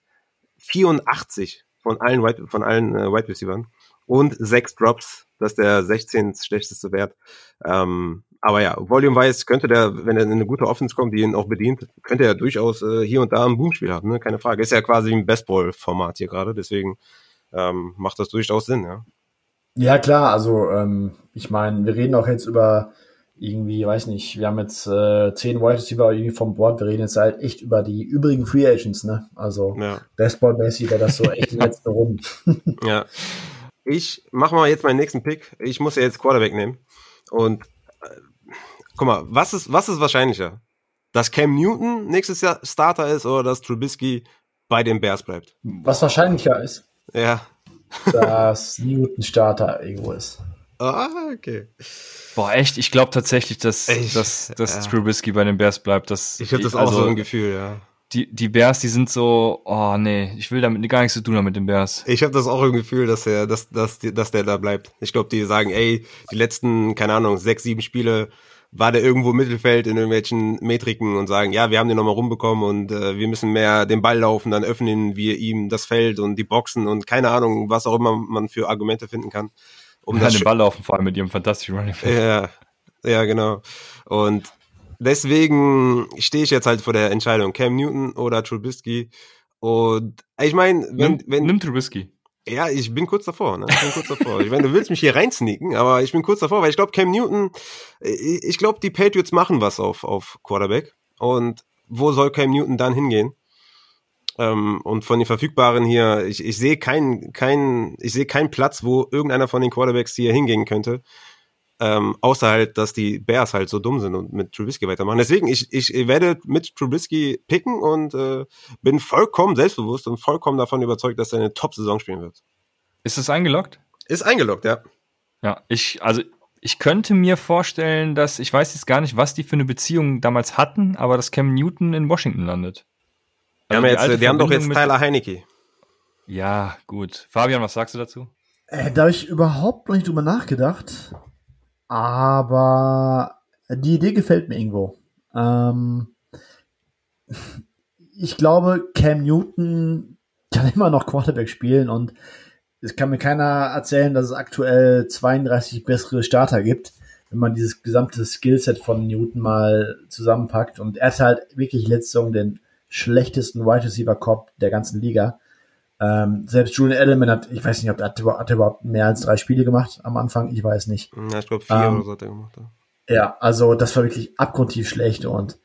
84 von allen Wide, von allen äh, Wide Receivers und sechs Drops, das ist der 16. schlechteste Wert. Ähm, aber ja, volume-wise könnte der, wenn er in eine gute Offense kommt, die ihn auch bedient, könnte er durchaus äh, hier und da ein Boomspiel haben, ne? keine Frage. Ist ja quasi ein Bestball-Format hier gerade, deswegen ähm, macht das durchaus Sinn, ja. Ja, klar, also ähm, ich meine, wir reden auch jetzt über irgendwie, weiß nicht, wir haben jetzt äh, zehn Wide Receiver irgendwie vom Board, wir reden jetzt halt echt über die übrigen Free Agents, ne? Also ja. Bestball-mäßig wäre das so echt die letzte Runde. ja. Ich mache mal jetzt meinen nächsten Pick. Ich muss ja jetzt Quarterback nehmen. Und guck mal, was ist, was ist wahrscheinlicher? Dass Cam Newton nächstes Jahr Starter ist oder dass Trubisky bei den Bears bleibt? Was wahrscheinlicher ist. Ja. dass Newton Starter irgendwo ist. Ah, okay. Boah, echt? Ich glaube tatsächlich, dass, ich, dass, dass ja. Trubisky bei den Bears bleibt. Dass ich habe das also, auch so ein Gefühl, ja. Die, die Bears, die sind so, oh nee, ich will damit gar nichts zu tun haben mit den Bears. Ich habe das auch im Gefühl, dass er, dass, dass, dass der da bleibt. Ich glaube, die sagen, ey, die letzten, keine Ahnung, sechs, sieben Spiele war der irgendwo im Mittelfeld in irgendwelchen Metriken und sagen, ja, wir haben den nochmal rumbekommen und äh, wir müssen mehr den Ball laufen, dann öffnen wir ihm das Feld und die Boxen und keine Ahnung, was auch immer man für Argumente finden kann. Um ja, den Ball laufen, vor allem mit ihrem fantastischen Running Back. Ja, ja, genau. Und deswegen stehe ich jetzt halt vor der Entscheidung, Cam Newton oder Trubisky. Und ich meine, wenn, wenn nimm Trubisky. Ja, ich bin kurz davor, ne? Ich bin kurz davor. Ich meine, du willst mich hier reinsneaken, aber ich bin kurz davor, weil ich glaube, Cam Newton, ich glaube, die Patriots machen was auf, auf Quarterback. Und wo soll Cam Newton dann hingehen? Ähm, und von den Verfügbaren hier, ich, ich sehe keinen, keinen, ich sehe keinen Platz, wo irgendeiner von den Quarterbacks hier hingehen könnte. Ähm, außer halt, dass die Bears halt so dumm sind und mit Trubisky weitermachen. Deswegen, ich, ich werde mit Trubisky picken und äh, bin vollkommen selbstbewusst und vollkommen davon überzeugt, dass er eine Top-Saison spielen wird. Ist es eingeloggt? Ist eingeloggt, ja. Ja, ich, also ich könnte mir vorstellen, dass, ich weiß jetzt gar nicht, was die für eine Beziehung damals hatten, aber dass Cam Newton in Washington landet. Also die, haben, jetzt, die haben doch jetzt Tyler Heinecke. Ja, gut. Fabian, was sagst du dazu? Äh, da habe ich überhaupt noch nicht drüber nachgedacht. Aber die Idee gefällt mir irgendwo. Ähm, ich glaube, Cam Newton kann immer noch Quarterback spielen und es kann mir keiner erzählen, dass es aktuell 32 bessere Starter gibt, wenn man dieses gesamte Skillset von Newton mal zusammenpackt. Und er hat halt wirklich letzte Saison den schlechtesten Wide Receiver Cop der ganzen Liga. Ähm, selbst Julian Edelman hat, ich weiß nicht, ob er hat, hat er überhaupt mehr als drei Spiele gemacht am Anfang, ich weiß nicht. Ja, ich glaube vier ähm, oder so hat er gemacht. Ja. ja, also das war wirklich abgrundtief schlecht und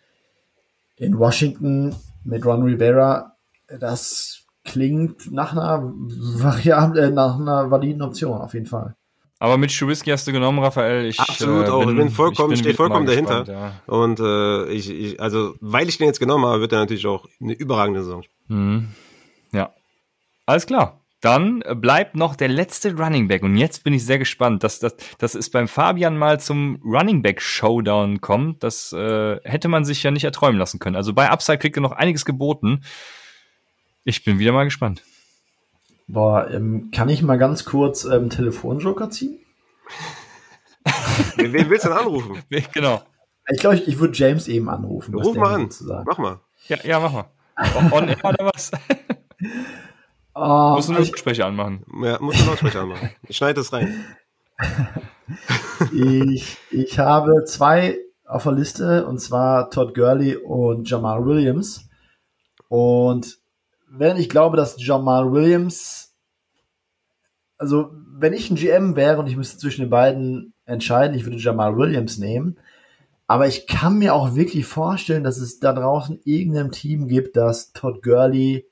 in Washington mit Ron Rivera, das klingt nach einer Variable, äh, nach einer validen Option auf jeden Fall. Aber mit Trubisky hast du genommen, Raphael. Ich, Absolut äh, auch. Bin, ich bin vollkommen, ich stehe vollkommen dahinter. Gespannt, ja. Und äh, ich, ich, also, weil ich den jetzt genommen habe, wird er natürlich auch eine überragende Saison. Mhm. Ja. Alles klar. Dann bleibt noch der letzte Running Back. Und jetzt bin ich sehr gespannt, dass das, dass es beim Fabian mal zum Running Back Showdown kommt. Das äh, hätte man sich ja nicht erträumen lassen können. Also bei Upside kriegt er noch einiges geboten. Ich bin wieder mal gespannt. Boah, ähm, kann ich mal ganz kurz ähm, Telefonjoker ziehen? wen, wen willst du denn anrufen? genau. Ich glaube, ich, ich würde James eben anrufen. Ruf mal an. Mach mal. Ja, ja, mach mal. On air oder was? Uh, musst du einen Lautsprecher anmachen. Ja, musst du einen Lautsprecher anmachen. Ich schneide das rein. ich, ich habe zwei auf der Liste, und zwar Todd Gurley und Jamal Williams. Und wenn ich glaube, dass Jamal Williams, also wenn ich ein GM wäre und ich müsste zwischen den beiden entscheiden, ich würde Jamal Williams nehmen. Aber ich kann mir auch wirklich vorstellen, dass es da draußen irgendein Team gibt, das Todd Gurley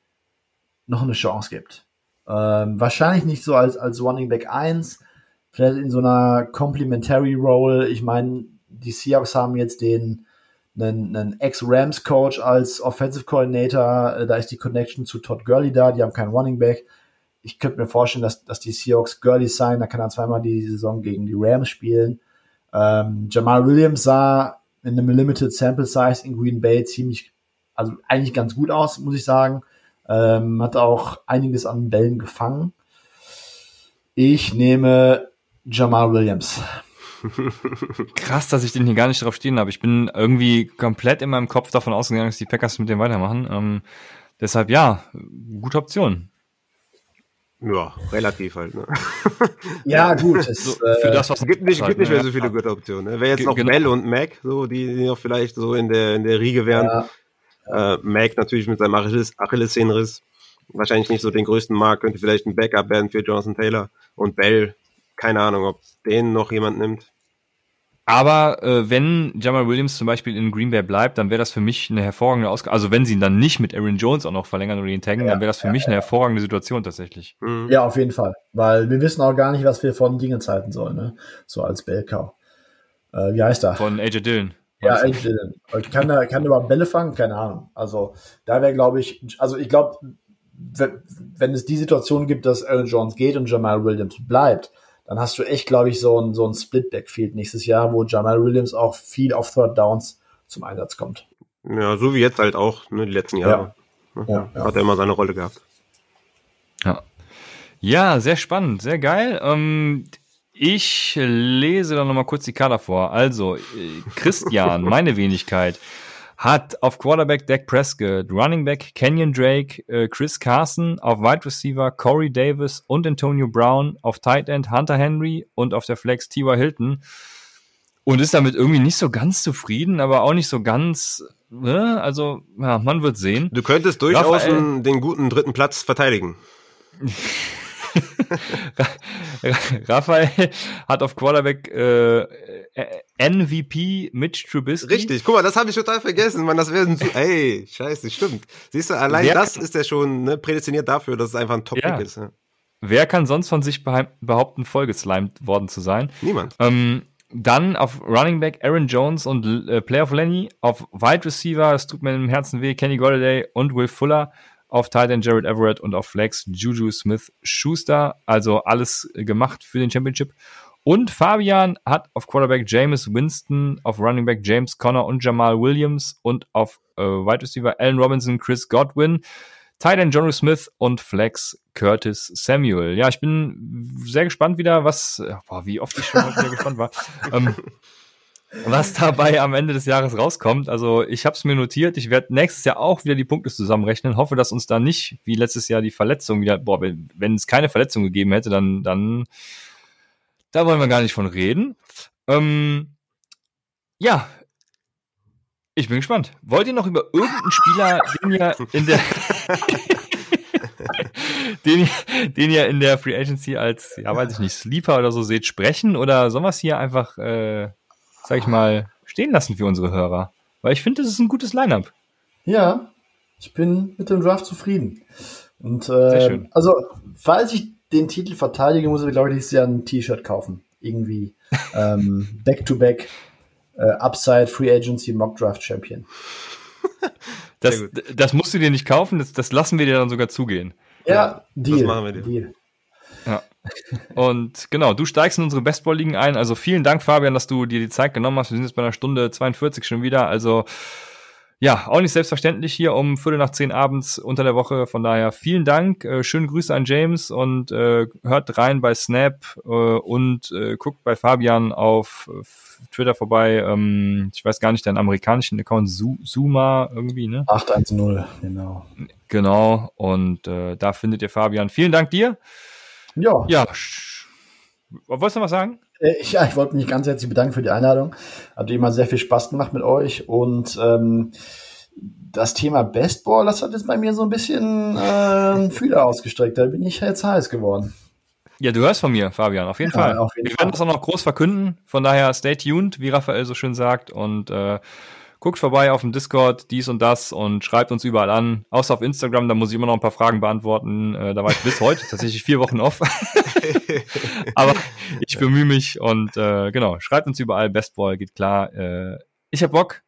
noch eine Chance gibt. Ähm, wahrscheinlich nicht so als, als Running Back 1, vielleicht in so einer Complementary Role. Ich meine, die Seahawks haben jetzt den einen, einen Ex-Rams-Coach als Offensive Coordinator, äh, da ist die Connection zu Todd Gurley da, die haben keinen Running Back. Ich könnte mir vorstellen, dass, dass die Seahawks Gurley sein, da kann er zweimal die Saison gegen die Rams spielen. Ähm, Jamal Williams sah in einem Limited Sample Size in Green Bay ziemlich, also eigentlich ganz gut aus, muss ich sagen. Ähm, hat auch einiges an Bällen gefangen. Ich nehme Jamal Williams. Krass, dass ich den hier gar nicht drauf stehen habe. Ich bin irgendwie komplett in meinem Kopf davon ausgegangen, dass die Packers mit dem weitermachen. Ähm, deshalb ja, gute Option. Ja, relativ halt. Ne? ja, gut. Es, so, für das, was gibt nicht, gibt nicht mehr so viele gute Optionen. Ne? Wäre jetzt noch genau. Bell und Mac, so die, die noch vielleicht so in der in der Riege wären. Ja. Äh, Mac natürlich mit seinem Achilles, Achillessehnenriss wahrscheinlich nicht so den größten Markt, könnte vielleicht ein Backup werden für Jonathan Taylor und Bell. Keine Ahnung, ob den noch jemand nimmt. Aber äh, wenn Jamal Williams zum Beispiel in Green Bay bleibt, dann wäre das für mich eine hervorragende Ausgabe. Also wenn sie ihn dann nicht mit Aaron Jones auch noch verlängern oder ihn taggen, ja, dann wäre das für ja, mich ja. eine hervorragende Situation tatsächlich. Mhm. Ja, auf jeden Fall. Weil wir wissen auch gar nicht, was wir von Dingen halten sollen, ne? So als Bellcow. Äh, wie heißt er? Von AJ Dillon. Ja, AJ Dillon. Kann er, kann er überhaupt Bälle fangen? Keine Ahnung. Also da wäre, glaube ich, also ich glaube, wenn es die Situation gibt, dass Aaron Jones geht und Jamal Williams bleibt, dann hast du echt, glaube ich, so ein, so ein Split-Backfield nächstes Jahr, wo Jamal Williams auch viel auf Third Downs zum Einsatz kommt. Ja, so wie jetzt halt auch, ne, die letzten Jahre. Ja. Ja, ja. Hat er immer seine Rolle gehabt. Ja. Ja, sehr spannend, sehr geil. Ähm, ich lese dann nochmal kurz die Kader vor. Also, äh, Christian, meine Wenigkeit hat auf Quarterback Dak Prescott, Running Back Kenyon Drake, äh, Chris Carson, auf Wide Receiver Corey Davis und Antonio Brown, auf Tight End Hunter Henry und auf der Flex T.Y. Hilton. Und ist damit irgendwie nicht so ganz zufrieden, aber auch nicht so ganz, ne? Also, ja, man wird sehen. Du könntest durchaus Raphael, den guten dritten Platz verteidigen. Raphael hat auf Quarterback äh, MVP Mitch Trubisky. Richtig, guck mal, das habe ich total vergessen, man, das wäre ey, scheiße, stimmt. Siehst du, allein Wer das ist ja schon ne, prädestiniert dafür, dass es einfach ein Top-Pick ja. ist. Ja. Wer kann sonst von sich behaupten, vollgeslimed worden zu sein? Niemand. Ähm, dann auf Running Back Aaron Jones und äh, Player of Lenny. Auf Wide Receiver, es tut mir im Herzen weh, Kenny Golladay und Will Fuller. Auf Titan Jared Everett und auf Flex Juju Smith Schuster. Also alles gemacht für den Championship. Und Fabian hat auf Quarterback James Winston, auf Running Back James Conner und Jamal Williams und auf äh, Wide Receiver Allen Robinson, Chris Godwin. Tight End Johnny Smith und Flex Curtis Samuel. Ja, ich bin sehr gespannt wieder, was, boah, wie oft ich schon wieder gespannt war, ähm, was dabei am Ende des Jahres rauskommt. Also ich habe es mir notiert. Ich werde nächstes Jahr auch wieder die Punkte zusammenrechnen. Hoffe, dass uns da nicht wie letztes Jahr die Verletzung wieder, boah, wenn, wenn es keine Verletzung gegeben hätte, dann, dann, da wollen wir gar nicht von reden. Ähm, ja, ich bin gespannt. Wollt ihr noch über irgendeinen Spieler, den ihr in der den, den ihr in der Free Agency als, ja, weiß ich nicht, Sleeper oder so seht, sprechen? Oder sollen wir es hier einfach, äh, sag ich mal, stehen lassen für unsere Hörer? Weil ich finde, das ist ein gutes Lineup. Ja, ich bin mit dem Draft zufrieden. Und äh, also, falls ich den Titel verteidige, muss ich, glaube ich, nächstes Jahr ein T-Shirt kaufen. Irgendwie. ähm, back to back äh, Upside Free Agency Mock Draft Champion. das, das musst du dir nicht kaufen, das, das lassen wir dir dann sogar zugehen. Ja, ja Deal. Das machen wir dir. Deal. Ja. Und genau, du steigst in unsere Bestball-Ligen ein. Also vielen Dank, Fabian, dass du dir die Zeit genommen hast. Wir sind jetzt bei einer Stunde 42 schon wieder. Also ja, auch nicht selbstverständlich hier um Viertel nach zehn abends unter der Woche. Von daher vielen Dank, äh, schöne Grüße an James und äh, hört rein bei Snap äh, und äh, guckt bei Fabian auf Twitter vorbei. Ähm, ich weiß gar nicht, deinen amerikanischen Account Zuma irgendwie, ne? 810, genau. Genau, und äh, da findet ihr Fabian. Vielen Dank dir. Ja. Ja. Wolltest du noch was sagen? Äh, ja, ich wollte mich ganz herzlich bedanken für die Einladung. Hat immer sehr viel Spaß gemacht mit euch und ähm, das Thema Bestball, das hat jetzt bei mir so ein bisschen äh, Fühler ausgestreckt. Da bin ich jetzt heiß geworden. Ja, du hörst von mir, Fabian, auf jeden ja, Fall. Auf jeden Wir Fall. werden das auch noch groß verkünden. Von daher stay tuned, wie Raphael so schön sagt. Und äh, guckt vorbei auf dem Discord, dies und das und schreibt uns überall an. Außer auf Instagram, da muss ich immer noch ein paar Fragen beantworten. Äh, da war ich bis heute tatsächlich vier Wochen off. Aber ich bemühe mich und äh, genau, schreibt uns überall. Bestball geht klar. Äh, ich hab Bock.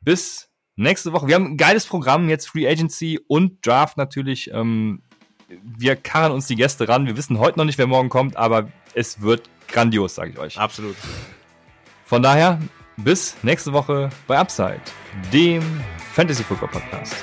Bis nächste Woche. Wir haben ein geiles Programm, jetzt Free Agency und Draft natürlich. Ähm, wir karren uns die Gäste ran. Wir wissen heute noch nicht, wer morgen kommt, aber es wird grandios, sage ich euch. Absolut. Von daher, bis nächste Woche bei Upside, dem Fantasy Football Podcast.